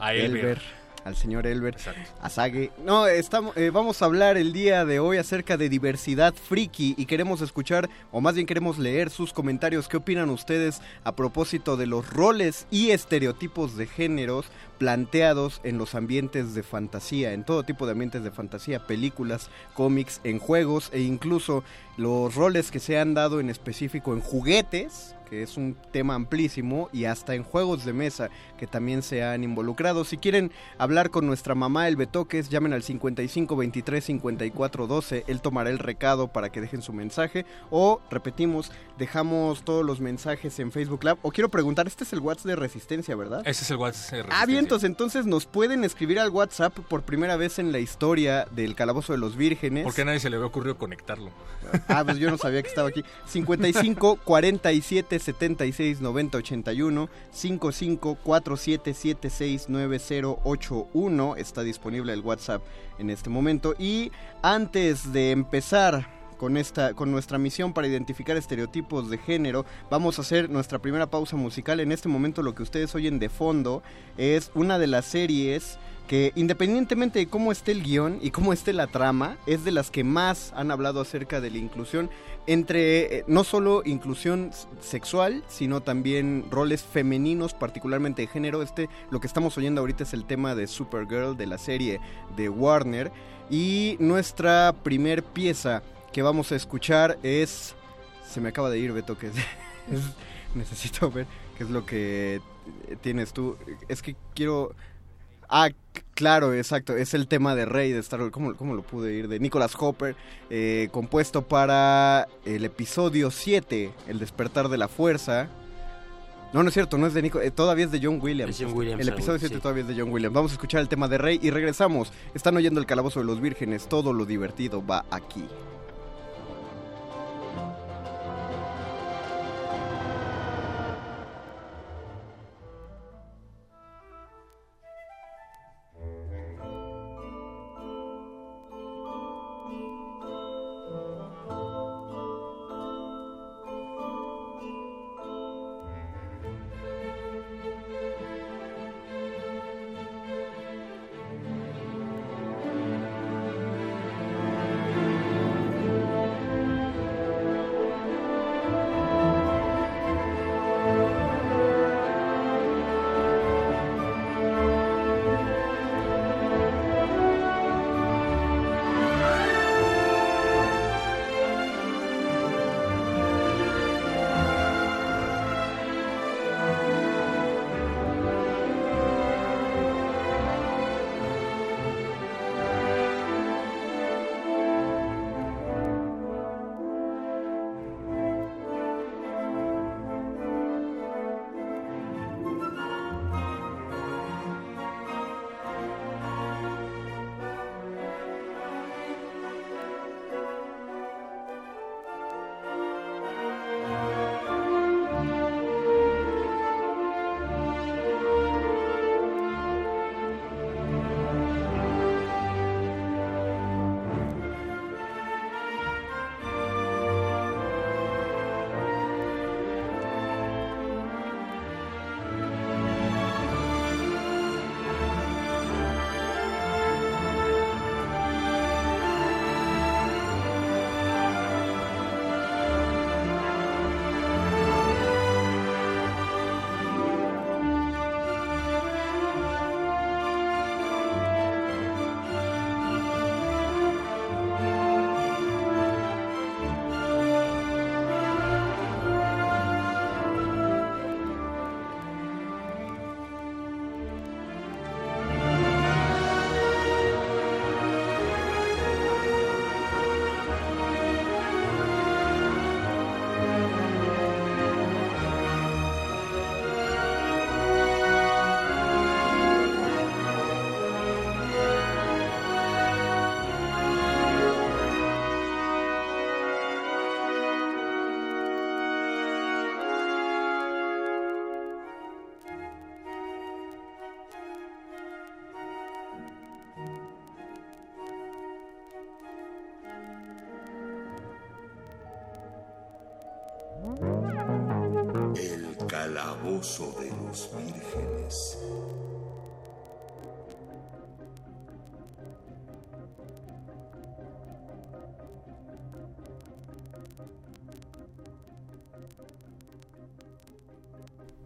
<laughs> A Elber. Al señor Elber, a Sage. No, estamos, eh, vamos a hablar el día de hoy acerca de diversidad friki y queremos escuchar, o más bien queremos leer sus comentarios. ¿Qué opinan ustedes a propósito de los roles y estereotipos de géneros planteados en los ambientes de fantasía, en todo tipo de ambientes de fantasía, películas, cómics, en juegos e incluso los roles que se han dado en específico en juguetes? Que es un tema amplísimo, y hasta en juegos de mesa que también se han involucrado. Si quieren hablar con nuestra mamá El Betoques, llamen al 55 23 54 12, él tomará el recado para que dejen su mensaje, o repetimos, dejamos todos los mensajes en Facebook Live, o quiero preguntar, este es el WhatsApp de Resistencia, ¿verdad? Ese es el WhatsApp. Ah, bien, entonces, entonces nos pueden escribir al WhatsApp por primera vez en la historia del Calabozo de los Vírgenes. ¿Por qué a nadie se le había ocurrido conectarlo? Ah, pues yo no sabía que estaba aquí. 55 47 76 90 81 55 47 76 90 81 está disponible el WhatsApp en este momento y antes de empezar con esta con nuestra misión para identificar estereotipos de género, vamos a hacer nuestra primera pausa musical. En este momento lo que ustedes oyen de fondo es una de las series que independientemente de cómo esté el guion y cómo esté la trama, es de las que más han hablado acerca de la inclusión entre eh, no solo inclusión sexual, sino también roles femeninos, particularmente de género. Este, lo que estamos oyendo ahorita es el tema de Supergirl de la serie de Warner. Y nuestra primer pieza que vamos a escuchar es. Se me acaba de ir, Beto, que es- <laughs> es- necesito ver qué es lo que eh, tienes tú. Es que quiero. Ah, claro, exacto. Es el tema de Rey de Star Wars. ¿Cómo, cómo lo pude ir? De Nicholas Hopper, eh, compuesto para el episodio 7, El despertar de la fuerza. No, no es cierto, no es de Nico, eh, todavía es de John Williams. Es John Williams, el episodio Saúl, 7 sí. todavía es de John Williams. Vamos a escuchar el tema de Rey y regresamos. Están oyendo el calabozo de los vírgenes, todo lo divertido va aquí.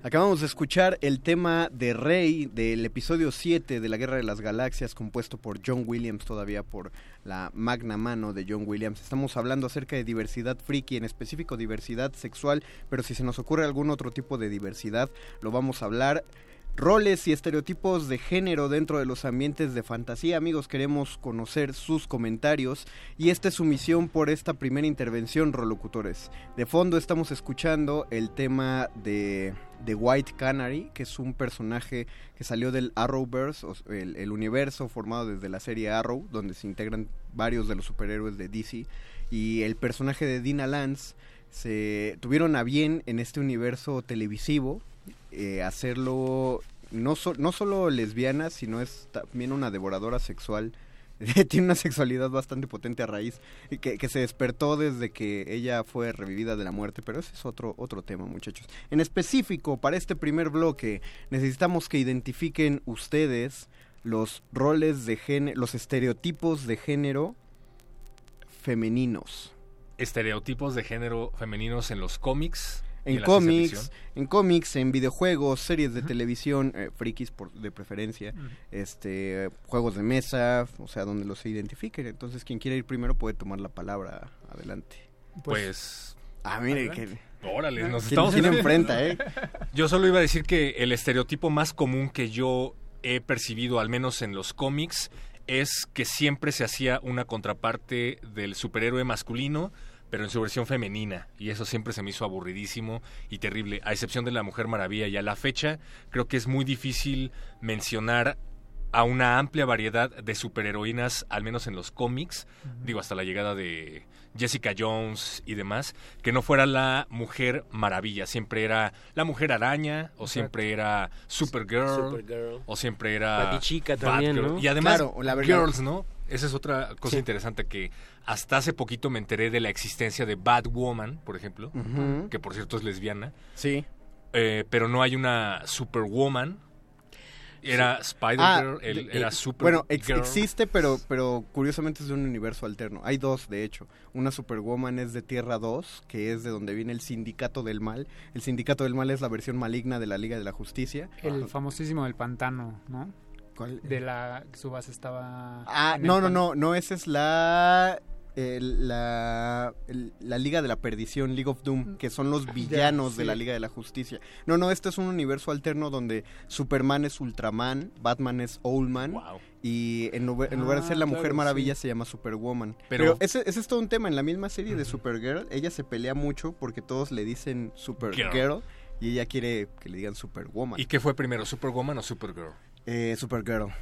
Acabamos de escuchar el tema de Rey del episodio 7 de la Guerra de las Galaxias, compuesto por John Williams, todavía por la magna mano de John Williams. Estamos hablando acerca de diversidad friki, en específico diversidad sexual, pero si se nos ocurre algún otro tipo de diversidad, lo vamos a hablar. Roles y estereotipos de género dentro de los ambientes de fantasía. Amigos, queremos conocer sus comentarios y esta es su misión por esta primera intervención, rolocutores. De fondo estamos escuchando el tema de, de White Canary, que es un personaje que salió del Arrowverse, el universo formado desde la serie Arrow, donde se integran varios de los superhéroes de DC. Y el personaje de Dina Lance se tuvieron a bien en este universo televisivo eh, hacerlo no, no solo lesbiana, sino es también una devoradora sexual. <laughs> Tiene una sexualidad bastante potente a raíz que, que se despertó desde que ella fue revivida de la muerte, pero ese es otro, otro tema, muchachos. En específico, para este primer bloque, necesitamos que identifiquen ustedes los roles de género, los estereotipos de género femeninos. Estereotipos de género femeninos en los cómics. En cómics, en cómics, en videojuegos, series de televisión, eh, frikis por, de preferencia, este, juegos de mesa, o sea, donde los identifiquen. Entonces, quien quiera ir primero puede tomar la palabra. Adelante. Pues. Ah, mire, que... Órale, nos ¿Quién- estamos quién enfrenta, eh? <laughs> Yo solo iba a decir que el estereotipo más común que yo he percibido, al menos en los cómics, es que siempre se hacía una contraparte del superhéroe masculino, pero en su versión femenina. Y eso siempre se me hizo aburridísimo y terrible, a excepción de la Mujer Maravilla. Y a la fecha creo que es muy difícil mencionar a una amplia variedad de superheroínas, al menos en los cómics, digo, hasta la llegada de Jessica Jones y demás, que no fuera la Mujer Maravilla, siempre era la Mujer Araña, o siempre era Supergirl, Supergirl. o siempre era también, Batgirl. ¿no? Y además, Claro, la Girls, ¿no? Esa es otra cosa Sí. interesante que hasta hace poquito me enteré de la existencia de Batwoman, por ejemplo, que por cierto es lesbiana. Sí. Eh, pero no hay una Superwoman. Era Spider-Girl, Ah, de- era eh, Supergirl. Bueno, ex- existe, pero, pero curiosamente es de un universo alterno. Hay dos, de hecho. Una Superwoman es de Tierra 2, que es de donde viene el Sindicato del Mal. El Sindicato del Mal es la versión maligna de la Liga de la Justicia. El famosísimo del pantano, ¿no? ¿Cuál? De la que su base estaba... Ah, no, no, no, no, esa es la... el- la, el- la Liga de la Perdición, League of Doom, que son los villanos de sí. la Liga de la Justicia. No, no, este es un universo alterno donde Superman es Ultraman, Batman es Owlman, y en lugar, en lugar de Ah, ser la Mujer claro, Maravilla sí. se llama Superwoman. Pero- Pero, ese, ese es todo un tema. En la misma serie de Supergirl, ella se pelea mucho porque todos le dicen Supergirl Girl. y ella quiere que le digan Superwoman. ¿Y qué fue primero, Superwoman o Supergirl? Eh, Supergirl.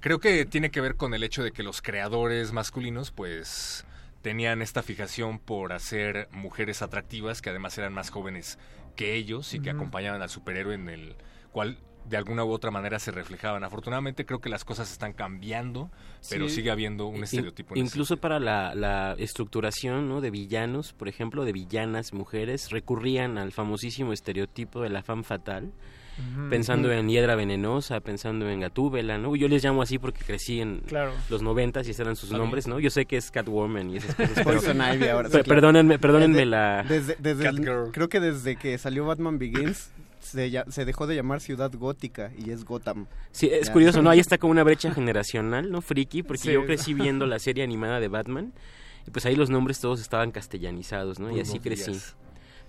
Creo que tiene que ver con el hecho de que los creadores masculinos, pues, tenían esta fijación por hacer mujeres atractivas, que además eran más jóvenes que ellos y que acompañaban al superhéroe en el cual de alguna u otra manera se reflejaban. Afortunadamente creo que las cosas están cambiando, pero Sí. sigue habiendo un In- estereotipo. Incluso para la, la estructuración ¿no? de villanos, por ejemplo, de villanas mujeres, recurrían al famosísimo estereotipo de la femme fatal, Pensando en Hiedra Venenosa, pensando en Gatúbela, ¿no? Yo les llamo así porque crecí en Claro. los noventas y esos eran sus nombres, ¿no? Yo sé que es Catwoman y esas cosas, <laughs> pero... Poison Ivy ahora. sí, Pe- claro. Perdónenme, perdónenme Desde- la... Desde, desde el- Catgirl. creo que desde que salió Batman Begins se, ya- se dejó de llamar Ciudad Gótica y es Gotham. Sí, es Ya. curioso, ¿no? Ahí está como una brecha <laughs> generacional, ¿no? Friki, porque Sí. yo crecí viendo la serie animada de Batman y pues ahí los nombres todos estaban castellanizados, ¿no? y así crecí.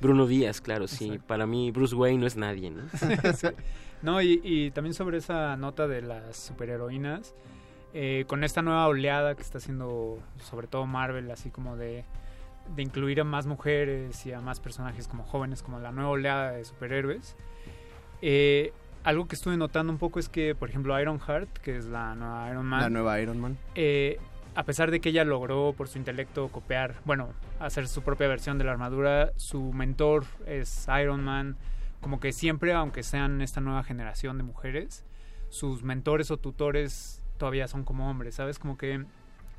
Bruno Díaz, claro, sí. Para mí Bruce Wayne no es nadie, ¿no? <laughs> No, y, y también sobre esa nota de las superheroínas, eh, con esta nueva oleada que está haciendo sobre todo Marvel, así como de, de incluir a más mujeres y a más personajes como jóvenes, como la nueva oleada de superhéroes. eh, algo que estuve notando un poco es que, por ejemplo, Ironheart, que es la nueva Iron Man, La nueva Iron Man. eh, a pesar de que ella logró por su intelecto copiar, bueno, hacer su propia versión de la armadura, su mentor es Iron Man, como que siempre, aunque sean esta nueva generación de mujeres, sus mentores o tutores todavía son como hombres, ¿sabes? Como que,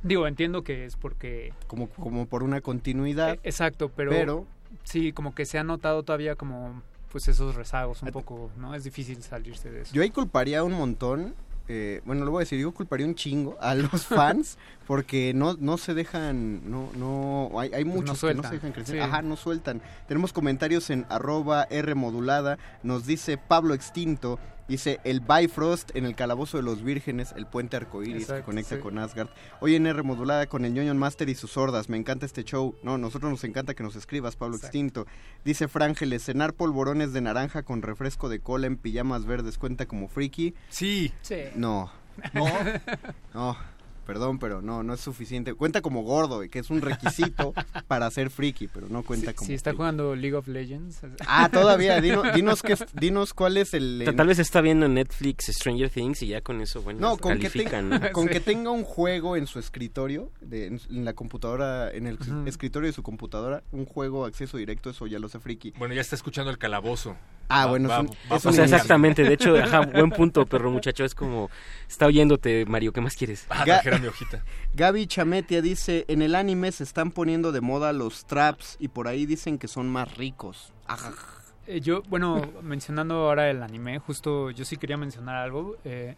digo, entiendo que es porque... Como, como por una continuidad. Eh, exacto, pero, pero- sí, como que se ha notado todavía como pues esos rezagos un poco, ¿no? Es difícil salirse de eso. Yo ahí culparía un montón, eh, bueno, lo voy a decir, yo culparía un chingo a los <laughs> fans porque no, no se dejan, no, no, hay, hay Pues no muchos que no se dejan crecer. sí. Ajá, no sueltan. Tenemos comentarios en arroba R modulada, nos dice Pablo Extinto, dice el Bifrost en el Calabozo de los Vírgenes, el puente arcoíris que conecta sí. con Asgard. Hoy en R modulada con el ñoño Master y sus sordas, me encanta este show. No, nosotros nos encanta que nos escribas, Pablo Exacto. Extinto. Dice Frángeles, cenar polvorones de naranja con refresco de cola en pijamas verdes cuenta como friki. Sí. Sí. No. No. <laughs> No. Perdón, pero no, no es suficiente. Cuenta como gordo, que es un requisito <laughs> para ser friki, pero no cuenta Si- como. si está friki. jugando League of Legends. Ah, todavía. <laughs> Dino- dinos, qué, dinos cuál es el. Ta- Tal vez está viendo en Netflix Stranger Things y ya con eso, bueno, No, con, que, califican, tenga, ¿no? <laughs> con que tenga un juego en su escritorio, de, en, en la computadora, en el escritorio de su computadora, un juego acceso directo, eso ya lo sé friki. Bueno, ya está escuchando el calabozo. Ah, Va- bueno, es va- un- va es por O sea, un- exactamente. De hecho, ajá, <laughs> buen punto, perro muchacho. Es como, está oyéndote, Mario, ¿qué más quieres? Ah, Ga- mi hojita. <laughs> Gaby Chametia dice, en el anime se están poniendo de moda los traps y por ahí dicen que son más ricos. Ajá. Eh, yo, bueno, mencionando ahora el anime, justo yo sí quería mencionar algo. eh,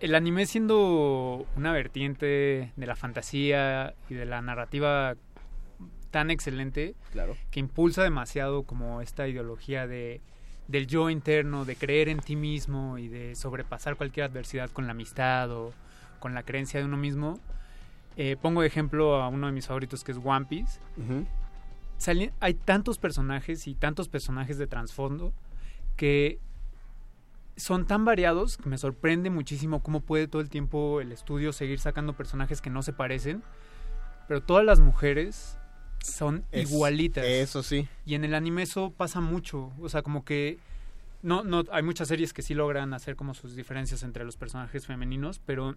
el anime siendo una vertiente de la fantasía y de la narrativa tan excelente Claro. que impulsa demasiado como esta ideología de del yo interno, de creer en ti mismo y de sobrepasar cualquier adversidad con la amistad o con la creencia de uno mismo. Eh, pongo de ejemplo a uno de mis favoritos que es One Piece Ujú. sali- hay tantos personajes y tantos personajes de trasfondo que son tan variados que me sorprende muchísimo cómo puede todo el tiempo el estudio seguir sacando personajes que no se parecen, pero todas las mujeres son Es- igualitas. eso sí. Y en el anime eso pasa mucho. O sea, como que. No, no, hay muchas series que sí logran hacer como sus diferencias entre los personajes femeninos, pero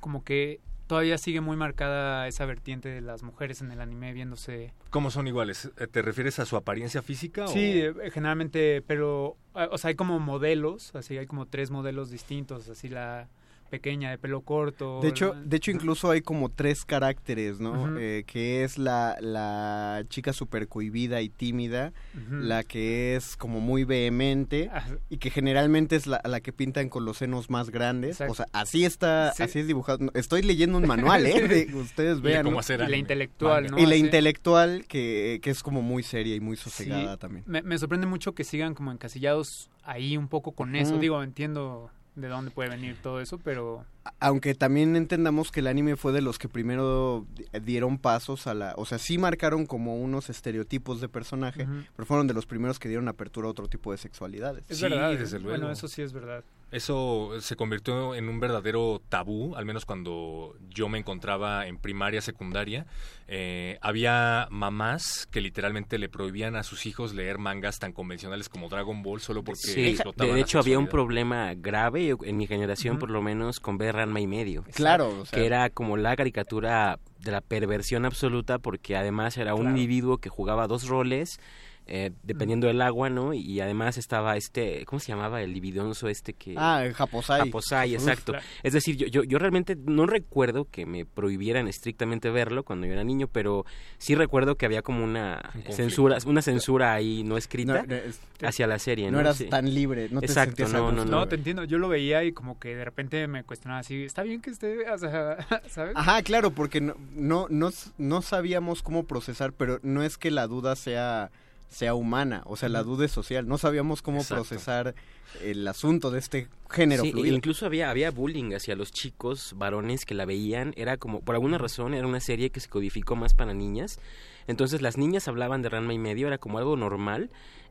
como que todavía sigue muy marcada esa vertiente de las mujeres en el anime viéndose. ¿Cómo son iguales? Eh, ¿Te refieres a su apariencia física? Sí, eh, generalmente, pero. eh, O sea, hay como modelos, así hay como tres modelos distintos, así la pequeña de pelo corto. De hecho, la- de hecho incluso hay como tres caracteres, ¿no? Eh, que es la, la chica súper cohibida y tímida, la que es como muy vehemente y que generalmente es la, la que pintan con los senos más grandes. Exacto. O sea, así está, Sí. así es dibujado. No, Estoy leyendo un manual, ¿eh? <laughs> De- ustedes Y vean. cómo ¿no? hacer Y la intelectual, Manga. ¿no? Y la Así. intelectual que, que es como muy seria y muy Sí, sosegada también. Me, me sorprende mucho que sigan como encasillados ahí un poco con eso. Digo, entiendo de dónde puede venir todo eso, pero Aunque también entendamos que el anime fue de los que primero di- dieron pasos a la... O sea, sí marcaron como unos estereotipos de personaje, pero fueron de los primeros que dieron apertura a otro tipo de sexualidades. es Sí, verdad. desde ¿eh? luego. Bueno, eso sí es verdad. Eso se convirtió en un verdadero tabú, al menos cuando yo me encontraba en primaria, secundaria. Eh, había mamás que literalmente le prohibían a sus hijos leer mangas tan convencionales como Dragon Ball solo porque Sí, explotaban de la hecho había un problema grave en mi generación, por lo menos, con ver Ranma y medio. Claro, o sea- que era como la caricatura de la perversión absoluta, porque además era un Claro. individuo que jugaba dos roles. Eh, dependiendo del agua, ¿no? Y además estaba este, ¿cómo se llamaba? El libidonzo este que... Ah, el Japosai. Japosai, Uf, exacto. claro. Es decir, yo, yo, yo realmente no recuerdo que me prohibieran estrictamente verlo cuando yo era niño, pero sí recuerdo que había como una censura, una censura ahí no escrita No, no, es- hacia la serie, no ¿no? eras Sí. tan libre, no te Exacto, sentías a no, no, no. No, te entiendo. Yo lo veía y como que de repente me cuestionaba así, ¿está bien que esté, o sea, <laughs> ¿sabes? Ajá, claro, porque no, no, no, no sabíamos cómo procesar, pero no es que la duda sea, sea humana, o sea, la duda es social. No sabíamos cómo Exacto. procesar el asunto de este género Sí, fluido. incluso había, había bullying hacia los chicos varones que la veían. Era como, por alguna razón, era una serie que se codificó más para niñas. Entonces las niñas hablaban de Ranma y medio, era como algo normal.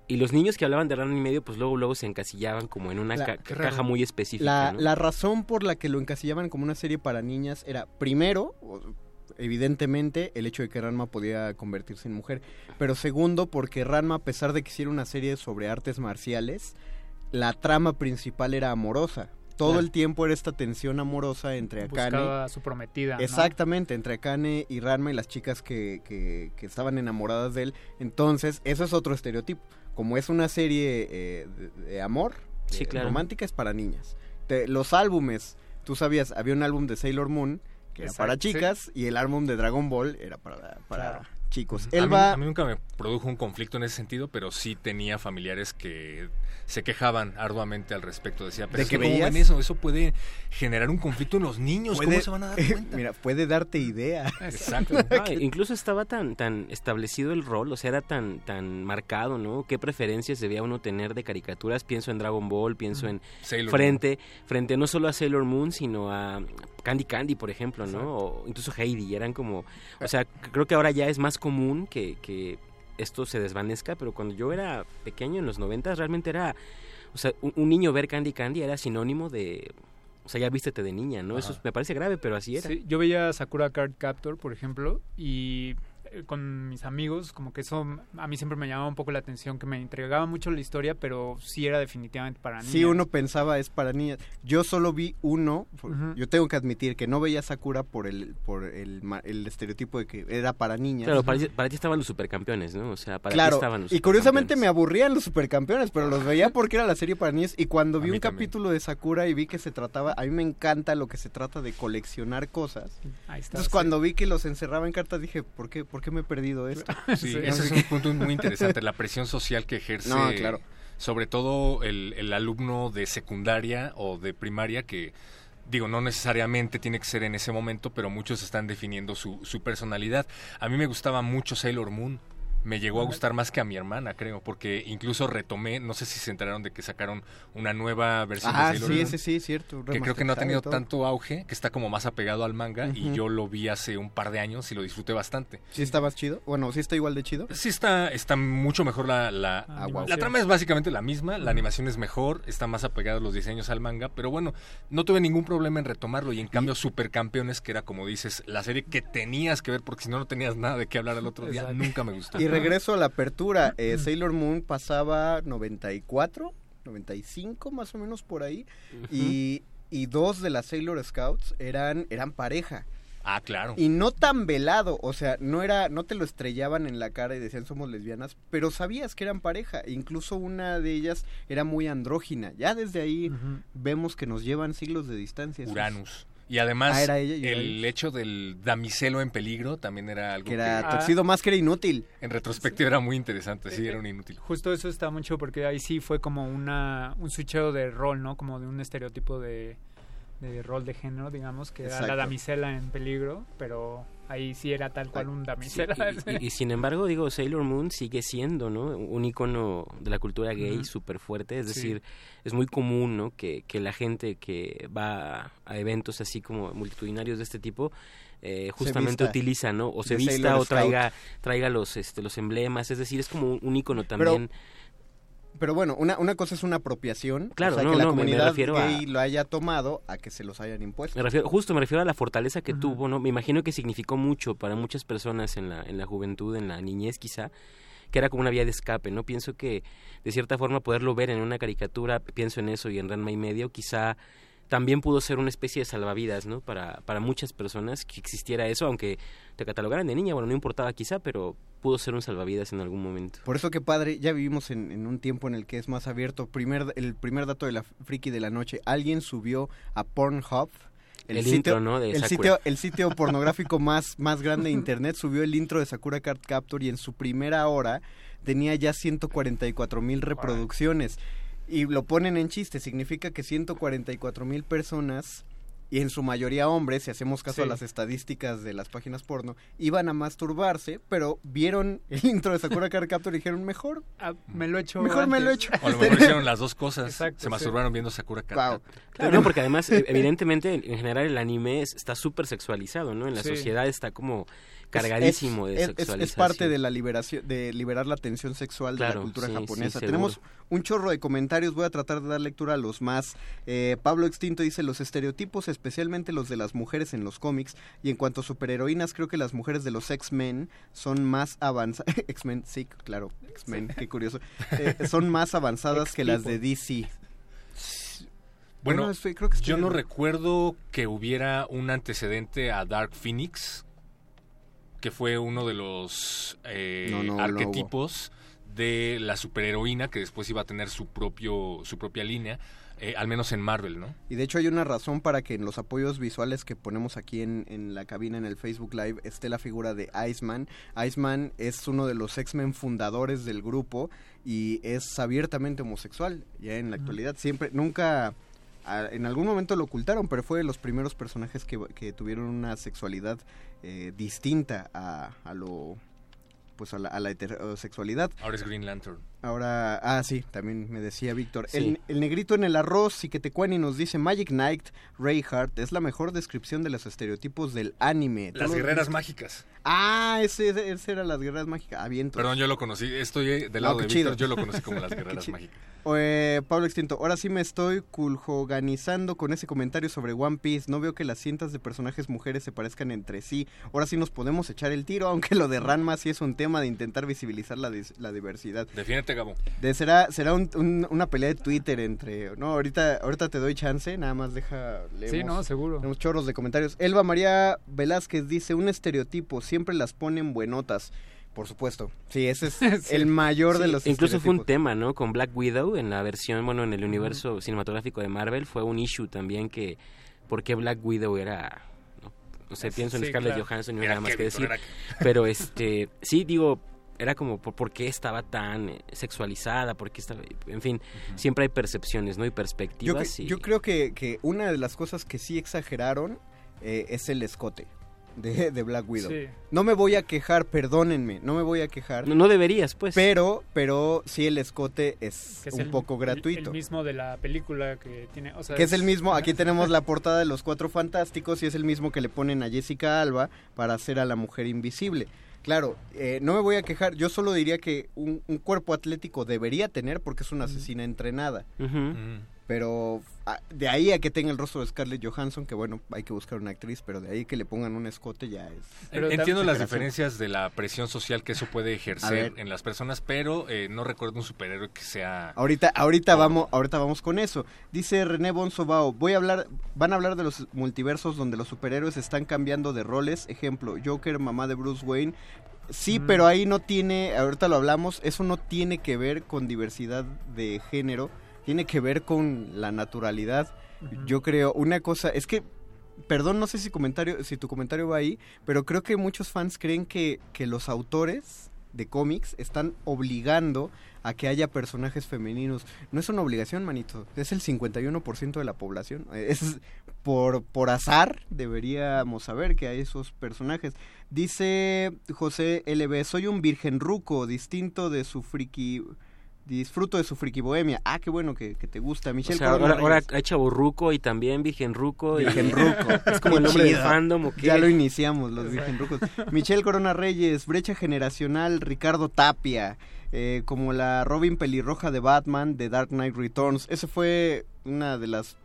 Y los niños que hablaban de Ranma y medio, pues luego, luego se encasillaban como en una La- ca- qué caja raro. muy específica. La, ¿no? la razón por la que lo encasillaban como una serie para niñas era, primero, evidentemente, el hecho de que Ranma podía convertirse en mujer, pero segundo, porque Ranma, a pesar de que hiciera una serie sobre artes marciales, la trama principal era amorosa. Todo Claro. el tiempo era esta tensión amorosa entre Akane. Buscaba su prometida, ¿no? Exactamente, entre Akane y Ranma y las chicas que, que, que estaban enamoradas de él. Entonces, eso es otro estereotipo. Como es una serie eh, de, de amor, Sí, eh, claro. romántica, es para niñas. Te- los álbumes, tú sabías, había un álbum de Sailor Moon que era para sí. chicas y el álbum de Dragon Ball era para, para Claro. chicos. A Él mí, a mí nunca me produjo un conflicto en ese sentido, pero sí tenía familiares que se quejaban arduamente al respecto. Decía, pero ¿De es que ¿cómo ven eso? Eso puede generar un conflicto en los niños. ¿Cómo se van a dar <laughs> cuenta? Mira, puede darte idea. Exacto. <laughs> No, incluso estaba tan tan establecido el rol, o sea, era tan tan marcado, ¿no? ¿Qué preferencias debía uno tener de caricaturas? Pienso en Dragon Ball, pienso en Sailor frente frente no solo a Sailor Moon, sino a Candy Candy, por ejemplo, ¿no? O incluso Heidi, eran como, o sea, creo que ahora ya es más común que, que esto se desvanezca, pero cuando yo era pequeño en los noventas realmente era, o sea, un, un niño ver Candy Candy era sinónimo de o sea, ya vístete de niña, ¿no? Eso me parece grave, pero así era. Sí, yo veía Sakura Card Captor, por ejemplo, y con mis amigos, como que eso a mí siempre me llamaba un poco la atención, que me entregaba mucho la historia, pero sí era definitivamente para niños. Sí, uno pensaba es para niñas. Yo solo vi uno. Yo tengo que admitir que no veía Sakura por el por el, ma- el estereotipo de que era para niñas. Claro, para, ti- para ti estaban los supercampeones, ¿no? O sea, para ti Claro, estaban los y curiosamente me aburrían los supercampeones, pero los veía porque era la serie para niños. Y cuando vi un también. capítulo de Sakura y vi que se trataba, a mí me encanta lo que se trata de coleccionar cosas. Ahí está, Entonces sí. cuando vi que los encerraba en cartas dije, ¿por qué, ¿por qué me he perdido <laughs> esto? Sí, ese es un punto muy interesante, la presión social que ejerce, No, claro. sobre todo el, el alumno de secundaria o de primaria que, digo, no necesariamente tiene que ser en ese momento, pero muchos están definiendo su, su personalidad. A mí me gustaba mucho Sailor Moon. Me llegó a gustar más que a mi hermana, creo, porque incluso retomé, no sé si se enteraron de que sacaron una nueva versión Ah, de Sailor sí, Moon, sí, sí, cierto. que creo que no ha tenido tanto auge, que está como más apegado al manga y yo lo vi hace un par de años y lo disfruté bastante. ¿Sí está más chido? Bueno, ¿sí está igual de chido? Sí está, está mucho mejor la, la, Ah, la trama es básicamente la misma, la animación es mejor, está más apegada a los diseños al manga, pero bueno, no tuve ningún problema en retomarlo y en cambio Supercampeones, que era como dices, la serie que tenías que ver porque si no no tenías nada de qué hablar al otro día, nunca me gustó. Y regreso a la apertura. eh, Sailor Moon pasaba 94, 95 más o menos por ahí. y, y dos de las Sailor Scouts eran, eran pareja. Ah, claro. Y no tan velado, o sea, no era, no te lo estrellaban en la cara y decían somos lesbianas, pero sabías que eran pareja. Incluso una de ellas era muy andrógina. Ya desde ahí vemos que nos llevan siglos de distancia. Uranus. Y además, Ah, era ella y el hecho del damiselo en peligro también era algo Que era Tuxedo más que era inútil. En retrospectiva era muy interesante, sí, era un inútil. Justo eso está mucho porque ahí sí fue como una un switcheo de rol, ¿no? Como de un estereotipo de, de rol de género, digamos, que era la damisela en peligro, pero ahí sí era tal cual un Sí, damisela. y, y- y sin embargo, digo, Sailor Moon sigue siendo, ¿no? Un icono de la cultura gay Ujú. súper fuerte. Es Sí. decir, es muy común, ¿no? Que, que la gente que va a eventos así como multitudinarios de este tipo eh, justamente utiliza, ¿no? O se vista Sailor o traiga, Scout. traiga los, este, los emblemas. Es decir, es como un, un icono también. Pero bueno, una, una cosa es una apropiación. Claro, o sea, no, que la no, me- me comunidad refiero a- gay lo haya tomado a que se los hayan impuesto. Me refiero, justo me refiero a la fortaleza que tuvo, ¿no? Me imagino que significó mucho para muchas personas en la, en la juventud, en la niñez quizá, que era como una vía de escape, ¿no? Pienso que de cierta forma poderlo ver en una caricatura, pienso en eso y en Ranma y medio, quizá también pudo ser una especie de salvavidas, ¿no? Para, para muchas personas que existiera eso, aunque te catalogaran de niña, bueno, no importaba quizá, pero pudo ser un salvavidas en algún momento. Por eso que padre, ya vivimos en, en un tiempo en el que es más abierto. Primer, el primer dato de la friki de la noche, alguien subió a Pornhub. El intro, ¿no? de el sitio, el sitio <laughs> pornográfico más, más grande de internet subió el intro de Sakura Card Captor y en su primera hora tenía ya 144 mil reproducciones. Y lo ponen en chiste, significa que 144 mil personas, y en su mayoría hombres, si hacemos caso a las estadísticas de las páginas porno, iban a masturbarse, pero vieron el intro de Sakura Card Captor y dijeron, mejor, Ah, me lo he hecho mejor me lo he hecho. O a lo mejor <laughs> hicieron las dos cosas. Exacto, se sí. masturbaron viendo Sakura Card Wow. <laughs> Claro, no, porque además, e- evidentemente, en general el anime es- está súper sexualizado, ¿no? En la Sí. sociedad está como cargadísimo es, de es- sexualización. es parte de la liberación, de liberar la tensión sexual de la cultura sí, japonesa. sí, Tenemos un chorro de comentarios, voy a tratar de dar lectura a los más. Eh, Pablo Extinto dice, los estereotipos, especialmente los de las mujeres en los cómics, y en cuanto a superheroínas, creo que las mujeres de los X-Men son más avanzadas. <laughs> X-Men, sí, claro, X-Men, qué curioso. Eh, son más avanzadas que las de DC. Bueno, Bueno, estoy- creo que estoy yo no recuerdo que hubiera un antecedente a Dark Phoenix, que fue uno de los eh, No, no, no arquetipos de la superheroína que después iba a tener su propio su propia línea, eh, al menos en Marvel, ¿no? Y de hecho hay una razón para que en los apoyos visuales que ponemos aquí en, en la cabina en el Facebook Live esté la figura de Iceman. Iceman es uno de los X-Men fundadores del grupo y es abiertamente homosexual ya en la actualidad. Siempre, nunca, a- en algún momento lo ocultaron, pero fue de los primeros personajes que, que tuvieron una sexualidad eh, distinta a, a lo... Pues a la, a la heterosexualidad. Ahora es Green Lantern. Ahora, ah, sí, también me decía Víctor. Sí. El, el negrito en el arroz y que te cuani nos dice Magic Knight Reinhardt es la mejor descripción de los estereotipos del anime. ¿Tú Las guerreras mágicas. Ah, ese, ese, ese era las guerreras mágicas. Ah, vientos. Perdón, yo lo conocí, estoy eh, del No, lado qué de. Víctor, yo lo conocí como las <laughs> guerreras mágicas. Eh, Pablo Extinto, ahora sí me estoy culjoganizando con ese comentario sobre One Piece. No veo que las cientas de personajes mujeres se parezcan entre sí. Ahora sí nos podemos echar el tiro, aunque lo de Ranma sí es un tema de intentar visibilizar la, dis- la diversidad. Defiéndete, Gabo. De, será será un- un- una pelea de Twitter entre... No, ahorita, ahorita te doy chance, nada más deja... Sí, leemos- no, seguro. Tenemos chorros de comentarios. Elba María Velázquez dice, un estereotipo, siempre las ponen buenotas. Por supuesto. Sí, ese es <laughs> Sí. el mayor de los incluso fue un tema, ¿no? Con Black Widow en la versión, bueno, en el universo cinematográfico de Marvel fue un issue también que por qué Black Widow era no, no sé, pienso en Sí, Scarlett claro. Johansson y no nada más que decir, <laughs> pero este sí digo era como por, por qué estaba tan eh, sexualizada, por qué estaba, en fin, siempre hay percepciones, ¿no? Y Yo, perspectivas y yo creo que, que una de las cosas que sí exageraron eh, es el escote. De, de Black Widow. Sí. No me voy a quejar, perdónenme, no me voy a quejar. No, no deberías, pues. Pero, pero sí el escote es, que es un el- poco el- gratuito. El, mismo de la película que tiene. O sea, que es el mismo, aquí tenemos la <laughs> portada de los Cuatro Fantásticos y es el mismo que le ponen a Jessica Alba para hacer a la mujer invisible. Claro, eh, no me voy a quejar, yo solo diría que un, un cuerpo atlético debería tener porque es una asesina entrenada. Pero ah, de ahí a que tenga el rostro de Scarlett Johansson, que bueno, hay que buscar una actriz, pero de ahí que le pongan un escote ya es... En- Entiendo las diferencias de la presión social que eso puede ejercer en las personas, pero eh, no recuerdo un superhéroe que sea... Ahorita, ahorita vamos, ahorita vamos con eso. Dice René Bonsobao, voy a hablar, van a hablar de los multiversos donde los superhéroes están cambiando de roles. Ejemplo, Joker, mamá de Bruce Wayne. Sí, Mm. pero ahí no tiene, ahorita lo hablamos, eso no tiene que ver con diversidad de género, tiene que ver con la naturalidad. Yo creo, una cosa, es que, perdón, no sé si comentario, si tu comentario va ahí, pero creo que muchos fans creen que, que los autores de cómics están obligando a que haya personajes femeninos. No es una obligación, manito. Es el 51% de la población. <laughs> Es por, por azar deberíamos saber que hay esos personajes. Dice José LB, soy un virgen ruco, distinto de su friki... Disfruto de su friki bohemia. Ah, qué bueno que, que te gusta. O Michelle sea, Corona ahora, ahora hay chaborruco y también virgen ruco. y- Virgen <laughs> Ruco. es como el nombre chido. fandom o qué. Ya lo iniciamos, los Virgen Rucos. Michelle Corona Reyes, Brecha Generacional, Ricardo Tapia, eh, como la Robin pelirroja de Batman de Dark Knight Returns. Ese fue una de las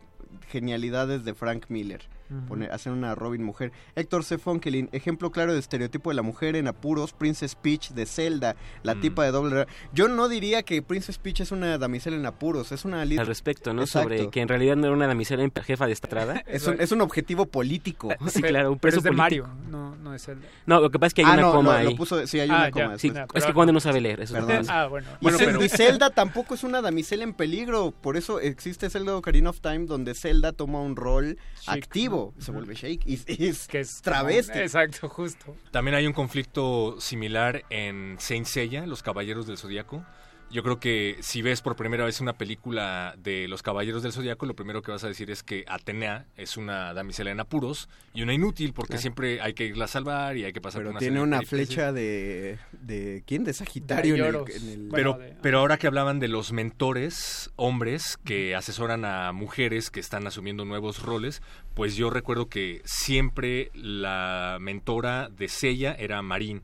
genialidades de Frank Miller. Poner, hacer una Robin mujer. Héctor C. Fonkelin, ejemplo claro de estereotipo de la mujer en apuros, Princess Peach de Zelda, la Mm. tipa de doble... ra- Yo no diría que Princess Peach es una damisela en apuros, es una... Al respecto, ¿no? Exacto. Sobre que en realidad no era una damisela en- jefa de estrada. <laughs> Es un, es un objetivo político. <laughs> Sí, claro, un Pero preso es de político. Mario, no, no es el. No, lo que pasa es que hay Ah, una no, coma lo- ahí. lo puso- sí, hay Ah, una ya, coma. Sí, Ya, es pero- que Conde no sabe leer. Eso es Perdón. Ah, bueno. Y, Bueno, Zel- pero- y Zelda tampoco es una damisela en peligro, por eso existe Zelda Ocarina of Time donde Zelda toma un rol activo, se vuelve Shake y, y <laughs> es, Que es travesti. Exacto, justo. También hay un conflicto similar en Saint Seiya, Los Caballeros del Zodíaco. Yo creo que si ves por primera vez una película de Los Caballeros del Zodíaco, lo primero que vas a decir es que Atenea es una damisela en apuros y una inútil porque Claro. siempre hay que irla a salvar y hay que pasar Pero por una tiene una flecha de, de ¿quién? De Sagitario De en el, en el- Pero, Bueno, de- pero ahora que hablaban de los mentores, hombres que asesoran a mujeres que están asumiendo nuevos roles, pues yo recuerdo que siempre la mentora de Seiya era Marín.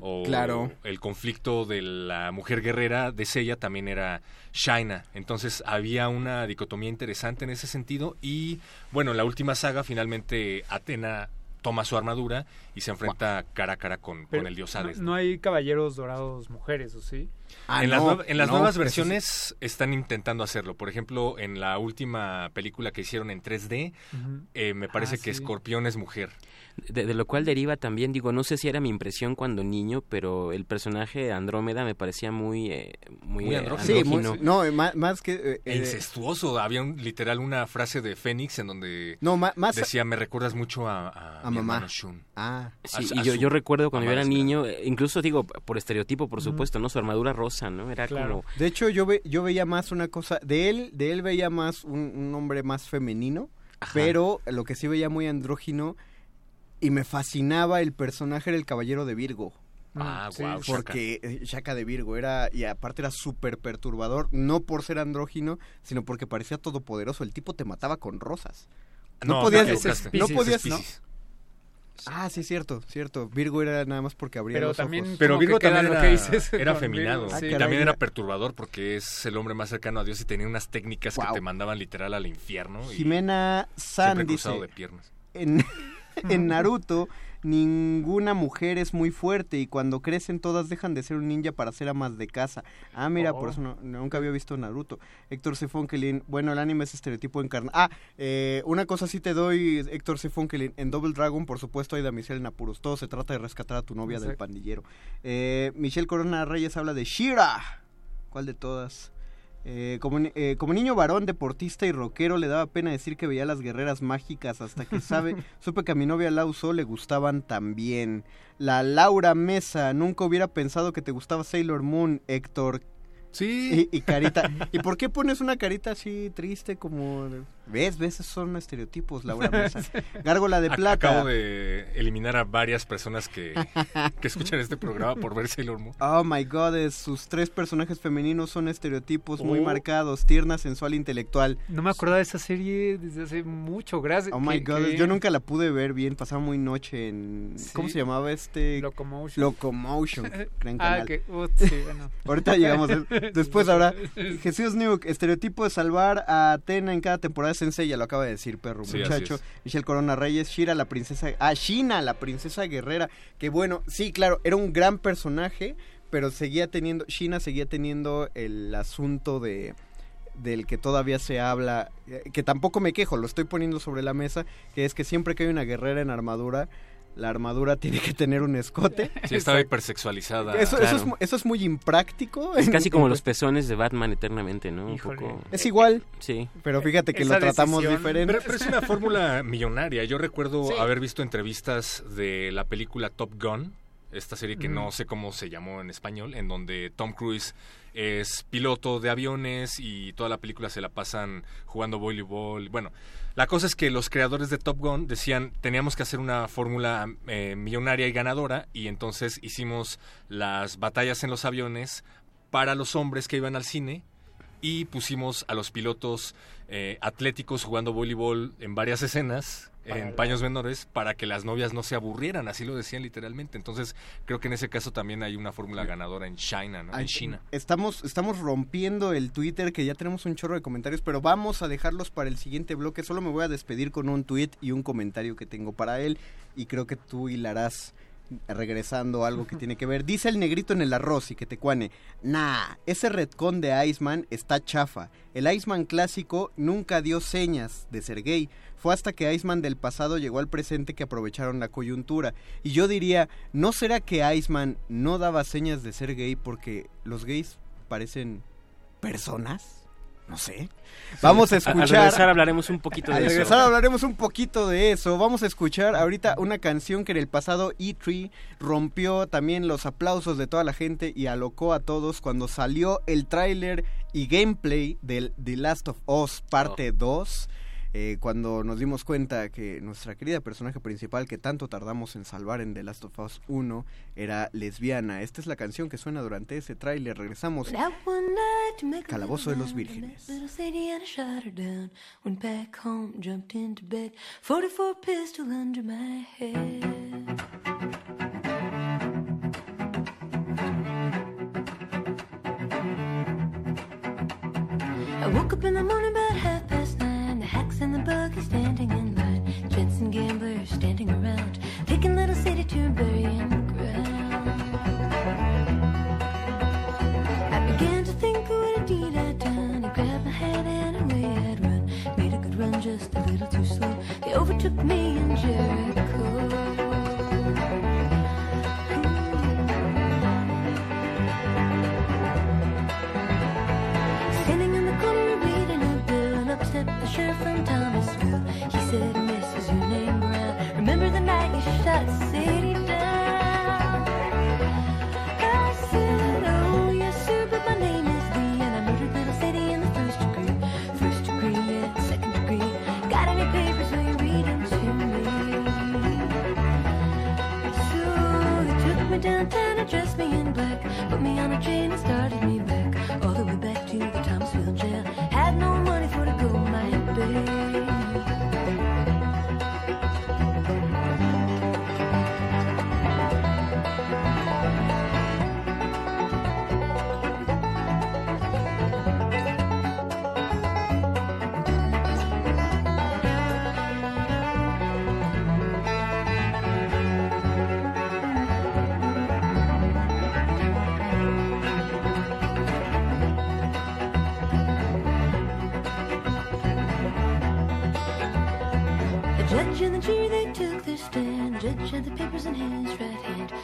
O Claro. el conflicto de la mujer guerrera de Seiya también era Shaina. Entonces había una dicotomía interesante en ese sentido. Y bueno, en la última saga finalmente Atena toma su armadura y se enfrenta cara a cara con, el dios no- Hades. No, hay caballeros dorados mujeres, ¿o sí? Ah, en, las, no, nue- en las no, nuevas sí. versiones están intentando hacerlo. Por ejemplo, en la última película que hicieron en 3D, Ujú. eh, me parece Ah, que sí. Escorpión es mujer. De, de lo cual deriva también, digo, no sé si era mi impresión cuando niño, pero el personaje Andrómeda me parecía muy, eh, muy, Muy eh, andrógino. Sí, muy- no, eh, más, más que... eh, incestuoso. Había un, literal una frase de Fénix en donde no, más... decía, me recuerdas mucho a, a, A mi mamá. Shun. Ah, Sí, a- y a yo, su yo recuerdo cuando yo era niño, incluso digo, por estereotipo, por supuesto, ¿no? Su armadura rosa, ¿no? Era Claro. como... de hecho yo, ve, yo veía más una cosa... De él, de él veía más un, un hombre más femenino, Ajá. pero lo que sí veía muy andrógino y me fascinaba el personaje del caballero de Virgo. Ah, Mm, sí, guau, sí. Porque eh, Shaka de Virgo era, y aparte era súper perturbador, no por ser andrógino, sino porque parecía todopoderoso. El tipo te mataba con rosas. No, No, podías, no. Piscis, podías, ¿no? Ah, sí, cierto, cierto. Virgo era nada más porque abría Pero los también- ojos. Pero Virgo que también lo era, que dices <laughs> era con feminado. Virgo, sí. y Ah, también era perturbador porque es el hombre más cercano a Dios y tenía unas técnicas que te mandaban literal al infierno. Y Jimena San siempre dice, cruzado de piernas. en, <laughs> en Naruto ninguna mujer es muy fuerte y cuando crecen todas dejan de ser un ninja para ser amas de casa. Ah, mira, por Oh. eso no- nunca había visto Naruto. Héctor C. Fonkelin, bueno, el anime es estereotipo encarnado. Ah, eh, una cosa sí te doy, Héctor C. Fonkelin. En Double Dragon, por supuesto, hay damisela en apuros. Todo se trata de rescatar a tu novia del pandillero. Eh, Michelle Corona Reyes habla de Shira. ¿Cuál de todas? Eh, como, eh, como niño varón, deportista y rockero, le daba pena decir que veía las guerreras mágicas hasta que sabe, <laughs> supe que a mi novia Lauso le gustaban también. La Laura Mesa, nunca hubiera pensado que te gustaba Sailor Moon, Héctor. Sí. Y, y carita. <laughs> ¿Y por qué pones una carita así triste como... ¿Ves? ¿Ves? Esos son estereotipos, Laura <laughs> Mesa. Gárgola de plata. Acabo de eliminar a varias personas que, que escuchan este programa por ver Sailor Moon. Oh my god, es- sus tres personajes femeninos son estereotipos muy Oh. marcados, tierna, sensual, intelectual. No me acordaba de esa serie desde hace mucho, gracias. Oh my god, yo nunca la pude ver bien, pasaba muy noche en... ¿Cómo se llamaba este? Locomotion. Locomotion, <laughs> gran Ah, que- ut, sí, bueno. Ahorita llegamos. <laughs> Después habrá Jesús Nuke, estereotipo de salvar a Atena en cada temporada Sensei, ya lo acaba de decir, perro Sí, muchacho. Michelle Corona Reyes, Shira, la princesa... Ah, Shina, la princesa guerrera. Que bueno, sí, claro, era un gran personaje, pero seguía teniendo... Shina seguía teniendo el asunto de del que todavía se habla, eh, que tampoco me quejo, lo estoy poniendo sobre la mesa, que es que siempre que hay una guerrera en armadura, la armadura tiene que tener un escote. Sí, estaba hipersexualizada. Eso, eso, es, mu- eso es muy impráctico. Es casi como los pezones de Batman eternamente, ¿no? Un poco. Es igual, Sí. pero fíjate que Esa lo tratamos decisión- diferente. Pero, pero es una fórmula millonaria. Yo recuerdo Sí. haber visto entrevistas de la película Top Gun, esta serie que Mm. no sé cómo se llamó en español, en donde Tom Cruise es piloto de aviones y toda la película se la pasan jugando voleibol. Bueno, la cosa es que los creadores de Top Gun decían teníamos que hacer una fórmula eh, millonaria y ganadora y entonces hicimos las batallas en los aviones para los hombres que iban al cine y pusimos a los pilotos eh, atléticos jugando voleibol en varias escenas en paños menores para que las novias no se aburrieran, así lo decían literalmente. Entonces, creo que en ese caso también hay una fórmula ganadora en China, ¿no? Ay, En China. Estamos, estamos rompiendo el Twitter, que ya tenemos un chorro de comentarios, pero vamos a dejarlos para el siguiente bloque. Solo me voy a despedir con un tweet y un comentario que tengo para él. Y creo que tú hilarás regresando algo que <laughs> tiene que ver. Dice el negrito en el arroz y que te cuane. Nah, ese retcon de Iceman está chafa. El Iceman clásico nunca dio señas de ser gay. Fue hasta que Iceman del pasado llegó al presente que aprovecharon la coyuntura. Y yo diría, ¿no será que Iceman no daba señas de ser gay porque los gays parecen personas? No sé. Vamos a Al escuchar. regresar hablaremos un poquito Al de regresar eso. hablaremos un poquito de eso. Vamos a escuchar ahorita una canción que en el pasado E3 rompió también los aplausos de toda la gente y alocó a todos cuando salió el tráiler y gameplay del The Last of Us parte 2. Eh, cuando nos dimos cuenta que nuestra querida personaje principal que tanto tardamos en salvar en The Last of Us 1 era lesbiana. Esta es la canción que suena durante ese tráiler. Regresamos. Calabozo de los Vírgenes. I shot her down. Went back home, jumped into bed. 44 pistol under my head. I woke up in the morning about half the buggy standing in line. Gents and gamblers standing around. Taking little city to burying ground. I began to think of what a deed I'd done. I grabbed my hat and away I'd run. Made a good run, just a little too slow. They overtook me and Jericho. Black, put me on a train and started me had the papers in his right hand.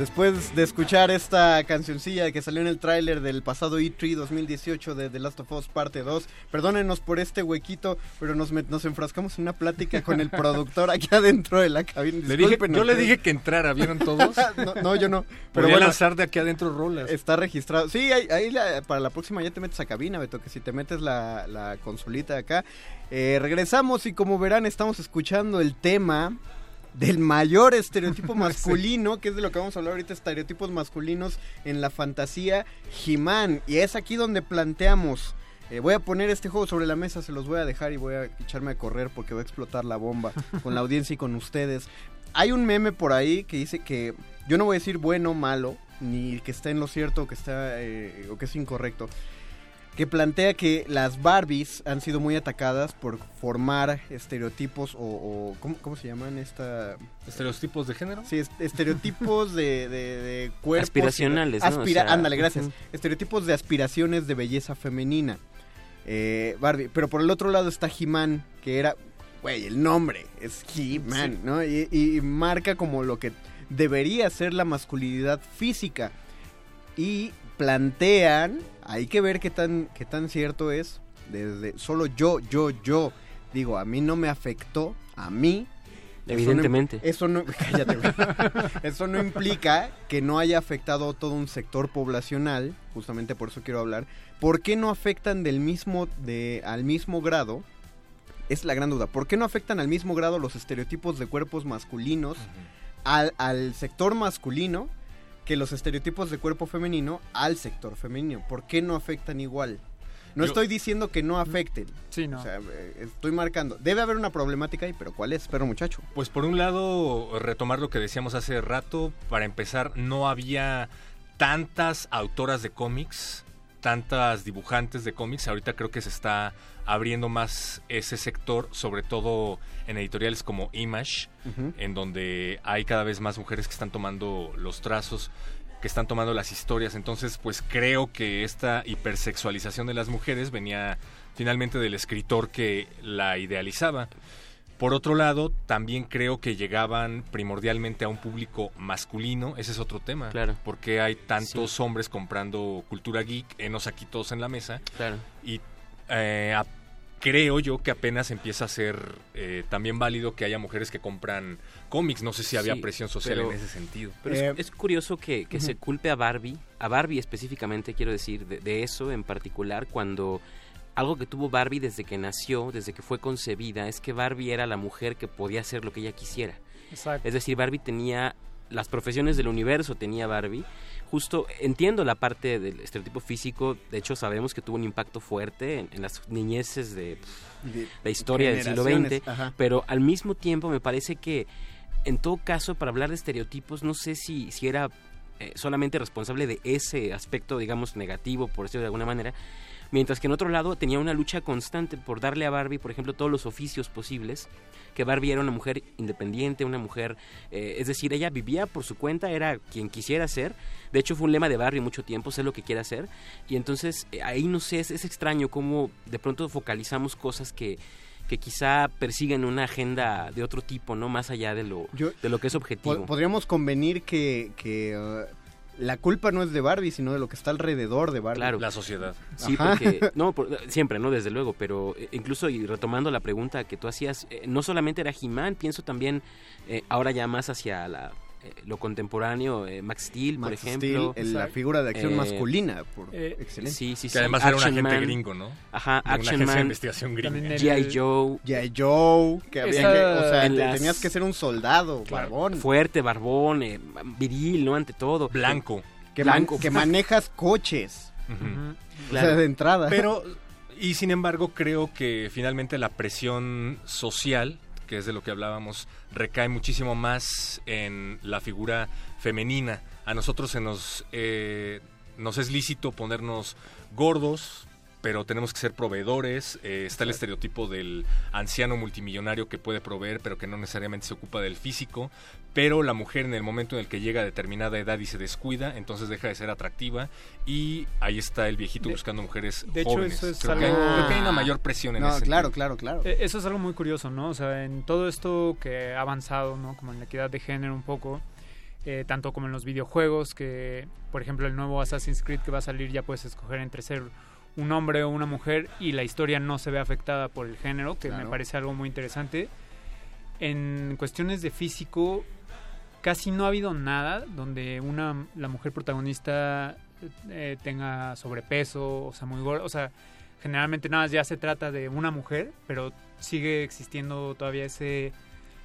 Después de escuchar esta cancioncilla que salió en el tráiler del pasado E3 2018 de The Last of Us parte 2, perdónenos por este huequito, pero nos, nos enfrascamos en una plática con el productor aquí <laughs> adentro de la cabina. Le dije- yo le dije que entrara, ¿vieron todos? <laughs> no, no, yo no. Pero Podría bueno, lanzar de aquí adentro rolas. Está registrado. Sí, ahí, ahí la- para la próxima ya te metes a cabina, Beto, que si te metes la, la consolita de acá. Eh, regresamos y como verán estamos escuchando el tema del mayor estereotipo <laughs> masculino, que es de lo que vamos a hablar ahorita, estereotipos masculinos en la fantasía He-Man. Y es aquí donde planteamos... eh, voy a poner este juego sobre la mesa, se los voy a dejar y voy a echarme a correr porque va a explotar la bomba <laughs> con la audiencia y con ustedes. Hay un meme por ahí que dice que yo no voy a decir bueno, malo, ni que está en lo cierto o que está eh, o que es incorrecto. Que plantea que las Barbies han sido muy atacadas por formar estereotipos o, o- ¿cómo, cómo se llaman esta ¿Estereotipos de género? Sí, est- estereotipos de, de, de cuerpos. Aspiracionales, ¿no? Aspira- O sea, ándale, gracias. Estereotipos de aspiraciones de belleza femenina. Eh, Barbie. Pero por el otro lado está He-Man, que era, güey, el nombre es He-Man, Sí. ¿no? Y, y marca como lo que debería ser la masculinidad física. Y plantean, hay que ver qué tan, qué tan cierto es, desde solo yo, yo, yo, digo, a mí no me afectó, a mí. eso no- Evidentemente. Eso no, <laughs> cállate. Eso no implica que no haya afectado a todo un sector poblacional, justamente por eso quiero hablar. ¿Por qué no afectan del mismo, de, al mismo grado? Es la gran duda. ¿Por qué no afectan al mismo grado los estereotipos de cuerpos masculinos al, al sector masculino que los estereotipos de cuerpo femenino al sector femenino? ¿Por qué no afectan igual? No Yo- estoy diciendo que no afecten. Sí, no. O sea, eh, estoy marcando. Debe haber una problemática ahí, pero ¿cuál es, perro muchacho? Pues por un lado, retomar lo que decíamos hace rato, para empezar, no había tantas autoras de cómics, tantas dibujantes de cómics, ahorita creo que se está abriendo más ese sector, sobre todo en editoriales como Image, en donde hay cada vez más mujeres que están tomando los trazos, que están tomando las historias, entonces pues creo que esta hipersexualización de las mujeres venía finalmente del escritor que la idealizaba. Por otro lado, también creo que llegaban primordialmente a un público masculino, ese es otro tema. Claro. Porque hay tantos hombres comprando cultura geek, enos aquí todos en la mesa. Claro. Y eh, a- creo yo que apenas empieza a ser eh, también válido que haya mujeres que compran cómics. No sé si había Sí, presión social pero- en ese sentido. Pero es, es curioso que, que se culpe a Barbie, a Barbie específicamente, quiero decir, de, de eso en particular, cuando algo que tuvo Barbie desde que nació, desde que fue concebida, es que Barbie era la mujer que podía hacer lo que ella quisiera. Exacto. Es decir, Barbie tenía las profesiones del universo, tenía Barbie. Justo entiendo la parte del estereotipo físico, de hecho sabemos que tuvo un impacto fuerte en, en las niñeces de pff, De la historia del siglo XX, ajá. pero al mismo tiempo me parece que en todo caso para hablar de estereotipos no sé si, si era eh, solamente responsable de ese aspecto digamos negativo por decirlo de alguna manera mientras que en otro lado tenía una lucha constante por darle a Barbie por ejemplo todos los oficios posibles que Barbie era una mujer independiente, una mujer, eh, es decir, ella vivía por su cuenta, era quien quisiera ser. De hecho, fue un lema de Barbie mucho tiempo, sé lo que quiere hacer. Y entonces, eh, ahí no sé, es, es extraño cómo de pronto focalizamos cosas que que quizá persiguen una agenda de otro tipo, ¿no? Más allá de lo, Yo- de lo que es objetivo. Podríamos convenir que, que uh, la culpa no es de Barbie, sino de lo que está alrededor de Barbie. Claro. La sociedad. Sí, Ajá. porque <laughs> no, por- siempre, no, desde luego, pero eh, incluso y retomando la pregunta que tú hacías, eh, no solamente era He-Man, pienso también eh, ahora ya más hacia la, eh, lo contemporáneo, eh, Max Steel, por ejemplo. Steel, el- la figura de acción masculina, por- excelente. Sí, sí, Que sí. además era un Action agente Man. gringo, ¿no? Ajá, De una Action agencia de Man. investigación gringa. G.I. Joe. G.I. Joe, que había Esa- que, o sea, en te- las- tenías que ser un soldado, barbón. Fuerte, barbón, eh, viril, ¿no? Ante todo. Blanco. Que, man- Blanco. que manejas coches. Ujú. O sea, de entrada. Pero, y sin embargo, creo que finalmente la presión social, que es de lo que hablábamos, recae muchísimo más en la figura femenina. A nosotros se nos, eh, nos es lícito ponernos gordos, pero tenemos que ser proveedores. eh, está el estereotipo del anciano multimillonario que puede proveer, pero que no necesariamente se ocupa del físico. Pero la mujer en el momento en el que llega a determinada edad y se descuida, entonces deja de ser atractiva y ahí está el viejito buscando mujeres de hecho, jóvenes. eso es creo, que, algo- creo que hay una mayor presión en No, ese claro, sentido. claro, claro. Eh, Eso es algo muy curioso, ¿no? O sea, en todo esto que ha avanzado, ¿no? Como en la equidad de género un poco, eh, tanto como en los videojuegos, que por ejemplo el nuevo Assassin's Creed que va a salir ya puedes escoger entre ser un hombre o una mujer y la historia no se ve afectada por el género, que me parece algo muy interesante. En cuestiones de físico, casi no ha habido nada donde una la mujer protagonista eh, tenga sobrepeso, o sea, muy gorda, o sea, generalmente nada más ya se trata de una mujer, pero sigue existiendo todavía ese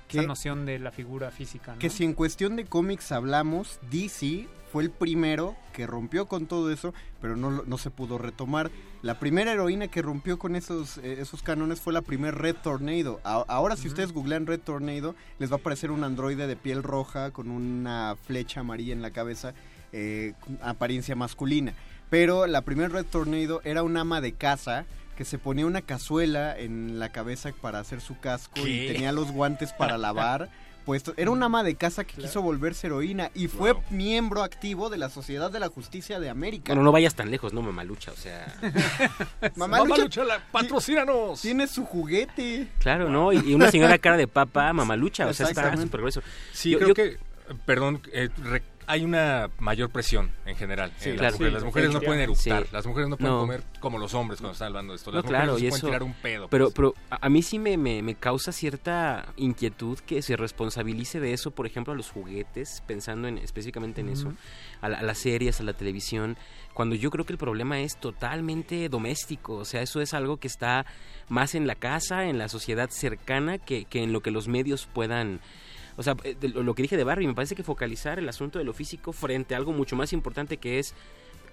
esa noción de la figura física, ¿no? Que si en cuestión de cómics hablamos, DC fue el primero que rompió con todo eso, pero no, se pudo retomar. La primera heroína que rompió con esos, eh, esos cánones fue la primer Red Tornado. A- ahora si ustedes googlean Red Tornado, les va a aparecer un androide de piel roja con una flecha amarilla en la cabeza, eh, apariencia masculina. Pero la primera Red Tornado era un ama de casa que se ponía una cazuela en la cabeza para hacer su casco y tenía los guantes para lavar. <laughs> Puesto. Era una ama de casa que quiso volverse heroína y fue miembro activo de la Sociedad de la Justicia de América. Bueno, no vayas tan lejos, no, mamalucha, o sea... <laughs> Mamalucha, patrocínanos. Tiene su juguete. Claro, ¿no? Y, y una señora cara de papa, <laughs> mamalucha, o sea, está súper grueso. Sí, Yo- creo yo- que, perdón, eh, re- hay una mayor presión en general. Sí, en las claro. mujeres. Sí, las mujeres no pueden eructar, Sí. las mujeres no pueden No. comer como los hombres cuando están hablando de esto. Las No, mujeres claro, no se y pueden eso. tirar un pedo. Pero, pues. pero a mí sí me, me, me causa cierta inquietud que se responsabilice de eso, por ejemplo, a los juguetes, pensando en, específicamente en eso, a, la- a las series, a la televisión, cuando yo creo que el problema es totalmente doméstico, o sea, eso es algo que está más en la casa, en la sociedad cercana, que, que en lo que los medios puedan... O sea, eh, lo lo que dije de Barbie, me parece que focalizar el asunto de lo físico frente a algo mucho más importante que es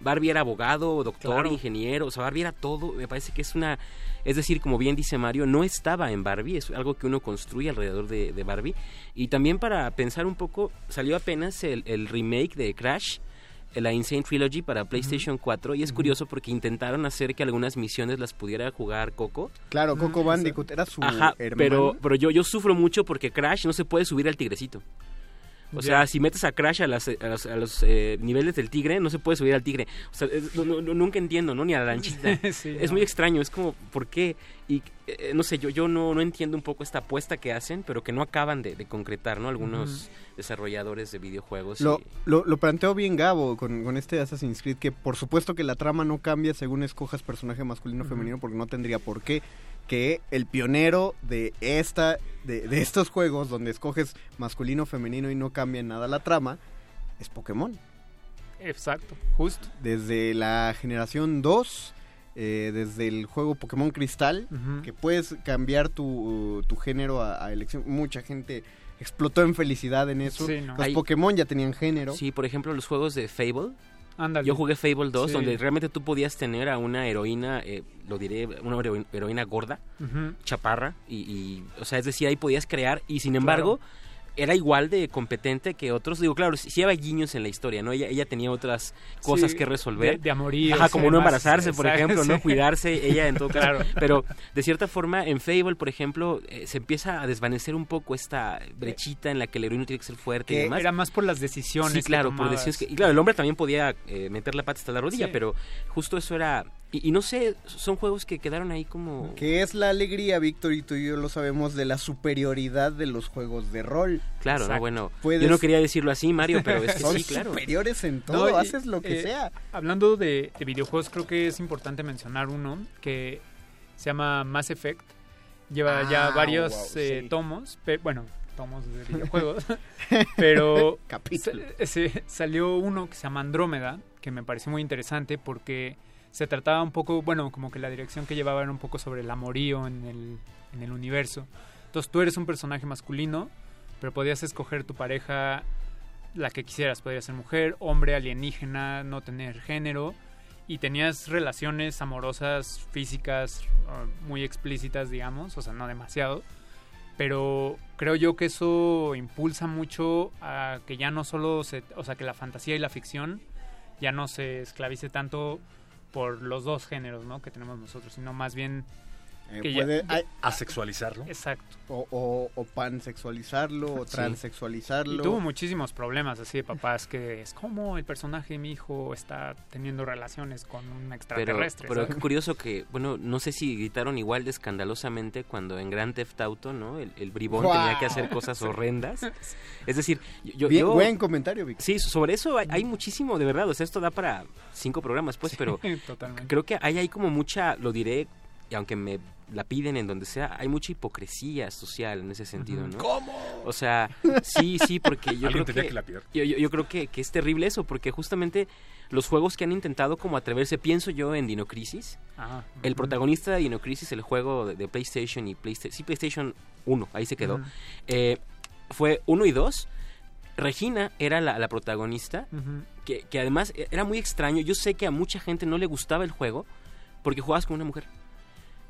Barbie era abogado, doctor, Claro. ingeniero, o sea, Barbie era todo, me parece que es una, es decir, como bien dice Mario, no estaba en Barbie, es algo que uno construye alrededor de, de Barbie. Y también para pensar un poco, salió apenas el, el remake de Crash, la Insane Trilogy para PlayStation 4, y es curioso porque intentaron hacer que algunas misiones las pudiera jugar Coco. Claro, Coco Bandicoot era su Ajá, hermano. pero, pero yo, yo sufro mucho porque Crash no se puede subir al tigrecito. O sea, si metes a Crash a, las- a los, a los, eh, niveles del tigre, no se puede subir al tigre. O sea, es- no- no- no- nunca entiendo, ¿no? Ni a la lanchita. <laughs> Sí, es no. muy extraño, es como, ¿por qué? Y eh, no sé, yo, yo no, no entiendo un poco esta apuesta que hacen, pero que no acaban de, de concretar, ¿no? Algunos desarrolladores de videojuegos. Lo, y- lo, lo planteó bien Gabo con, con este Assassin's Creed, que por supuesto que la trama no cambia según escojas personaje masculino o femenino, porque no tendría por qué. Que el pionero de esta de, de estos juegos, donde escoges masculino o femenino y no cambia nada la trama, es Pokémon. Exacto, justo. Desde la generación 2, eh, desde el juego Pokémon Cristal, que puedes cambiar tu, tu género a, a elección. Mucha gente explotó en felicidad en eso. Sí, ¿no? Los Hay- Pokémon ya tenían género. Sí, por ejemplo, los juegos de Fable. Yo jugué Fable 2, Sí. donde realmente tú podías tener a una heroína, eh, lo diré, una hero- heroína gorda, chaparra, y, y, o sea, es decir, ahí podías crear, y sin embargo, era igual de competente que otros. Digo, claro, sí, sí había guiños en la historia, ¿no? Ella, ella tenía otras cosas Sí, que resolver. de- de amoríos Ajá, como no embarazarse, por ejemplo, ¿no? Cuidarse, ella en todo caso. Claro. Pero, de cierta forma, en Fable, por ejemplo, eh, se empieza a desvanecer un poco esta brechita en la que el heroíno tiene que ser fuerte y demás. era más por las decisiones. Sí, que claro, por decisiones que... Y claro, el hombre también podía eh, meter la pata hasta la rodilla, pero justo eso era... Y, y no sé, son juegos que quedaron ahí como... Que es la alegría, Víctor, y tú y yo lo sabemos, de la superioridad de los juegos de rol. Claro, no, bueno, Puedes- yo no quería decirlo así, Mario, pero es que Son sí, claro. superiores en todo, No, y, haces lo que eh, sea. Hablando de, de videojuegos, creo que es importante mencionar uno que se llama Mass Effect. Lleva ya Ah, varios wow, eh, sí. tomos, bueno, tomos de <laughs> videojuegos, pero Capítulos. sa- se- salió uno que se llama Andrómeda, que me pareció muy interesante porque se trataba un poco, bueno, como que la dirección que llevaba era un poco sobre el amorío en el, en el universo. Entonces tú eres un personaje masculino, pero podías escoger tu pareja la que quisieras, podría ser mujer, hombre, alienígena, no tener género, y tenías relaciones amorosas, físicas, uh, muy explícitas, digamos, o sea, no demasiado, pero creo yo que eso impulsa mucho a que ya no solo se, o sea, que la fantasía y la ficción ya no se esclavice tanto por los dos géneros, ¿no? Que tenemos nosotros, sino más bien Eh, que ya- puede- asexualizarlo. Exacto. O, o, o pansexualizarlo, o Sí. transexualizarlo. Y tuvo muchísimos problemas así de papás que es como el personaje de mi hijo está teniendo relaciones con un extraterrestre. pero qué curioso que, bueno, no sé si gritaron igual de escandalosamente cuando en Grand Theft Auto, ¿no? El, el bribón tenía que hacer cosas horrendas. Es decir, yo... Bien- yo- buen comentario, Vic. Sí, sobre eso hay, hay muchísimo, de verdad. O sea, esto da para cinco programas, pues, pero <laughs> totalmente. creo que hay, hay como mucha, lo diré, y aunque me la piden en donde sea, hay mucha hipocresía social en ese sentido, ¿no? ¿Cómo? O sea, sí, sí, porque yo <laughs> creo que, que lapiar. yo, yo- yo creo que, que es terrible eso, porque justamente los juegos que han intentado como atreverse, pienso yo en Dino Crisis, Ah, el protagonista de Dino Crisis, el juego de, de PlayStation y PlayStation, sí, PlayStation 1, ahí se quedó, eh, fue 1 y 2. Regina era la, la protagonista, que, que además era muy extraño. Yo sé que a mucha gente no le gustaba el juego porque jugabas con una mujer.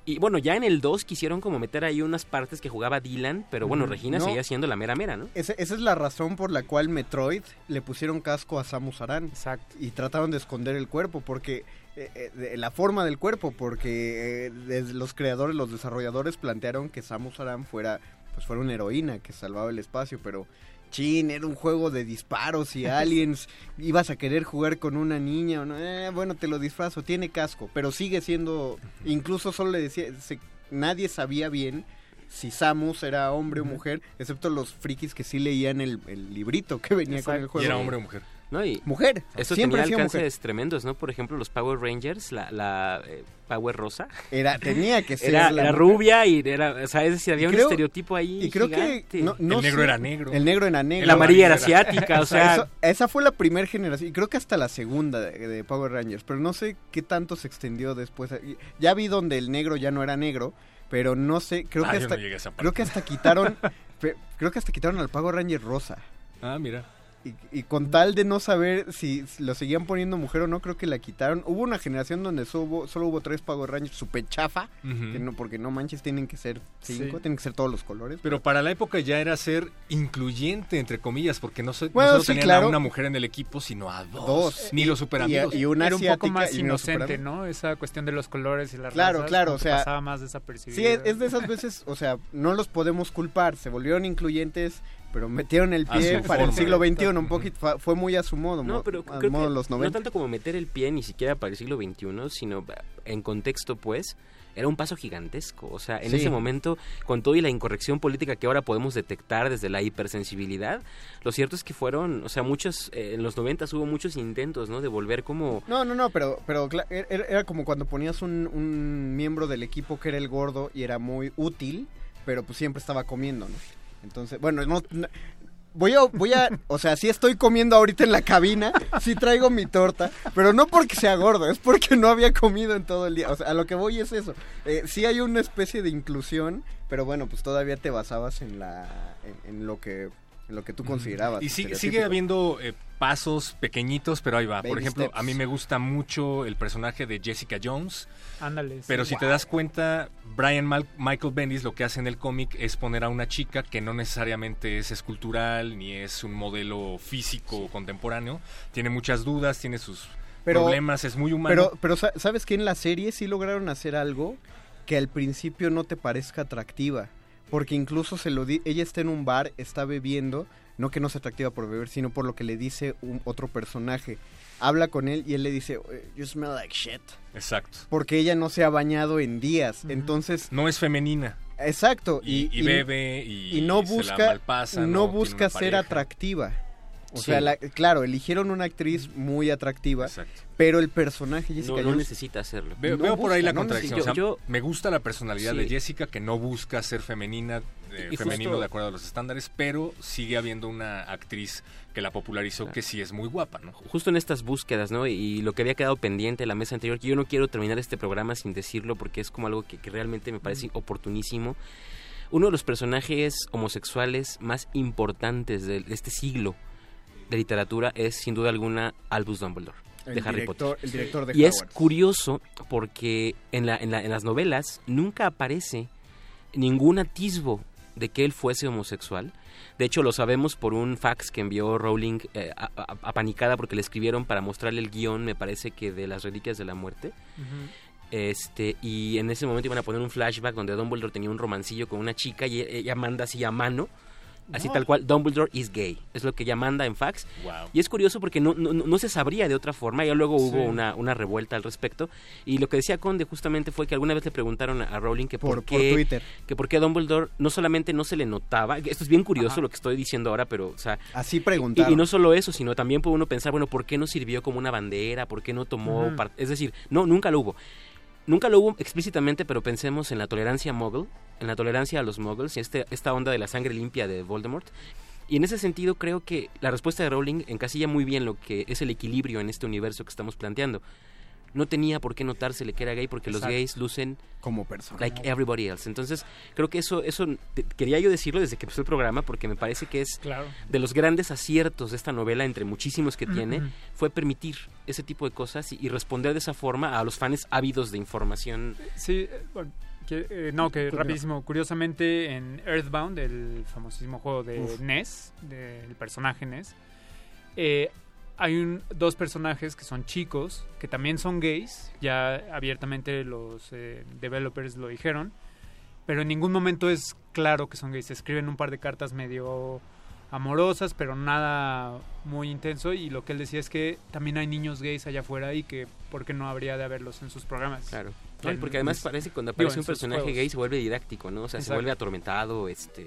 Y bueno, ya en el 2 quisieron como meter ahí unas partes que jugaba Dylan, pero bueno. Regina No. seguía siendo la mera mera, ¿no? Ese- esa es la razón por la cual Metroid le pusieron casco a Samus Aran. Exacto. Y trataron de esconder el cuerpo, porque eh, eh, de- la forma del cuerpo, porque eh, desde los creadores, los desarrolladores plantearon que Samus Aran fuera, pues fuera una heroína que salvaba el espacio, pero chin, era un juego de disparos y <laughs> aliens, ibas a querer jugar con una niña, o no? Eh, bueno, te lo disfrazo, tiene casco, pero sigue siendo, incluso solo le decía, se- nadie sabía bien si Samus era hombre o mujer, excepto los frikis que sí leían el, el librito que venía con el juego. ¿Y era hombre o mujer? ¿No? Y Mujer, Eso siempre tenía alcances tremendos, ¿no? Por ejemplo, los Power Rangers, la, la eh, Power Rosa. Era, tenía que ser Era, la era rubia y era, o sea, es decir, había un estereotipo ahí Y creo gigante. que no, no El negro sé- era negro. El negro era negro. La amarilla era asiática, o sea- eso- esa fue la primera generación y creo que hasta la segunda de, de Power Rangers, pero no sé qué tanto se extendió después. Ya vi donde el negro ya no era negro, pero no sé, creo Ah, que hasta no creo que hasta quitaron <laughs> creo que hasta quitaron al Power Ranger rosa. Ah, mira. Y, y con tal de no saber si, si lo seguían poniendo mujer o no, creo que la quitaron. Hubo una generación donde solo hubo, solo hubo tres Power Rangers super chafa, que no, porque no manches, tienen que ser cinco, Sí. tienen que ser todos los colores. Pero para la época ya era ser incluyente, entre comillas, porque no, se, no solo sí, tenían claro. a una mujer en el equipo, sino a dos. Dos. Ni Y- los super amigos. y- y una Era un poco más inocente, ¿no? Esa cuestión de los colores y las Claro, razas, claro, o sea, pasaba más desapercibido. Sí, es, es de esas veces, o sea, no los podemos culpar, se volvieron incluyentes, pero metieron el pie para el siglo XXI, un poquito, fue, muy a su modo, No, pero a creo modo que no 90. tanto como meter el pie ni siquiera para el siglo XXI, sino en contexto, pues, era un paso gigantesco. O sea, en Sí. ese momento, con todo y la incorrección política que ahora podemos detectar desde la hipersensibilidad, lo cierto es que fueron, o sea, muchos, eh, en los 90 hubo muchos intentos, ¿no? De volver como... No, no, no, pero, pero cla- era, era como cuando ponías un, un miembro del equipo que era el gordo y era muy útil, pero pues siempre estaba comiendo, ¿no? Entonces, bueno, no... Voy a, voy a, o sea, sí estoy comiendo ahorita en la cabina, sí traigo mi torta, pero no porque sea gordo, es porque no había comido en todo el día. O sea, a lo que voy es eso. Eh, sí hay una especie de inclusión, pero bueno, pues todavía te basabas en la, en lo que, en lo que tú considerabas. Y sigue, estereotípico. sigue habiendo eh, pasos pequeñitos, pero ahí va. Por ejemplo, steps. a mí me gusta mucho el personaje de Jessica Jones. Ándale. Pero sí. si te das cuenta, Brian Mal- Michael Bendis lo que hace en el cómic es poner a una chica que no necesariamente es escultural ni es un modelo físico contemporáneo. Tiene muchas dudas, tiene sus Pero- problemas, es muy humano. Pero, pero sa- ¿sabes que En la serie sí lograron hacer algo que al principio no te parezca atractiva. Porque incluso se lo di ella está en un bar, está bebiendo, no que no sea atractiva por beber, sino por lo que le dice un otro personaje. Habla con él y él le dice, "Eh, you smell like shit. Exacto. Porque ella no se ha bañado en días. Entonces, No es femenina. exacto. Y, y bebe y, y no se la busca malpasa, no, busca ser atractiva o Sí. sea la- claro eligieron una actriz muy atractiva Exacto. pero el personaje Jessica No, no Jones necesita hacerlo. Veo, No veo por ahí la no contradicción. O sea, Yo- me gusta la personalidad Sí. de Jessica que no busca ser femenina, eh, Y femenino justo- de acuerdo a los estándares, pero sigue habiendo una actriz que la popularizó que sí es muy guapa, ¿no? justo en estas búsquedas, ¿no? Y lo que había quedado pendiente en la mesa anterior, que yo no quiero terminar este programa sin decirlo porque es como algo que, que realmente me parece oportunísimo. Uno de los personajes homosexuales más importantes de este siglo de literatura es sin duda alguna Albus Dumbledore El de Harry director- Potter. el director de y es curioso porque en, la, en, la- en las novelas nunca aparece ningún atisbo de que él fuese homosexual. De hecho, lo sabemos por un fax que envió Rowling eh, apanicada porque le escribieron para mostrarle el guion, me parece que de las Reliquias de la Muerte. Este, y en ese momento iban a poner un flashback donde Dumbledore tenía un romancillo con una chica y ella manda así a mano, así No. tal cual, Dumbledore is gay. Es lo que ella manda en fax. Wow. Y es curioso porque no, no, no se sabría de otra forma. Ya luego hubo Sí. una, una revuelta al respecto. Y lo que decía Conde justamente fue que alguna vez le preguntaron a- Rowling que por, Por- por qué, Twitter. que por qué Dumbledore no solamente no se le notaba, esto es bien curioso lo que estoy diciendo ahora, pero o sea, Así preguntaron. y no solo eso, sino también puede uno pensar, bueno, ¿por qué no sirvió como una bandera? ¿Por qué no tomó Ujú. par- Es decir, no, nunca lo hubo. Nunca lo hubo explícitamente, pero pensemos en la tolerancia muggle, en la tolerancia a los muggles este, esta onda de la sangre limpia de Voldemort. Y en ese sentido creo que la respuesta de Rowling encasilla muy bien lo que es el equilibrio en este universo que estamos planteando. No tenía por qué notársele que era gay porque los gays lucen como personas. like everybody else. Entonces, creo que eso eso te- quería yo decirlo desde que empezó el programa porque me parece que es Claro. de los grandes aciertos de esta novela entre muchísimos que tiene fue permitir ese tipo de cosas y, y responder de esa forma a los fans ávidos de información. Sí, eh, bueno, que, eh, no, que rapidísimo. Curiosamente, en Earthbound, el famosísimo juego de Uf. NES, del personaje NES, eh, hay dos personajes que son chicos, que también son gays, ya abiertamente los eh, developers lo dijeron, pero en ningún momento es claro que son gays. Se escriben un par de cartas medio amorosas, pero nada muy intenso, y lo que él decía es que también hay niños gays allá afuera y que por qué no habría de haberlos en sus programas. Claro. No, y porque además parece que cuando aparece un personaje juegos. gay se vuelve didáctico, ¿no? O sea, se Exacto. vuelve atormentado, este,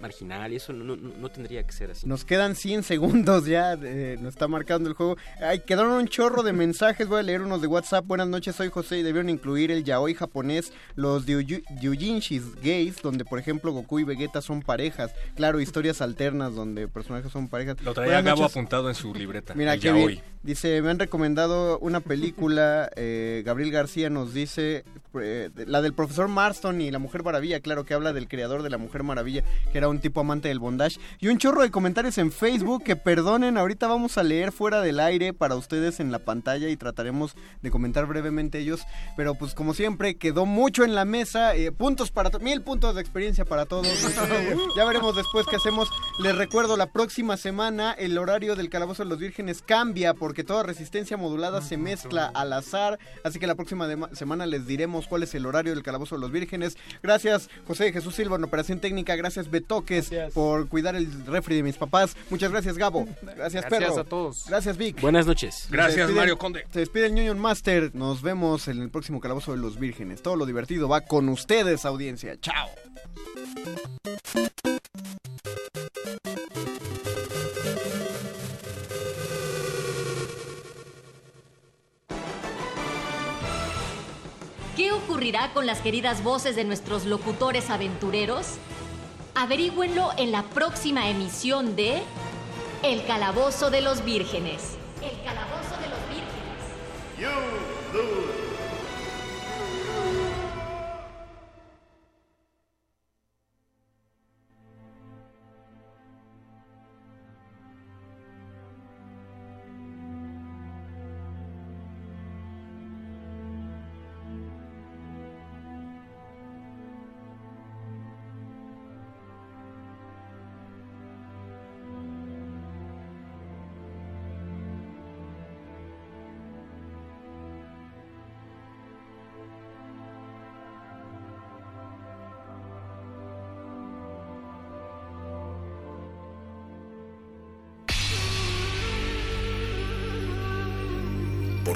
marginal, y eso no, no, no tendría que ser así. Nos quedan 100 segundos ya, eh, nos está marcando el juego. Ay, quedaron un chorro de mensajes, voy a leer unos de WhatsApp. Buenas noches, soy José y debieron incluir el yaoi japonés, los Ryujinshis gays, donde por ejemplo Goku y Vegeta son parejas. Claro, historias alternas donde personajes son parejas. Lo traía Gabo apuntado en su libreta. Mira, el qué yaoi. bien. Dice, me han recomendado una película, eh, Gabriel García nos dice, hace eh, la del profesor Marston y la Mujer Maravilla, claro, que habla del creador de la Mujer Maravilla, que era un tipo amante del bondage. Y un chorro de comentarios en Facebook, que perdonen, ahorita vamos a leer fuera del aire para ustedes en la pantalla y trataremos de comentar brevemente ellos. Pero pues como siempre, quedó mucho en la mesa, eh, puntos para, mil puntos de experiencia para todos. <laughs> ya veremos después qué hacemos. Les recuerdo, la próxima semana el horario del Calabozo de los Vírgenes cambia porque toda resistencia modulada se mezcla al azar. Así que la próxima semana les diremos cuál es el horario del Calabozo de los Vírgenes. Gracias José Jesús Silva en Operación Técnica. Gracias Betoques por cuidar el refri de mis papás. Muchas gracias Gabo. Gracias, Gracias Perro. a todos. Gracias Vic. Buenas noches. Gracias, despide- Mario Conde. Se despide el Union Master. Nos vemos en el próximo Calabozo de los Vírgenes. Todo lo divertido va con ustedes, audiencia. Chao. ¿Qué ocurrirá con las queridas voces de nuestros locutores aventureros? Averígüenlo en la próxima emisión de El Calabozo de los Vírgenes. El Calabozo de los Vírgenes.